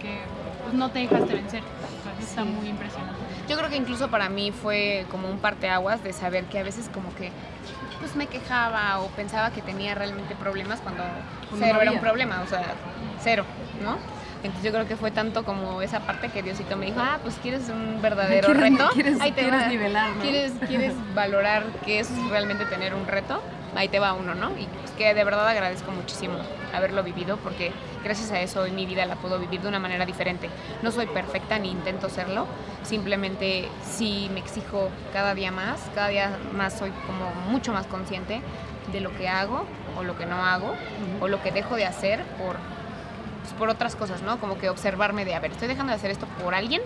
que pues, no te dejaste vencer. O sea, está muy impresionante. Yo creo que incluso para mí fue como un parteaguas de saber que a veces como que pues me quejaba o pensaba que tenía realmente problemas cuando cero no era un problema, o sea, cero, ¿no? Entonces yo creo que fue tanto como esa parte que Diosito me dijo, ah, pues quieres un verdadero *laughs* ¿Quieres- reto, *laughs* quieres- ahí te quieres nivelar, ¿no? ¿Quieres, quieres valorar qué es realmente tener un reto, ahí te va uno, ¿no? Y pues que de verdad agradezco muchísimo haberlo vivido porque gracias a eso hoy mi vida la puedo vivir de una manera diferente. No soy perfecta ni intento serlo, simplemente sí me exijo cada día más, cada día más soy como mucho más consciente de lo que hago o lo que no hago o lo que dejo de hacer por pues, por otras cosas, ¿no? Como que observarme de, a ver, ¿estoy dejando de hacer esto por alguien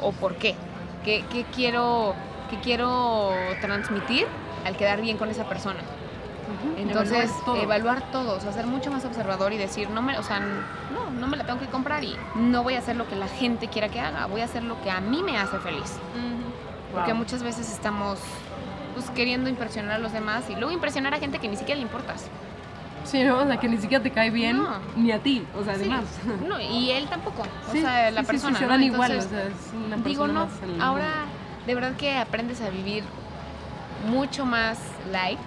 o por qué? ¿Qué, qué quiero, qué quiero transmitir al quedar bien con esa persona? Entonces, Evaluar todo. evaluar todo, o sea, ser mucho más observador y decir, no me, o sea, no, no me la tengo que comprar y no voy a hacer lo que la gente quiera que haga, voy a hacer lo que a mí me hace feliz. Porque Wow. muchas veces estamos pues, queriendo impresionar a los demás y luego impresionar a gente que ni siquiera le importas. Sí, ¿no? O sea, que ni siquiera te cae bien, No. ni a ti, o sea, Sí. además. No, y él tampoco. O Sí, sea, la sí, persona. se ¿no? dan igual, o Entonces, sea, es una digo, no, más ahora de verdad que aprendes a vivir mucho más light.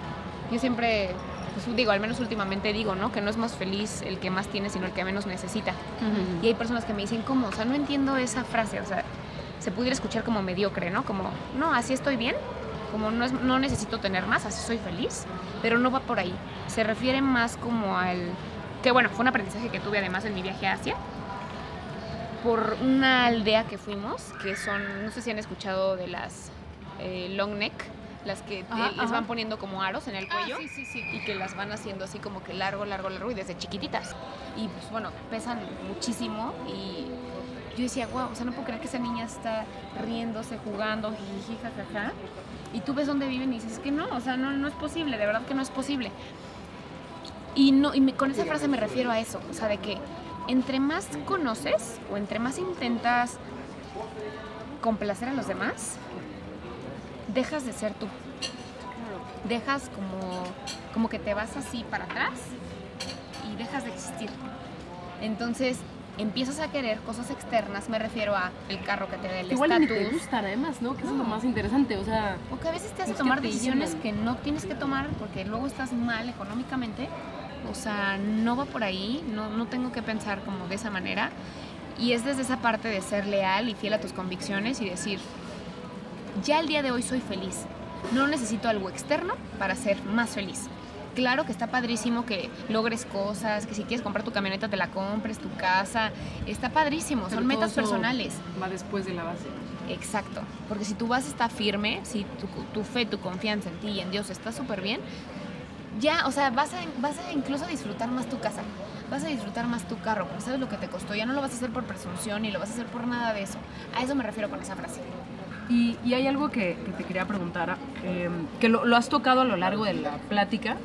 Yo siempre pues digo, al menos últimamente digo, ¿no? Que no es más feliz el que más tiene, sino el que menos necesita. Y hay personas que me dicen, ¿cómo? O sea, no entiendo esa frase, o sea, se pudiera escuchar como mediocre, ¿no? Como, no, así estoy bien, como no, es, no necesito tener más, así soy feliz, pero no va por ahí. Se refiere más como al, que bueno, fue un aprendizaje que tuve además en mi viaje a Asia, por una aldea que fuimos, que son, no sé si han escuchado de las eh, long neck, las que eh, Ajá, les ajá. van poniendo como aros en el cuello Ah, sí, sí, sí. y que las van haciendo así como que largo, largo, largo y desde chiquititas. Y pues bueno, pesan muchísimo y yo decía, wow, o sea, no puedo creer que esa niña está riéndose, jugando, jiji, jajaja. Y tú ves dónde viven y dices que no, o sea, no, no es posible, de verdad que no es posible. Y, no, y me- con esa frase me refiero a eso, o sea, de que entre más conoces o entre más intentas complacer a los demás, dejas de ser tú. Dejas como, como que te vas así para atrás y dejas de existir. Entonces empiezas a querer cosas externas, me refiero a el carro que te dé el Igual y ni te estatus. gustan además, ¿no? Que es lo más interesante, o sea... O que a veces te hace Es que tomar decisiones que no tienes que tomar porque luego estás mal económicamente. O sea, no va por ahí, no, no tengo que pensar como de esa manera. Y es desde esa parte de ser leal y fiel a tus convicciones y decir, ya el día de hoy soy feliz. No necesito algo externo para ser más feliz. Claro que está padrísimo que logres cosas, que si quieres comprar tu camioneta te la compres, tu casa. Está padrísimo, pero son metas personales. Va después de la base. Exacto, porque si tu base está firme, si tu, tu fe, tu confianza en ti y en Dios está súper bien, ya, o sea, vas a, vas a incluso disfrutar más tu casa, vas a disfrutar más tu carro, porque sabes lo que te costó, ya no lo vas a hacer por presunción ni lo vas a hacer por nada de eso. A eso me refiero con esa frase. Y, y hay algo que, que te quería preguntar, eh, que lo, lo has tocado a lo largo de la plática,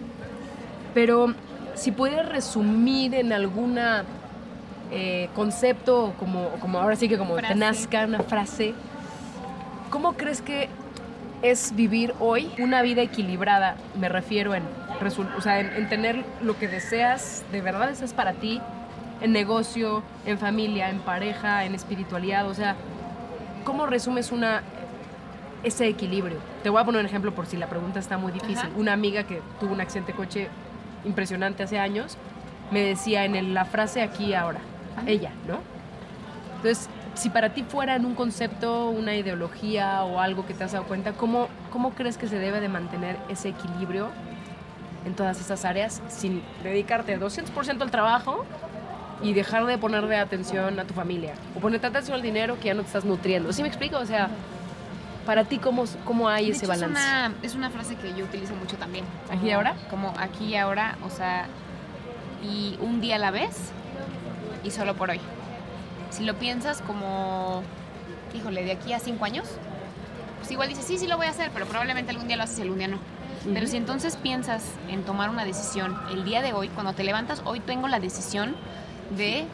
pero si pudieras resumir en alguna eh, concepto, o como, como ahora sí que como te Frase. nazca una frase, ¿cómo crees que es vivir hoy una vida equilibrada? Me refiero en, o sea, en, en tener lo que deseas, de verdad deseas para ti, en negocio, en familia, en pareja, en espiritualidad, o sea, ¿cómo resumes una ese equilibrio? Te voy a poner un ejemplo por si la pregunta está muy difícil. Ajá. Una amiga que tuvo un accidente de coche impresionante hace años me decía en el- la frase aquí ahora, ella, ¿no? Entonces, si para ti fuera en un concepto, una ideología o algo que te has dado cuenta, ¿cómo, cómo crees que se debe de mantener ese equilibrio en todas esas áreas sin dedicarte 200% al trabajo y dejar de ponerle atención a tu familia? O ponerte atención al dinero que ya no te estás nutriendo. ¿Sí me explico? O sea, para ti, ¿cómo, cómo hay De ese hecho, balance? Es una, es una frase que yo utilizo mucho también. ¿Aquí y ahora? Como aquí y ahora, o sea, y un día a la vez y solo por hoy. Si lo piensas como, híjole, de aquí a cinco años, pues igual dices, sí, sí lo voy a hacer, pero probablemente algún día lo haces y algún día no. Pero si entonces piensas en tomar una decisión el día de hoy, cuando te levantas, hoy tengo la decisión de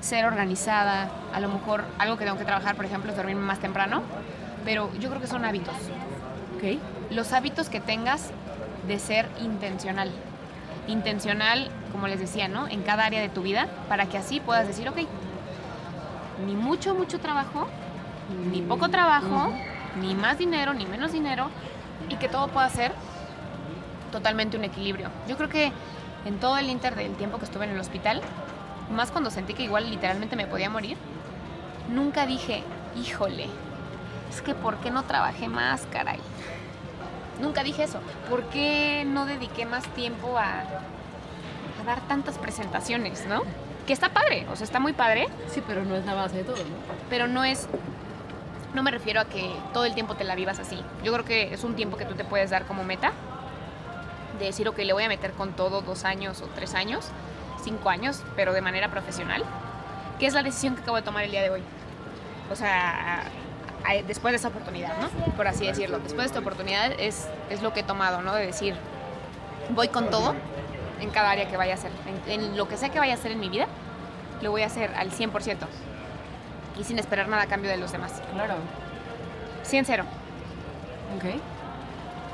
ser organizada, a lo mejor algo que tengo que trabajar, por ejemplo, es dormirme más temprano, pero yo creo que son hábitos. ¿Ok? Los hábitos que tengas de ser intencional. Intencional, como les decía, ¿no? En cada área de tu vida, para que así puedas decir, ok, ni mucho, mucho trabajo, ni poco trabajo, ni más dinero, ni menos dinero, y que todo pueda ser totalmente un equilibrio. Yo creo que en todo el inter del tiempo que estuve en el hospital, más cuando sentí que igual literalmente me podía morir, nunca dije, híjole, es que ¿por qué no trabajé más, caray? Nunca dije eso. ¿Por qué no dediqué más tiempo a, a dar tantas presentaciones, no? Que está padre, o sea, está muy padre, Sí, pero no es la base de todo, ¿no? pero no es no me refiero a que todo el tiempo te la vivas así. Yo creo que es un tiempo que tú te puedes dar como meta de decir, ok, le voy a meter con todo dos años o tres años, cinco años, pero de manera profesional, que es la decisión que acabo de tomar el día de hoy. O sea, después de esa oportunidad, ¿no? Por así decirlo. Después de esta oportunidad es, es lo que he tomado, ¿no? De decir, voy con todo en cada área que vaya a hacer. En, en lo que sea que vaya a hacer en mi vida, lo voy a hacer al 100% y sin esperar nada a cambio de los demás. Claro. 100 cero. Ok.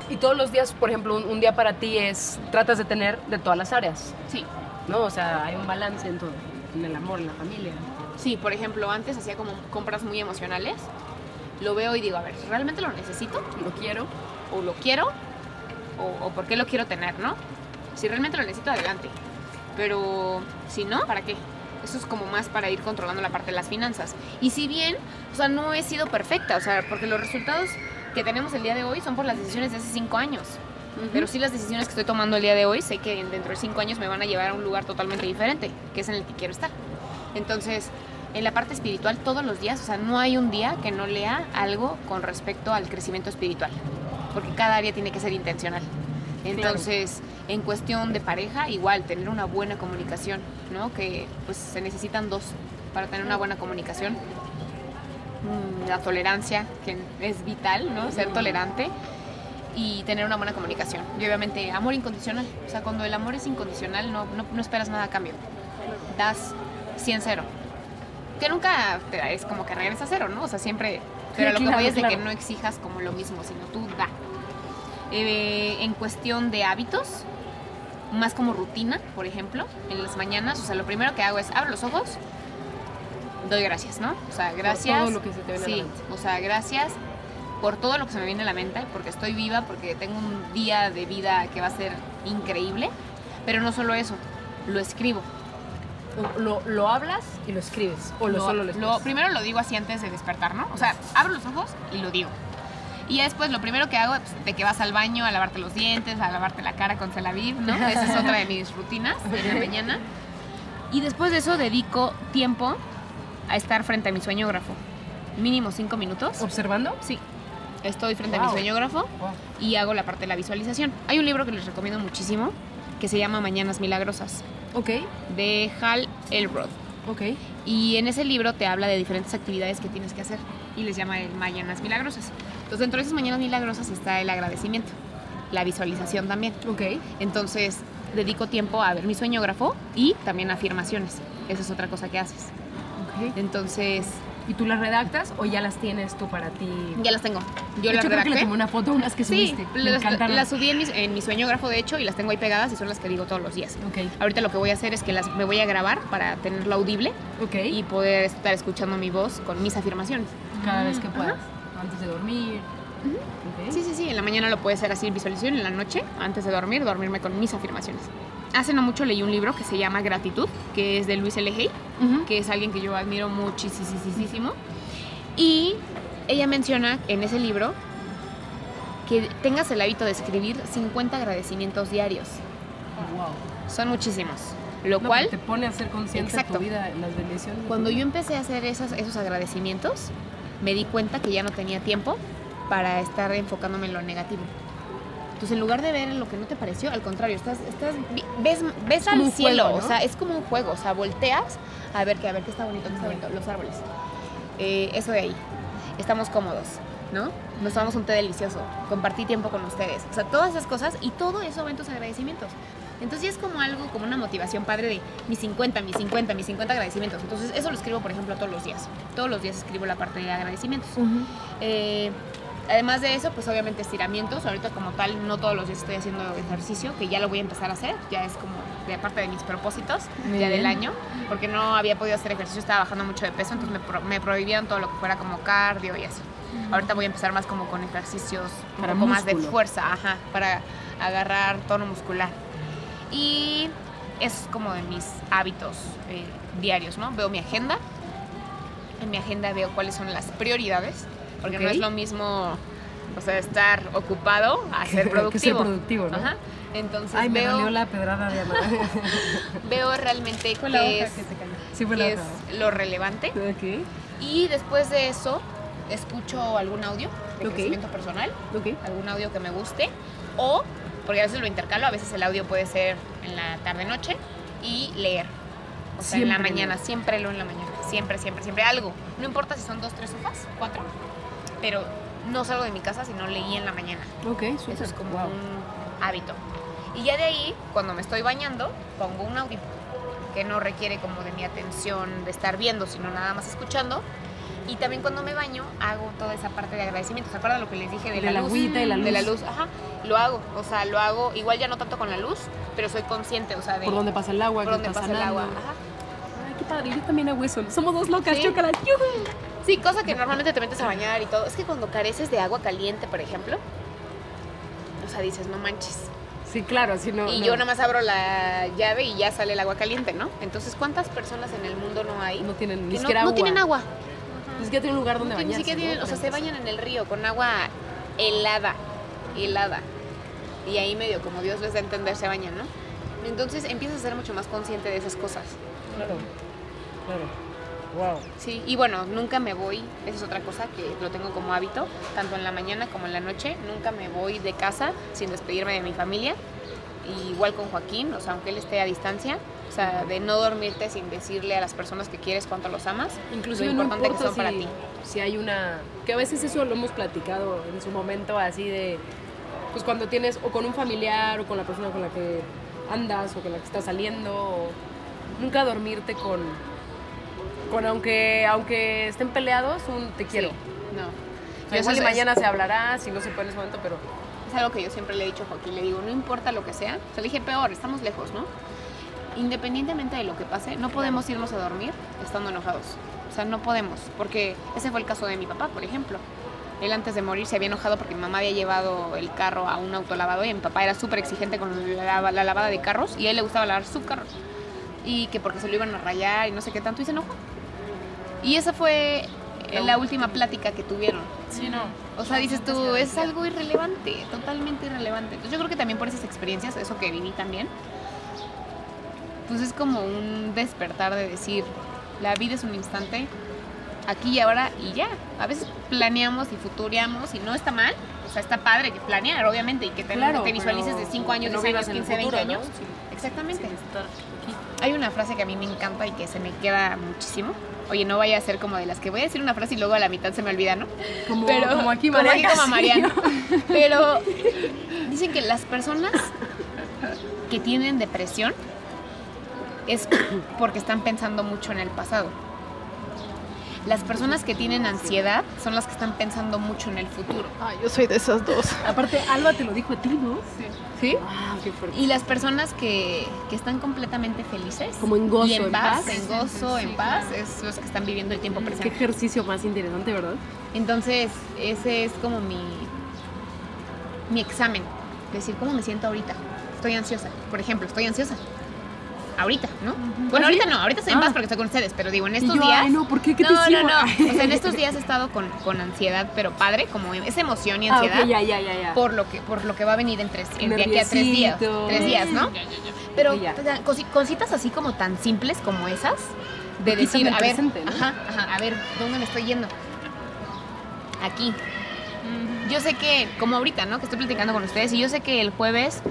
Y todos los días, por ejemplo, un, un día para ti es, tratas de tener de todas las áreas, Sí. ¿No? O sea, hay un balance en todo, en el amor, en la familia. Sí, por ejemplo, antes hacía como compras muy emocionales. Lo veo y digo, a ver, ¿realmente lo necesito? Lo quiero. ¿O lo quiero? ¿O, o por qué lo quiero tener, no? Si realmente lo necesito, adelante. Pero si no, ¿para qué? Eso es como más para ir controlando la parte de las finanzas. Y si bien, o sea, no he sido perfecta, o sea, porque los resultados que tenemos el día de hoy son por las decisiones de hace cinco años. Pero sí las decisiones que estoy tomando el día de hoy, sé que dentro de cinco años me van a llevar a un lugar totalmente diferente, que es en el que quiero estar. Entonces, en la parte espiritual, todos los días, o sea, no hay un día que no lea algo con respecto al crecimiento espiritual, porque cada área tiene que ser intencional. Entonces, en cuestión de pareja, igual, tener una buena comunicación, ¿no? Que pues se necesitan dos para tener una buena comunicación. Mm, La tolerancia, que es vital, ¿no? Ser tolerante y tener una buena comunicación. Y obviamente, amor incondicional. O sea, cuando el amor es incondicional, no, no, no esperas nada a cambio. Das 100 cero. Que nunca te es como que regresas a cero, ¿no? O sea, siempre... Pero lo que claro, voy es de que no exijas como lo mismo, sino tú da. Eh, en cuestión de hábitos, más como rutina, por ejemplo, en las mañanas, o sea, lo primero que hago es abro los ojos, doy gracias, ¿no? O sea, gracias. todo lo que se te la sí, mente. o sea, gracias por todo lo que se me viene a la mente, porque estoy viva, porque tengo un día de vida que va a ser increíble, pero no solo eso, lo escribo. Lo, lo hablas y lo escribes. O lo, Lo- solo lo lo- escribes. primero lo digo así antes de despertar, ¿no? O sea, abro los ojos y lo digo. Y ya después lo primero que hago es de que vas al baño a lavarte los dientes, a lavarte la cara con Celaviv, ¿no? *laughs* Esa es otra de mis rutinas en la mañana. Y después de eso dedico tiempo a estar frente a mi sueñógrafo. Mínimo cinco minutos. ¿Observando? Sí. Estoy frente a Wow. mi sueñógrafo y hago la parte de la visualización. Hay un libro que les recomiendo muchísimo que se llama Mañanas Milagrosas, Ok, de Hal Elrod. ok. Y en ese libro te habla de diferentes actividades que tienes que hacer y les llama el Mañanas Milagrosas. Entonces, dentro de esas Mañanas Milagrosas está el agradecimiento, la visualización también. Ok. Entonces, dedico tiempo a ver mi sueñógrafo y también afirmaciones. Esa es otra cosa que haces. ok. Entonces, ¿Y tú las redactas o ya las tienes tú para ti? ya las tengo. Yo De las hecho, creo que le redacté. tomé una foto unas que Sí, subiste. Me las, las subí en mi, en mi sueñógrafo, de hecho, y las tengo ahí pegadas y son las que digo todos los días. Ok, Ahorita lo que voy a hacer es que las, me voy a grabar para tenerlo audible ok. y poder estar escuchando mi voz con mis afirmaciones. cada vez que Ajá. puedas. Antes de dormir. Ok. Sí, sí, sí. En la mañana lo puede hacer así visualización, en la noche, antes de dormir, dormirme con mis afirmaciones. Hace no mucho leí un libro que se llama Gratitud, que es de Luis L. Hay, que es alguien que yo admiro muchísimo. Y ella menciona en ese libro que tengas el hábito de escribir 50 agradecimientos diarios. Wow. Son muchísimos. Lo No, cual, Te pone a ser consciente de tu vida, las bendiciones. cuando yo empecé a hacer esas, esos agradecimientos, me di cuenta que ya no tenía tiempo para estar enfocándome en lo negativo. Entonces, en lugar de ver lo que no te pareció, al contrario, estás, ves, ves al un cielo, juego, ¿no? o sea, es como un juego, o sea, volteas a ver que a ver qué está bonito, qué está bonito, los árboles. Eh, eso de ahí. Estamos cómodos, ¿no? Nos tomamos un té delicioso, compartí tiempo con ustedes, o sea, todas esas cosas y todo eso va en tus agradecimientos. Entonces ya es como algo, como una motivación padre de mis 50, mis 50, mis 50 agradecimientos. Entonces eso lo escribo, por ejemplo, todos los días. Todos los días escribo la parte de agradecimientos. Eh, además de eso, pues obviamente estiramientos. Ahorita como tal, no todos los días estoy haciendo ejercicio, que ya lo voy a empezar a hacer. Ya es como de parte de mis propósitos Muy ya del año, porque no había podido hacer ejercicio, estaba bajando mucho de peso, entonces me, pro- me prohibieron todo lo que fuera como cardio y así. Ahorita voy a empezar más como con ejercicios un Para poco más de fuerza, ajá, para agarrar tono muscular. Y es como de mis hábitos eh, diarios, ¿no? Veo mi agenda. En mi agenda veo cuáles son las prioridades, porque no es lo mismo, o sea, estar ocupado a Que- ser que productivo. ser productivo, ¿no? Ajá. Entonces Ay, me veo, dolió la pedrada de *laughs* veo realmente Fue la qué hoja es, que sí, fue qué es lo relevante. Y después de eso, escucho algún audio de Ok. crecimiento personal, ok. algún audio que me guste, o, porque a veces lo intercalo, a veces el audio puede ser en la tarde-noche, y leer. O sea, en la mañana, siempre leo en la mañana, siempre, siempre, siempre algo. No importa si son dos, tres hojas, cuatro, pero no salgo de mi casa si no leí en la mañana. Ok, Eso súper. es como Wow. un hábito. Y ya de ahí, cuando me estoy bañando, pongo un audio que no requiere como de mi atención de estar viendo, sino nada más escuchando. Y también cuando me baño hago toda esa parte de agradecimiento. ¿Se acuerdan lo que les dije de, De la, la luz? agüita y la De la luz. luz, ajá. Lo hago, o sea, lo hago igual ya no tanto con la luz, pero soy consciente, o sea, de Por dónde pasa el agua, por dónde pasa el agua. Ajá. Ay, qué padre. Yo también hago eso. Somos dos locas, Sí. chócalas. Sí, cosa que normalmente te metes a bañar y todo. Es que cuando careces de agua caliente, por ejemplo, o sea, dices, no manches. Sí, claro, así no. y no. yo nada más abro la llave y ya sale el agua caliente, ¿no? Entonces, ¿cuántas personas en el mundo no hay? No tienen ni no, siquiera no agua. tienen agua. Ni siquiera tienen un lugar donde No ni bañarse. siquiera tienen- ¿no? o sea, se bañan en el río con agua helada, helada. Y ahí medio como Dios les da a entender se bañan, ¿no? Entonces empiezas a ser mucho más consciente de esas cosas. Claro, claro. Wow. Sí, y bueno, nunca me voy, esa es otra cosa que lo tengo como hábito, tanto en la mañana como en la noche, nunca me voy de casa sin despedirme de mi familia. Y igual con Joaquín, o sea, aunque él esté a distancia, o sea, de no dormirte sin decirle a las personas que quieres cuánto los amas, Inclusive lo no importante que importa son para si, ti. si hay una... Que a veces eso lo hemos platicado en su momento así de... Pues cuando tienes o con un familiar o con la persona con la que andas o con la que estás saliendo. o nunca dormirte con... Con aunque, aunque estén peleados, un te quiero. Sí, no. Igual eso y es- mañana se hablará, si no se puede en ese momento, pero... Es algo que yo siempre le he dicho a Joaquín, le digo, no importa lo que sea, o sea, le dije peor, estamos lejos, ¿no? Independientemente de lo que pase, no podemos irnos a dormir estando enojados. O sea, no podemos, porque ese fue el caso de mi papá, por ejemplo. Él antes de morir se había enojado porque mi mamá había llevado el carro a un autolavado y mi papá era súper exigente con la, la lavada de carros y a él le gustaba lavar su carro. Y que porque se lo iban a rayar y no sé qué tanto y se enojó. Y esa fue la última plática que tuvieron. Sí, no. O sea, dices tú, es algo irrelevante, totalmente irrelevante. Entonces yo creo que también por esas experiencias, eso que viví también, pues es como un despertar de decir, la vida es un instante, aquí y ahora y ya. A veces planeamos y futureamos y no está mal, o sea, está padre que planear, obviamente, y que te, Claro, te visualices de 5 años, que no 10 vivas años, en el 15, 20 futuro, ¿no? años. Sí. Exactamente. Aquí. Hay una frase que a mí me encanta y que se me queda muchísimo. Oye, no vaya a ser como de las que voy a decir una frase y luego a la mitad se me olvida, ¿no? Como, Pero, como aquí, como Mariana. aquí como sí. Mariano. *laughs* Pero dicen que las personas que tienen depresión es porque están pensando mucho en el pasado. Las personas que tienen ansiedad son las que están pensando mucho en el futuro. Ay, yo soy de esas dos. Aparte, Alba te lo dijo a ti, ¿no? ¿Sí? Ah, qué fuerte. Y las personas que, que están completamente felices Como en gozo, y en, en paz, paz. en gozo, en paz, es los que están viviendo el tiempo Qué presente. ejercicio más interesante, ¿verdad? Entonces, ese es como mi, mi examen. Decir, ¿cómo me siento ahorita? Estoy ansiosa. Por ejemplo, estoy ansiosa. Ahorita, ¿no? Bueno, ¿Ah, ahorita no, ahorita estoy en paz Ah. porque estoy con ustedes, pero digo, en estos yo, días... ay, no, ¿por qué? ¿Qué te no, no, no. *laughs* O sea, en estos días he estado con, con ansiedad, pero padre, como esa emoción y Ah, ansiedad ok, ya, ya, ya, ya. por lo que por lo que va a venir en tres en de aquí a tres días tres días no pero cositas así como tan simples como esas de decir a ver presente, ¿no? ajá, ajá, a ver dónde me estoy yendo aquí yo sé que como ahorita no que estoy platicando con ustedes y yo sé que el jueves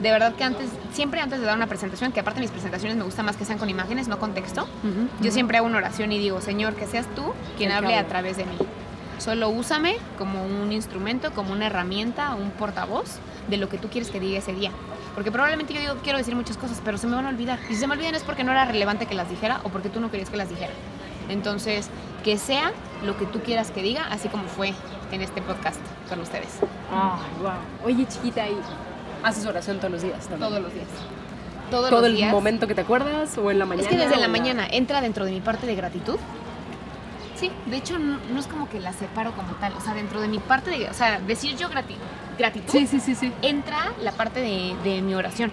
de verdad que antes siempre antes de dar una presentación que aparte mis presentaciones me gusta más que sean con imágenes no con texto Ujú, yo ujú. siempre hago una oración y digo, Señor, que seas tú quien que hable a habla. través de mí. Solo úsame como un instrumento, como una herramienta, un portavoz de lo que tú quieres que diga ese día. Porque probablemente yo digo, quiero decir muchas cosas, pero se me van a olvidar. Y si se me olvidan es porque no era relevante que las dijera o porque tú no querías que las dijera. Entonces, que sea lo que tú quieras que diga, así como fue en este podcast con ustedes. Ay, wow. Oye, chiquita, ¿y haces oración todos los días también? Todos los días. Todos ¿Todo los el días. momento que te acuerdas o en la mañana? Es que desde la mañana entra dentro de mi parte de gratitud. Sí, de hecho no, no es como que la separo como tal, o sea, dentro de mi parte de, o sea, decir yo grati- gratitud, Sí, sí, sí, sí. entra la parte de, de mi oración.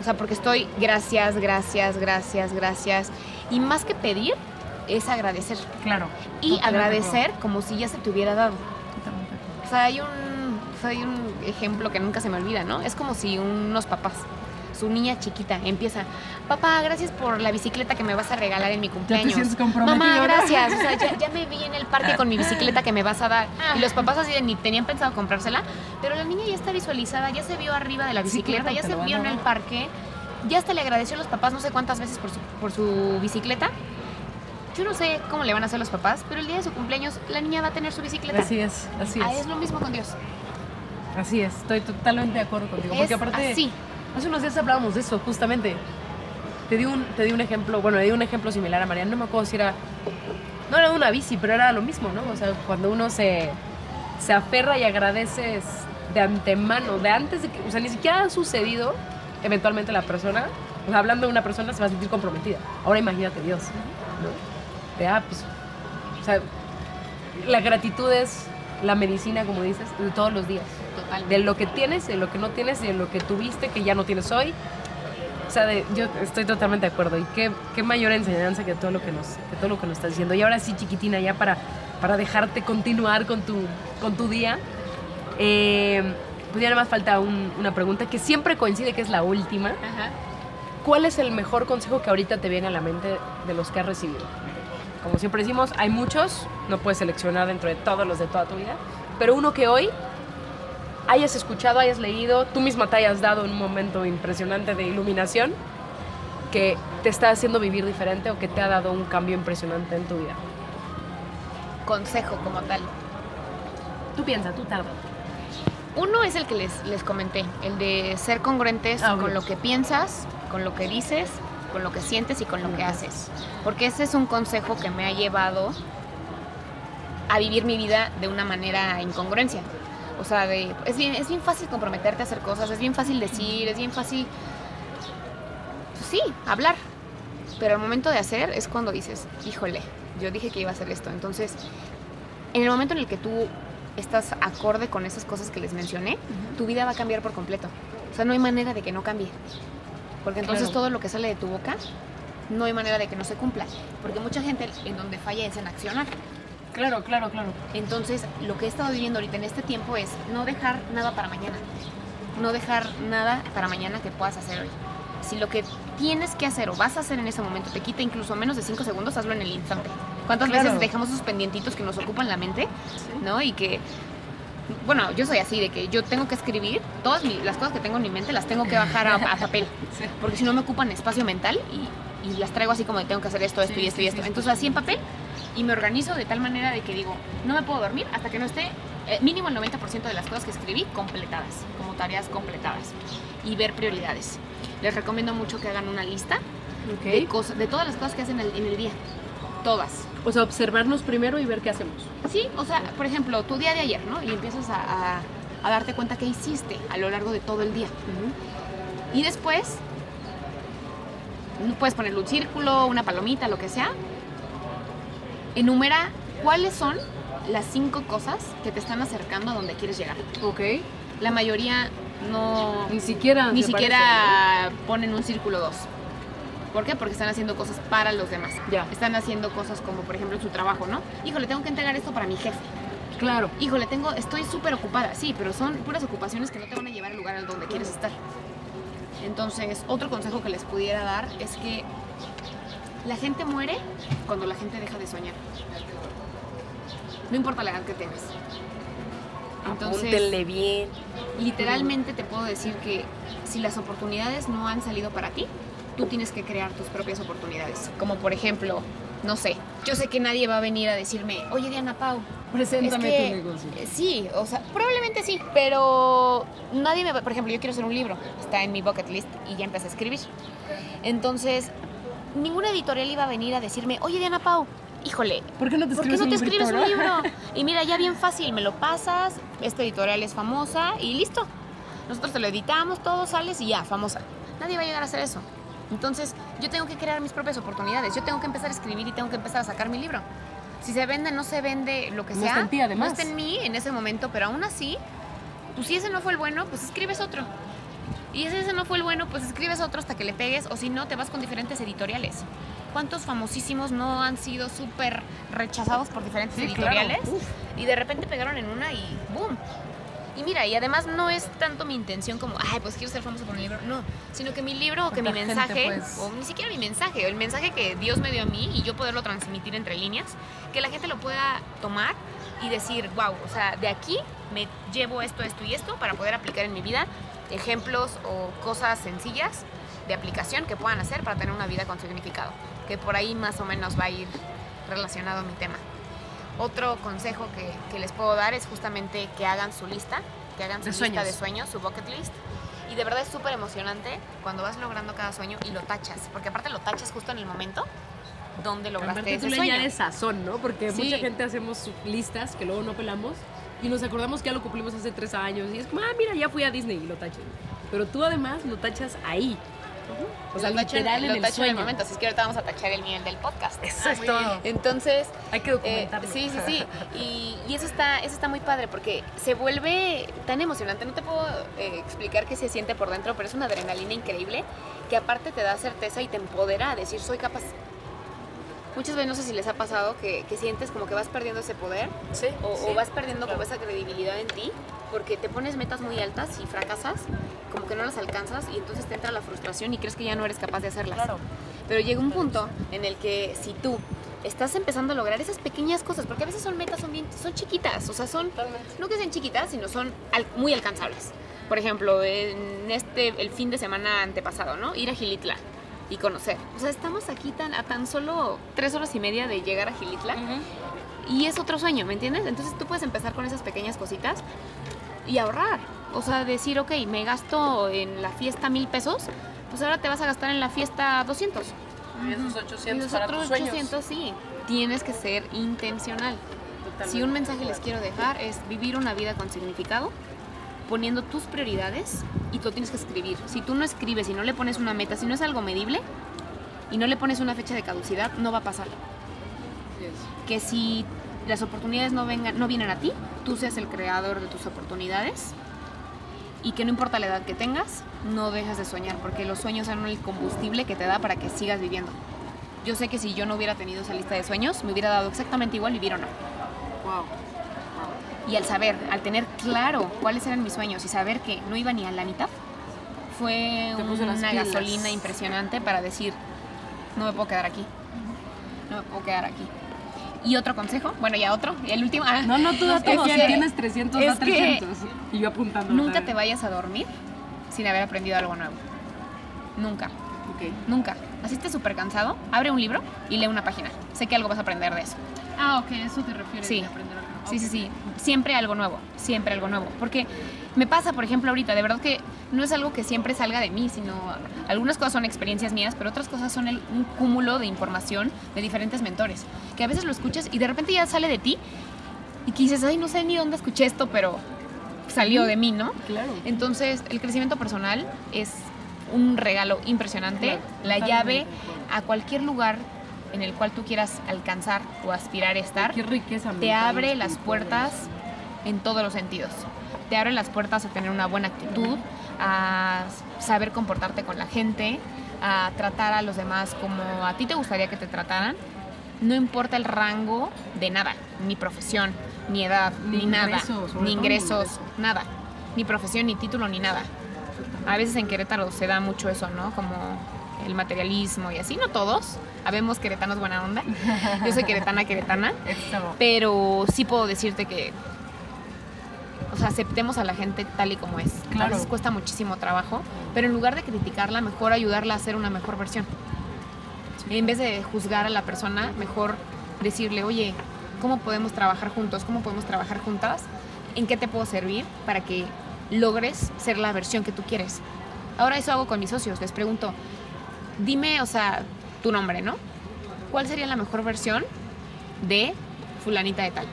O sea, porque estoy gracias, gracias, gracias, gracias. Y más que pedir, es agradecer. Claro. Y agradecer como si ya se te hubiera dado. O sea, hay un, hay un ejemplo que nunca se me olvida, ¿no? Es como si unos papás, su niña chiquita, empieza, papá, gracias por la bicicleta que me vas a regalar en mi cumpleaños. sientes comprometido, Mamá, gracias. O sea, ya, ya me vi en el parque con mi bicicleta que me vas a dar. Y los papás así de ni tenían pensado comprársela, pero la niña ya está visualizada, ya se vio arriba de la Sí, bicicleta, claro, ya te se vio en el parque, ya hasta le agradeció a los papás no sé cuántas veces por su, por su bicicleta. Yo no sé cómo le van a hacer los papás, pero el día de su cumpleaños la niña va a tener su bicicleta. Así es, así Ah, es. es lo mismo con Dios. Así es, estoy totalmente de acuerdo contigo. Es porque aparte, así. hace unos días hablábamos de eso, justamente. Te di, un, te di un ejemplo, bueno, le di un ejemplo similar a Mariana, no me acuerdo si era, no era una bici, pero era lo mismo, ¿no? O sea, cuando uno se, se aferra y agradeces de antemano, de antes de que, o sea, ni siquiera ha sucedido, eventualmente la persona, o sea, hablando de una persona, se va a sentir comprometida. Ahora imagínate Dios, ¿no? De, ah, pues, o sea, la gratitud es la medicina, como dices, de todos los días. De lo que tienes, de lo que no tienes, de lo que tuviste, que ya no tienes hoy. O sea, de- yo estoy totalmente de acuerdo. Y qué, qué mayor enseñanza que todo lo que nos, que todo lo que nos estás diciendo. Y ahora sí, chiquitina, ya para, para dejarte continuar con tu, con tu día. eh, pues ya nada más falta un- una pregunta que siempre coincide que es la última. Ajá. ¿Cuál es el mejor consejo que ahorita te viene a la mente de los que has recibido? Como siempre decimos, hay muchos, no puedes seleccionar dentro de todos los de toda tu vida, pero uno que hoy hayas escuchado, hayas leído, tú misma te hayas dado un momento impresionante de iluminación que te está haciendo vivir diferente o que te ha dado un cambio impresionante en tu vida. Consejo como tal. Tú piensa, tú tarda. Uno es el que les, les comenté, el de ser congruentes Ah, con lo que piensas, con lo que dices, con lo que sientes y con lo que haces. Porque ese es un consejo que me ha llevado a vivir mi vida de una manera en congruencia. O sea, de, es, bien, es bien fácil comprometerte a hacer cosas, es bien fácil decir, es bien fácil, pues sí, hablar. Pero al momento de hacer es cuando dices, híjole, yo dije que iba a hacer esto. Entonces, en el momento en el que tú estás acorde con esas cosas que les mencioné, tu vida va a cambiar por completo. O sea, no hay manera de que no cambie. Porque entonces Claro. todo lo que sale de tu boca, no hay manera de que no se cumpla. Porque mucha gente en donde falla es en accionar. Claro, claro, claro. Entonces, lo que he estado viviendo ahorita en este tiempo es no dejar nada para mañana. No dejar nada para mañana que puedas hacer hoy. Si lo que tienes que hacer o vas a hacer en ese momento te quita incluso menos de 5 segundos, hazlo en el instante. ¿Cuántas Claro. veces dejamos esos pendientitos que nos ocupan la mente? ¿No? Y que, bueno, yo soy así, de que yo tengo que escribir, todas mi- las cosas que tengo en mi mente las tengo que bajar a, a *laughs* papel. Porque si no me ocupan espacio mental y, y las traigo así como de tengo que hacer esto, esto y esto y esto. Entonces así en papel y me organizo de tal manera de que digo, no me puedo dormir hasta que no esté eh, mínimo el 90% de las cosas que escribí completadas, como tareas completadas y ver prioridades. Les recomiendo mucho que hagan una lista de, Ok. cosas, de todas las cosas que hacen en el, en el día. Todas. O sea, observarnos primero y ver qué hacemos. Sí, o sea, por ejemplo, tu día de ayer, ¿no? Y empiezas a, a- a darte cuenta qué hiciste a lo largo de todo el día. Y después, puedes ponerle un círculo, una palomita, lo que sea. Enumera cuáles son las cinco cosas que te están acercando a donde quieres llegar. Ok. La mayoría no, Ni siquiera. ni siquiera ponen un círculo 2. ¿Por qué? Porque están haciendo cosas para los demás. Ya. Están haciendo cosas como, por ejemplo, en su trabajo, ¿no? Híjole, tengo que entregar esto para mi jefe. Claro. Híjole, tengo, estoy súper ocupada. Sí, pero son puras ocupaciones que no te van a llevar al lugar al donde quieres estar. Entonces, otro consejo que les pudiera dar es que la gente muere cuando la gente deja de soñar. No importa la edad que tengas. Entonces, Apúntenle bien. literalmente te puedo decir que si las oportunidades no han salido para ti, tú tienes que crear tus propias oportunidades. Como por ejemplo, no sé, yo sé que nadie va a venir a decirme, oye Diana Pau, Preséntame es que- tu negocio. Sí, o sea, probablemente sí, pero nadie me va, por ejemplo, yo quiero hacer un libro, está en mi bucket list y ya empecé a escribir. Entonces, ninguna editorial iba a venir a decirme, oye Diana Pau, híjole, ¿Por qué no te ¿Por qué escribes no un te escribes un libro? *laughs* Y mira, ya bien fácil, me lo pasas, esta editorial es famosa y listo. Nosotros te lo editamos, todo sales y ya, famosa. Nadie va a llegar a hacer eso. Entonces, yo tengo que crear mis propias oportunidades. Yo tengo que empezar a escribir y tengo que empezar a sacar mi libro. Si se vende, no se vende, lo que No sea. está en ti, además. No está en mí en ese momento, pero aún así, pues si ese no fue el bueno, pues escribes otro. Y si ese no fue el bueno, pues escribes otro hasta que le pegues, o si no, te vas con diferentes editoriales. ¿Cuántos famosísimos no han sido súper rechazados por diferentes Sí, editoriales? Y de repente pegaron en una y ¡boom! Y mira, y además no es tanto mi intención como, ay, pues quiero ser famoso por mi libro. No, sino que mi libro o que mi ¿Cuánta gente, mensaje, pues? o ni siquiera mi mensaje, el mensaje que Dios me dio a mí y yo poderlo transmitir entre líneas, que la gente lo pueda tomar y decir, wow, o sea, de aquí me llevo esto, esto y esto para poder aplicar en mi vida ejemplos o cosas sencillas de aplicación que puedan hacer para tener una vida con significado, que por ahí más o menos va a ir relacionado a mi tema. Otro consejo que, que les puedo dar es justamente que hagan su lista, que hagan su De lista sueños. de sueños, su bucket list. Y de verdad es súper emocionante cuando vas logrando cada sueño y lo tachas, porque aparte lo tachas justo en el momento donde lograste Aparte tú ese le sueño. añades sazón, ¿no? Porque Sí. mucha gente hacemos listas que luego no pelamos y nos acordamos que ya lo cumplimos hace tres años y es como, ah, mira, ya fui a Disney y lo taché. Pero tú además lo tachas ahí. O sea, lo tacho en- literal en lo el tacho en el sueño. momento, así es que ahorita vamos a tachar el nivel del podcast. Eso es todo. Entonces, Hay que eh, documentarlo. sí, sí, sí. Y, y eso está, eso está muy padre porque se vuelve tan emocionante. No te puedo eh, explicar qué se siente por dentro, pero es una adrenalina increíble que aparte te da certeza y te empodera a decir soy capaz. Muchas veces no sé si les ha pasado que, que sientes como que vas perdiendo ese poder Sí, o, sí. o vas perdiendo como esa credibilidad en ti porque te pones metas muy altas y fracasas, como que no las alcanzas y entonces te entra la frustración y crees que ya no eres capaz de hacerlas. Claro. Pero llega un punto en el que si tú estás empezando a lograr esas pequeñas cosas, porque a veces son metas, son, bien, son chiquitas, o sea, son, no que sean chiquitas, sino son al- muy alcanzables. Por ejemplo, en este, el fin de semana antepasado, ¿no? Ir a Gilitla y conocer. O sea, estamos aquí tan, a tan solo tres horas y media de llegar a Gilitla y es otro sueño, ¿me entiendes? Entonces tú puedes empezar con esas pequeñas cositas y ahorrar. O sea, decir, ok, me gasto en la fiesta mil pesos, pues ahora te vas a gastar en la fiesta 200. Y esos Y 800 los para otros tus sueños. 800 sí. Tienes que ser intencional. Si un mensaje les quiero dejar es vivir una vida con significado, poniendo tus prioridades y tú tienes que escribir. Si tú no escribes y no le pones una meta, si no es algo medible y no le pones una fecha de caducidad, no va a pasar. Que si las oportunidades no, vengan, no vienen a ti, tú seas el creador de tus oportunidades y que no importa la edad que tengas, no dejes de soñar, porque los sueños son el combustible que te da para que sigas viviendo. Yo sé que si yo no hubiera tenido esa lista de sueños, me hubiera dado exactamente igual vivir o no. Wow. Y al saber, al tener claro cuáles eran mis sueños y saber que no iba ni a la mitad, fue una pilas. gasolina impresionante para decir, no me puedo quedar aquí. No me puedo quedar aquí. Y otro consejo, bueno, ya otro, el último. ah, No, no, tú da es todo. Si que- tienes 300, es da que 300. Y yo apuntando. Nunca te vayas a dormir sin haber aprendido algo nuevo. Nunca. Ok. Nunca. Así estés súper cansado, abre un libro y lee una página. Sé que algo vas a aprender de eso. Ah, ok, eso te refieres Sí. de aprender algo. Sí, sí, sí. Siempre algo nuevo. Siempre algo nuevo. Porque me pasa, por ejemplo, ahorita, de verdad que no es algo que siempre salga de mí, sino algunas cosas son experiencias mías, pero otras cosas son el- un cúmulo de información de diferentes mentores. Que a veces lo escuchas y de repente ya sale de ti y que dices, ay, no sé ni dónde escuché esto, pero salió de mí, ¿no? Claro. Entonces, el crecimiento personal es un regalo impresionante, Claro, la llave a cualquier lugar en el cual tú quieras alcanzar o aspirar a estar, Qué riqueza. te abre las espiritual. puertas en todos los sentidos. Te abre las puertas a tener una buena actitud, a saber comportarte con la gente, a tratar a los demás como a ti te gustaría que te trataran. No importa el rango de nada, ni profesión, ni edad, Ni ni, nada, ingresos, ni ni ingresos, ingresos. nada, ni profesión, ni título, ni nada. A veces en Querétaro se da mucho eso, ¿no? Como el materialismo y así, no todos. Habemos queretanos buena onda. Yo soy queretana, queretana. Pero sí puedo decirte que, o sea, aceptemos a la gente tal y como es. A Claro. veces cuesta muchísimo trabajo, pero en lugar de criticarla, mejor ayudarla a ser una mejor versión. En vez de juzgar a la persona, mejor decirle, oye, ¿cómo podemos trabajar juntos? ¿Cómo podemos trabajar juntas? ¿En qué te puedo servir para que logres ser la versión que tú quieres? Ahora eso hago con mis socios. Les pregunto, dime, o sea, tu nombre, ¿no? ¿Cuál sería la mejor versión de fulanita de tal?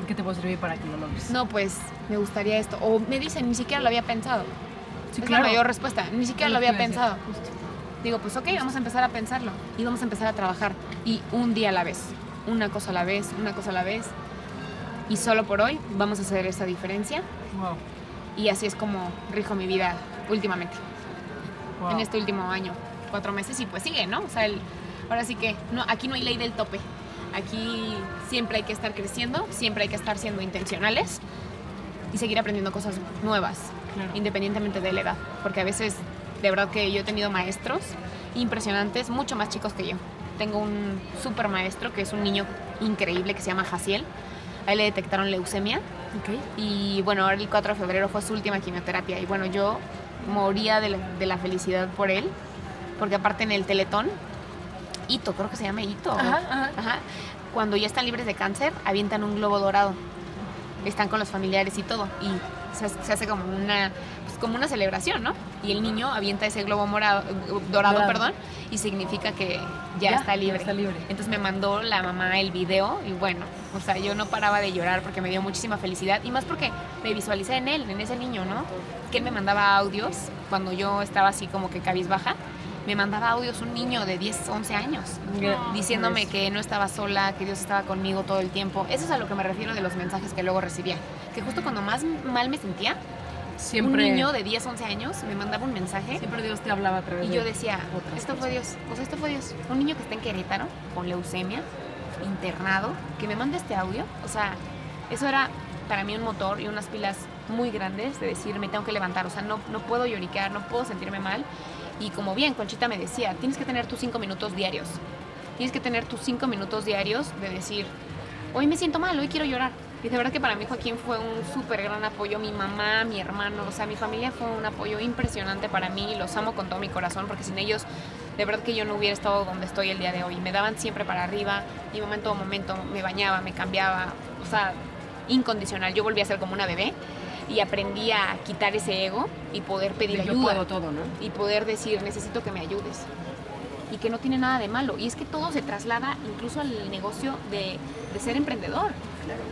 ¿En qué te puedo servir para que lo logres? No, pues me gustaría esto. O me dicen, ni siquiera lo había pensado. Sí, es claro. la mayor respuesta. Ni siquiera lo había pensado. Digo, pues ok, vamos a empezar a pensarlo. Y vamos a empezar a trabajar. Y un día a la vez. Una cosa a la vez, una cosa a la vez. Y solo por hoy vamos a hacer esa diferencia. Wow. Y así es como rijo mi vida últimamente. Wow. En este último año. Cuatro meses y pues sigue, ¿no? O sea, el- ahora sí que no, aquí no hay ley del tope. Aquí siempre hay que estar creciendo, siempre hay que estar siendo intencionales y seguir aprendiendo cosas nuevas, Claro. independientemente de la edad. Porque a veces, de verdad que yo he tenido maestros impresionantes, mucho más chicos que yo. Tengo un super maestro que es un niño increíble que se llama Jaciel. A él le detectaron leucemia y bueno, ahora el 4 de febrero fue su última quimioterapia. Y bueno, yo moría de la, de la felicidad por él, porque aparte en el Teletón, Hito, creo que se llama Hito. Ajá, ajá. Ajá. Cuando ya están libres de cáncer, avientan un globo dorado. Están con los familiares y todo. Y se, se hace como una como una celebración, ¿no? Y el niño avienta ese globo morado, dorado, Dorado. perdón, y significa que ya, Ya, está libre. ya está libre. Entonces me mandó la mamá el video y bueno, o sea, yo no paraba de llorar porque me dio muchísima felicidad y más porque me visualicé en él, en ese niño, ¿no? Que él me mandaba audios cuando yo estaba así como que cabizbaja. Me mandaba audios un niño de 10, 11 años diciéndome que no estaba sola, que Dios estaba conmigo todo el tiempo. Eso es a lo que me refiero de los mensajes que luego recibía. Que justo cuando más mal me sentía, Siempre, un niño de 10, 11 años me mandaba un mensaje siempre Dios te hablaba a través y yo decía, esto fue Dios, o sea, esto fue Dios. Un niño que está en Querétaro con leucemia, internado, que me manda este audio, o sea, eso era para mí un motor y unas pilas muy grandes de decir, me tengo que levantar, o sea, no, no puedo lloriquear, no puedo sentirme mal. Y como bien Conchita me decía, tienes que tener tus cinco minutos diarios. Tienes que tener tus cinco minutos diarios de decir, hoy me siento mal, hoy quiero llorar. Y de verdad que para mí Joaquín fue un súper gran apoyo, mi mamá, mi hermano, o sea, mi familia fue un apoyo impresionante para mí, los amo con todo mi corazón, porque sin ellos, de verdad que yo no hubiera estado donde estoy el día de hoy. Me daban siempre para arriba, mi mamá en todo momento me bañaba, me cambiaba, o sea, incondicional. Yo volví a ser como una bebé y aprendí a quitar ese ego y poder pedir yo ayuda puedo todo, ¿no? y poder decir necesito que me ayudes y que no tiene nada de malo y es que todo se traslada incluso al negocio de, de ser emprendedor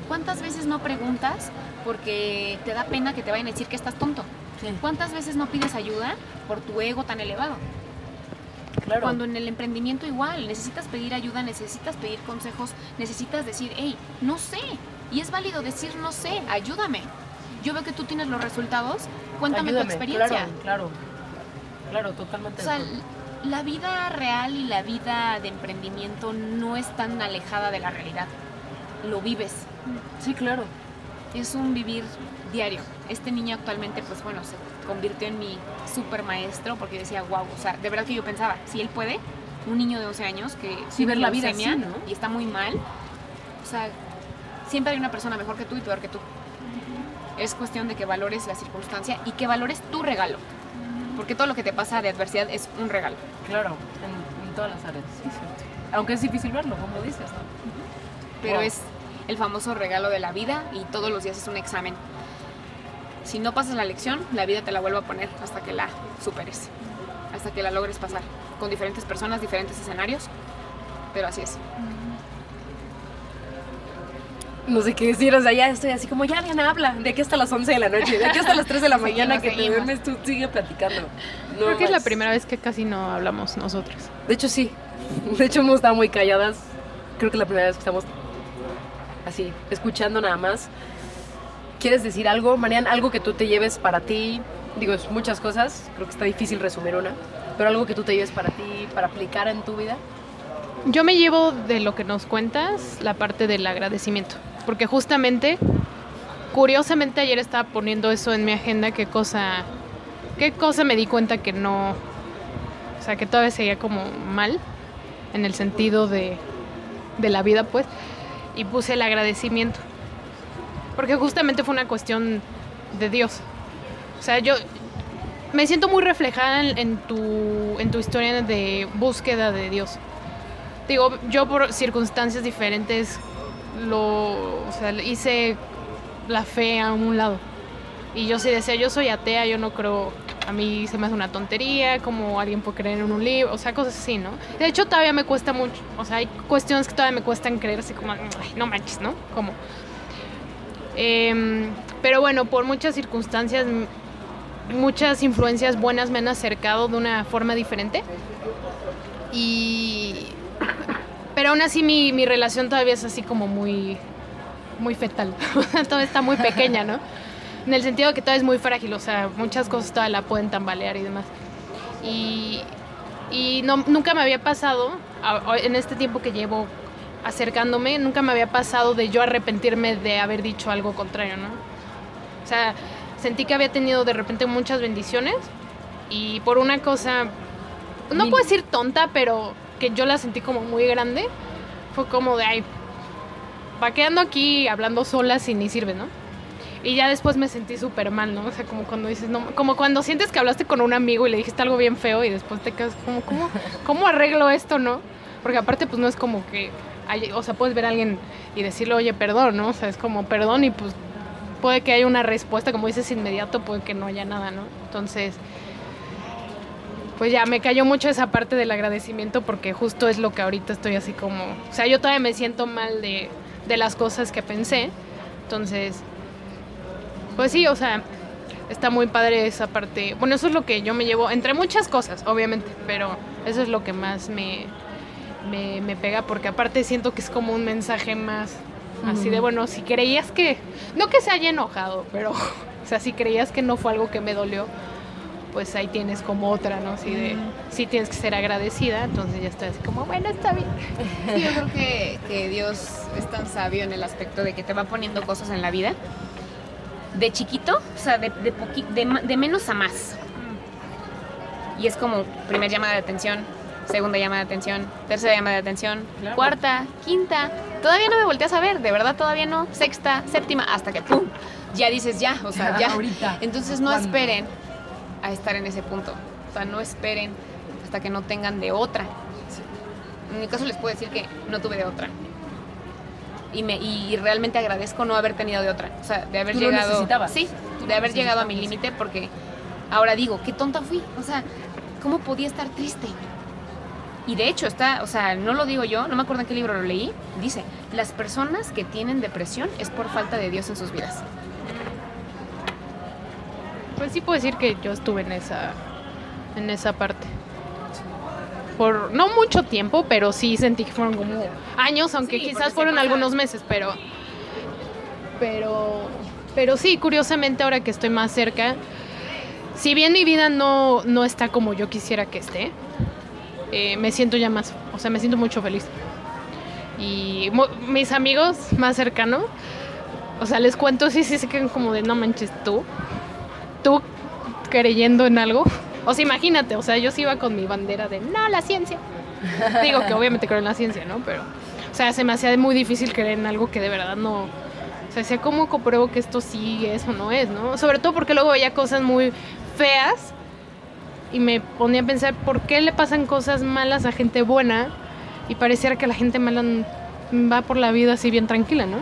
¿cuántas veces no preguntas porque te da pena que te vayan a decir que estás tonto? Sí. ¿cuántas veces no pides ayuda por tu ego tan elevado? Claro. Cuando en el emprendimiento igual, necesitas pedir ayuda, necesitas pedir consejos, necesitas decir, hey, no sé. Y es válido decir, no sé, ayúdame. Yo veo que tú tienes los resultados, cuéntame Ayúdame, tu experiencia. Claro, claro. Claro, totalmente. O sea. La vida real y la vida de emprendimiento no es tan alejada de la realidad. Lo vives. sí, claro. Es un vivir diario. Este niño actualmente, pues bueno, se convirtió en mi super maestro porque decía, wow, o sea, de verdad que yo pensaba, si él puede, un niño de 12 años que Sí, ver la vida así, ¿no? y está muy mal, o sea, siempre hay una persona mejor que tú y peor que tú. Es cuestión de que valores la circunstancia y que valores tu regalo. Porque todo lo que te pasa de adversidad es un regalo. Claro, en, en todas las áreas, sí, cierto. Aunque es difícil verlo, como dices, ¿no? pero Wow. es el famoso regalo de la vida y todos los días es un examen. Si no pasas la lección, la vida te la vuelve a poner hasta que la superes, hasta que la logres pasar, con diferentes personas, diferentes escenarios, pero así es. No sé qué decir, o sea, ya estoy así como, ya, Diana, habla, de aquí hasta las 11 de la noche, de aquí hasta las 3 de la *laughs* mañana que te seguimos. duermes, tú sigue platicando. No Creo que es la primera vez que casi no hablamos nosotros. De hecho, sí. De hecho, hemos estado muy calladas. Creo que es la primera vez que estamos así, escuchando nada más. ¿Quieres decir algo, Marian? Algo que tú te lleves para ti. Digo, es muchas cosas. Creo que está difícil resumir una. Pero algo que tú te lleves para ti, para aplicar en tu vida. Yo me llevo de lo que nos cuentas la parte del agradecimiento, porque justamente, curiosamente ayer estaba poniendo eso en mi agenda, qué cosa, qué cosa me di cuenta que no, o sea, que todavía seguía como mal, en el sentido de, de la vida, pues, y puse el agradecimiento, porque justamente fue una cuestión de Dios. O sea, yo me siento muy reflejada en, en tu, en tu historia de búsqueda de Dios. Digo, yo por circunstancias diferentes lo, o sea, hice la fe a un lado. Y yo sí decía, yo soy atea, yo no creo, a mí se me hace una tontería, como alguien puede creer en un libro, o sea, cosas así, ¿no? De hecho, todavía me cuesta mucho, o sea, hay cuestiones que todavía me cuestan creer, así como, "Ay, no manches, ¿no? Como... Em, pero bueno, por muchas circunstancias, muchas influencias buenas me han acercado de una forma diferente. Y... Pero aún así mi, mi relación todavía es así como muy, muy fetal. *laughs* todavía está muy pequeña, ¿no? En el sentido de que todavía es muy frágil, o sea, muchas cosas todavía la pueden tambalear y demás. Y, y no, nunca me había pasado, en este tiempo que llevo acercándome, nunca me había pasado de yo arrepentirme de haber dicho algo contrario, ¿no? O sea, sentí que había tenido de repente muchas bendiciones y por una cosa, no puedo decir tonta, pero que yo la sentí como muy grande, fue como de, ay, va quedando aquí hablando sola si ni sirve, ¿no? Y ya después me sentí súper mal, ¿no? O sea, como cuando dices, no, como cuando sientes que hablaste con un amigo y le dijiste algo bien feo y después te quedas como, ¿cómo, cómo arreglo esto, no? Porque aparte, pues no es como que, hay- o sea, puedes ver a alguien y decirle, oye, perdón, ¿no? O sea, es como, perdón y pues puede que haya una respuesta, como dices, inmediato, puede que no haya nada, ¿no? Entonces, pues ya me cayó mucho esa parte del agradecimiento porque justo es lo que ahorita estoy así como, o sea, yo todavía me siento mal de, de las cosas que pensé, entonces, pues sí, o sea, está muy padre esa parte. Bueno, eso es lo que yo me llevo, entre muchas cosas, obviamente, pero eso es lo que más me, me, me pega porque aparte siento que es como un mensaje más así de, bueno, si creías que, no que se haya enojado, pero, *laughs* o sea, si creías que no fue algo que me dolió, pues ahí tienes como otra, ¿no? Así de, sí tienes que ser agradecida, entonces ya estás como, bueno, está bien. Sí, yo creo que, que Dios es tan sabio en el aspecto de que te va poniendo cosas en la vida. De chiquito, o sea, de, de, poqui- de de menos a más. Y es como primer llamada de atención, segunda llamada de atención, tercera llamada de atención, cuarta, quinta. Todavía no me volteas a ver, de verdad todavía no. Sexta, séptima, hasta que ¡pum! Ya dices ya, o sea, ya. Ahorita. Entonces no ¿Cuándo? esperen a estar en ese punto. O sea, no esperen hasta que no tengan de otra. En mi caso les puedo decir que no tuve de otra. Y, me, y realmente agradezco no haber tenido de otra. O sea, de haber Tú lo llegado. necesitabas. Sí, de haber llegado a mi límite porque ahora digo, qué tonta fui. O sea, ¿cómo podía estar triste? Y de hecho está, o sea, no lo digo yo, no me acuerdo en qué libro lo leí, dice, las personas que tienen depresión es por falta de Dios en sus vidas. Pues sí puedo decir que yo estuve en esa, en esa parte. Por no mucho tiempo, pero sí sentí que fueron como años, aunque Sí, quizás fueron algunos meses, pero, pero, pero sí, curiosamente ahora que estoy más cerca, si bien mi vida no, no está como yo quisiera que esté, eh, me siento ya más, o sea, me siento mucho feliz. Y mis amigos más cercanos, o sea, les cuento, sí, sí, se quedan como de no manches tú, tú creyendo en algo. O sea, imagínate, o sea, yo sí iba con mi bandera de no, la ciencia. Digo que obviamente creo en la ciencia, ¿no? Pero, o sea, se me hacía muy difícil creer en algo que de verdad no. O sea, decía, ¿cómo compruebo que esto sí es o no es, no? Sobre todo porque luego veía cosas muy feas y me ponía a pensar, ¿por qué le pasan cosas malas a gente buena? Y pareciera que la gente mala va por la vida así bien tranquila, ¿no?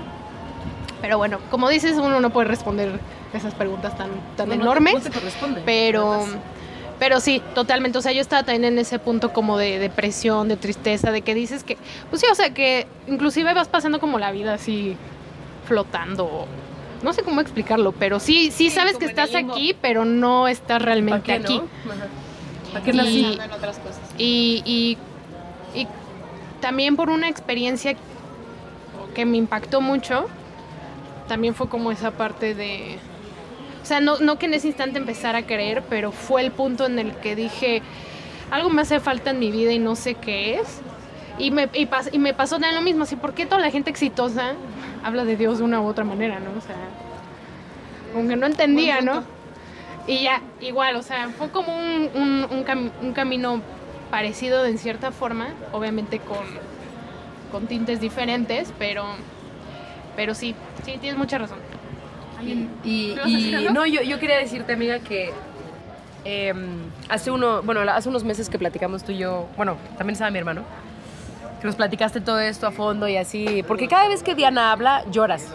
Pero bueno, como dices, uno no puede responder esas preguntas tan, tan No, no te- enormes. no te corresponde. Pero, pero sí, totalmente. O sea, yo estaba también en ese punto como de depresión, de tristeza, de que dices que, pues sí, o sea, que inclusive vas pasando como la vida así flotando. No sé cómo explicarlo, pero sí, sí, sabes que estás aquí, pero no estás ¿Para realmente qué, aquí. no? Ajá. ¿Para qué Y- nací? Pensando en otras cosas. Y, y, y también por una experiencia que me impactó mucho, también fue como esa parte de... O sea, no, no que en ese instante empezara a creer, pero fue el punto en el que dije, algo me hace falta en mi vida y no sé qué es. Y me, y pas- y me pasó también lo mismo, así, ¿por qué toda la gente exitosa habla de Dios de una u otra manera, no? O sea, como que no entendía, ¿no? Y ya, igual, o sea, fue como un, un, un cam- un camino parecido en cierta forma, obviamente con, con tintes diferentes, pero, pero sí, sí, tienes mucha razón. Y, no, yo, yo quería decirte, amiga, que em, hace uno, bueno, hace unos meses que platicamos tú y yo, bueno, también estaba mi hermano, que nos platicaste todo esto a fondo y así, porque cada vez que Diana habla, lloras.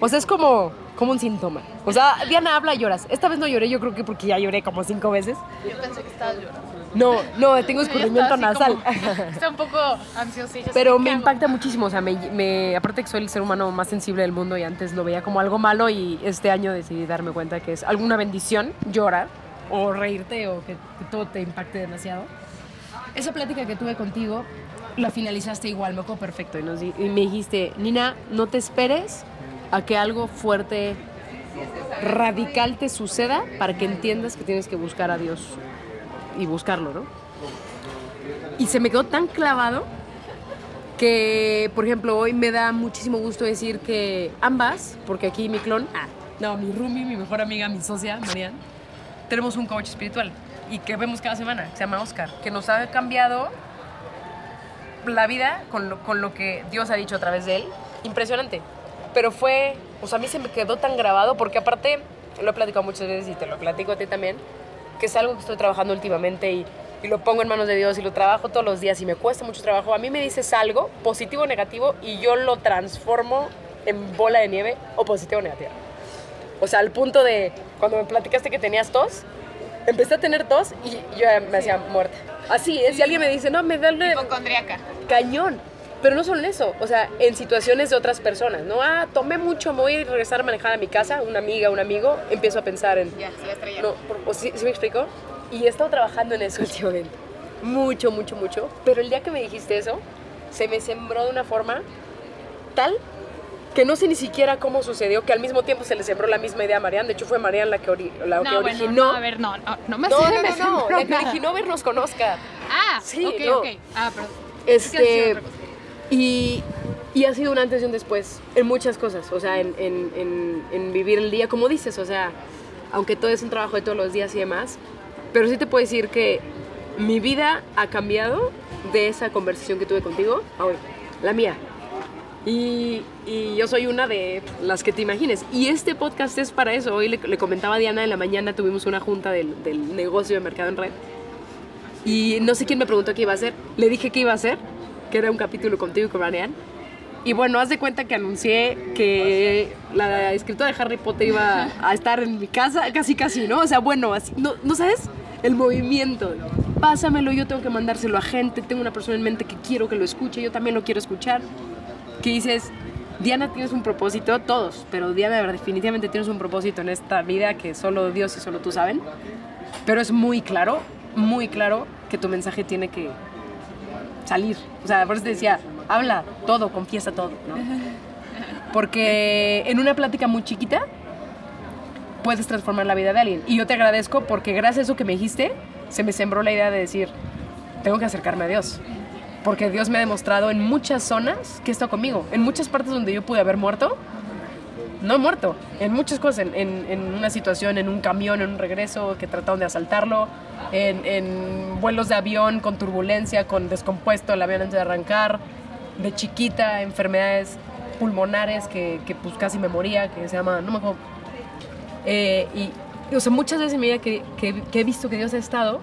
O sea, es como, como un síntoma. O sea, Diana habla y lloras. Esta vez no lloré, yo creo que porque ya lloré como cinco veces. Yo pensé que estabas llorando. No, no, tengo escurrimiento nasal. Está un poco ansiosilla. Pero me impacta muchísimo, o sea, me, me- aparte que soy el ser humano más sensible del mundo y antes lo veía como algo malo y este año decidí darme cuenta que es alguna bendición llorar o reírte o que, que todo te impacte demasiado. Esa plática que tuve contigo la finalizaste igual, me acuerdo perfecto y, nos di- y me dijiste, Nina, no te esperes a que algo fuerte, radical te suceda para que entiendas que tienes que buscar a Dios y buscarlo, ¿no? Y se me quedó tan clavado que, por ejemplo, hoy me da muchísimo gusto decir que ambas, porque aquí mi clon, ah, no, mi roomie, mi mejor amiga, mi socia, Marian, tenemos un coach espiritual y que vemos cada semana, se llama Oscar, que nos ha cambiado la vida con lo, con lo que Dios ha dicho a través de él. Impresionante. Pero fue, o sea, a mí se me quedó tan grabado porque aparte, lo he platicado muchas veces y te lo platico a ti también, que es algo que estoy trabajando últimamente y, y lo pongo en manos de Dios y lo trabajo todos los días y me cuesta mucho trabajo. A mí me dices algo, positivo o negativo, y yo lo transformo en bola de nieve o positivo o negativo. O sea, al punto de cuando me platicaste que tenías tos, empecé a tener tos y yo me hacía muerta. Así es, si alguien me dice, no, me da Hipocondriaca. cañón. Pero no solo en eso, o sea, en situaciones de otras personas, ¿no? Ah, tomé mucho, me voy a regresar a manejar a mi casa, una amiga, un amigo, empiezo a pensar en... Ya, sí. No, por- o sí, ¿sí me explico? Y he estado trabajando en eso *laughs* últimamente. Mucho, mucho, mucho. Pero el día que me dijiste eso, se me sembró de una forma tal que no sé ni siquiera cómo sucedió, que al mismo tiempo se le sembró la misma idea a Marianne. De hecho, fue Marianne la que, ori- la que No, bueno, originó. no, a ver, no, no, no me no, no, no, no, la que originó Vernos Conozca. Ah, Sí, ok, no. ok. Ah, perdón. Es que y, y ha sido un antes y un después en muchas cosas, o sea, en, en- vivir el día, como dices, o sea, aunque todo es un trabajo de todos los días y demás, pero sí te puedo decir que mi vida ha cambiado de esa conversación que tuve contigo a hoy, la mía. Y, y yo soy una de las que te imagines. Y este podcast es para eso. Hoy le, comentaba a Diana en la mañana, tuvimos una junta del, del negocio de mercado en red. Y no sé quién me preguntó qué iba a hacer. Le dije que iba a hacer, que era un capítulo contigo y con Marianne. Y bueno, haz de cuenta que anuncié que la escritora de Harry Potter iba a estar en mi casa, casi casi, ¿no? O sea, bueno, así, ¿no, ¿no sabes? El movimiento. Pásamelo, yo tengo que mandárselo a gente, tengo una persona en mente que quiero que lo escuche, yo también lo quiero escuchar. Que dices, Diana, tienes un propósito, todos, pero Diana, definitivamente tienes un propósito en esta vida que solo Dios y solo tú saben. Pero es muy claro, muy claro que tu mensaje tiene que salir. O sea, por eso te decía, habla todo, confiesa todo, ¿no? Porque en una plática muy chiquita puedes transformar la vida de alguien. Y yo te agradezco porque gracias a eso que me dijiste, se me sembró la idea de decir, tengo que acercarme a Dios. Porque Dios me ha demostrado en muchas zonas que está conmigo. En muchas partes donde yo pude haber muerto, no he muerto. En muchas cosas, en, en- una situación, en un camión, en un regreso que trataron de asaltarlo, en, vuelos de avión con turbulencia, con descompuesto el avión antes de arrancar, de chiquita, enfermedades pulmonares que, que pues casi me moría, que se llama, no me acuerdo. Eh, y, o sea, muchas veces en mi que, que- he visto que Dios ha estado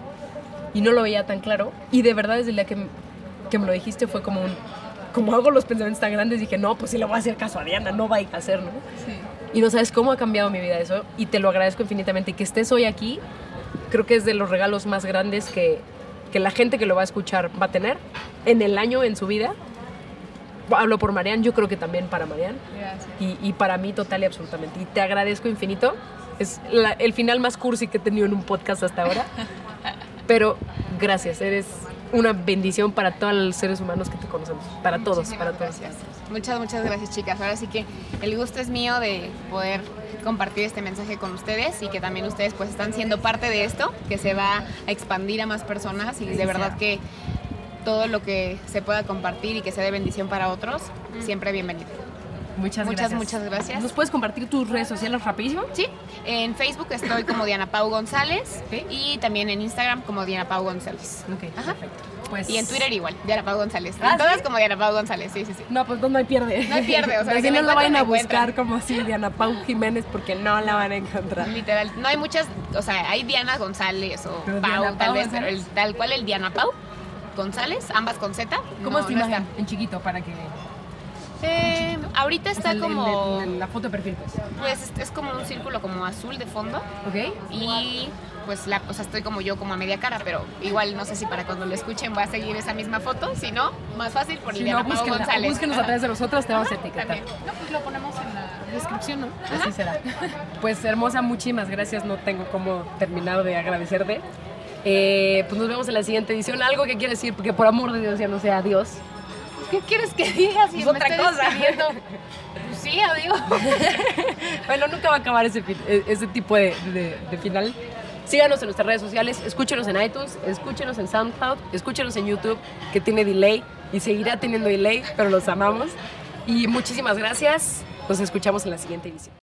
y no lo veía tan claro. Y de verdad, desde el día que, que me lo dijiste, fue como un. Como hago los pensamientos tan grandes, dije, no, pues sí le voy a hacer caso a Diana, no va a ir a hacer, ¿no? Y no sabes cómo ha cambiado mi vida eso. Y te lo agradezco infinitamente. Y que estés hoy aquí, creo que es de los regalos más grandes que, que la gente que lo va a escuchar va a tener en el año, en su vida. Hablo por Marianne, yo creo que también para Marianne Gracias. y, y para mí total y absolutamente. Y te agradezco infinito. Es la- el final más cursi que he tenido en un podcast hasta ahora. *laughs* Pero gracias, eres una bendición para todos los seres humanos que te conocemos. Para todos, Muchísimas para todos. gracias. Muchas, muchas gracias, chicas. Ahora sí que el gusto es mío de poder compartir este mensaje con ustedes y que también ustedes pues están siendo parte de esto, que se va a expandir a más personas y de verdad que todo lo que se pueda compartir y que sea de bendición para otros, siempre bienvenido. Muchas, Muchas, gracias. muchas gracias. ¿Nos puedes compartir tus redes sociales rapidísimo? Sí, en Facebook estoy como Diana Pau González Ok. y también en Instagram como Diana Pau González. Ok, Ajá. perfecto. Pues, Y en Twitter igual, Diana Pau González. Ah, en todas ¿sí? como Diana Pau González, sí, sí, sí. No, pues no, no hay pierde. No hay pierde, o sea, *laughs* me no la vayan a buscar como así, Diana Pau Jiménez, porque no la van a encontrar. Literal, no hay muchas, o sea, hay Diana González o Pero Pau, Diana tal Pau vez, pero el, tal cual el Diana Pau González, ambas con Z. ¿Cómo no, es tu no imagen? está. En chiquito, para que... Eh, ahorita o sea, está el- como, el- la foto de perfil, pues. pues es, es como un círculo como azul de fondo ¿Ok? y pues la, o sea, estoy como yo como a media cara, pero igual no sé si para cuando lo escuchen voy a seguir esa misma foto, si no, más fácil por Si no, Pau González. búsquenos a través de nosotros, te vamos a etiquetar. También. No, pues lo ponemos en la descripción, ¿no? Así será. *laughs* Pues hermosa, muchísimas gracias. No tengo cómo terminar de agradecerte. Eh, pues nos vemos en la siguiente edición. Algo que quieres decir, porque por amor de Dios ya no sea adiós. ¿Qué quieres que diga si Pues me otra estoy cosa. Pues sí, adiós. *laughs* Bueno, nunca va a acabar ese, e- ese tipo de, de- de final. Síganos en nuestras redes sociales, escúchenos en iTunes, escúchenos en SoundCloud, escúchenos en YouTube, que tiene delay y seguirá teniendo delay, pero los amamos. Y muchísimas gracias. Nos escuchamos en la siguiente edición.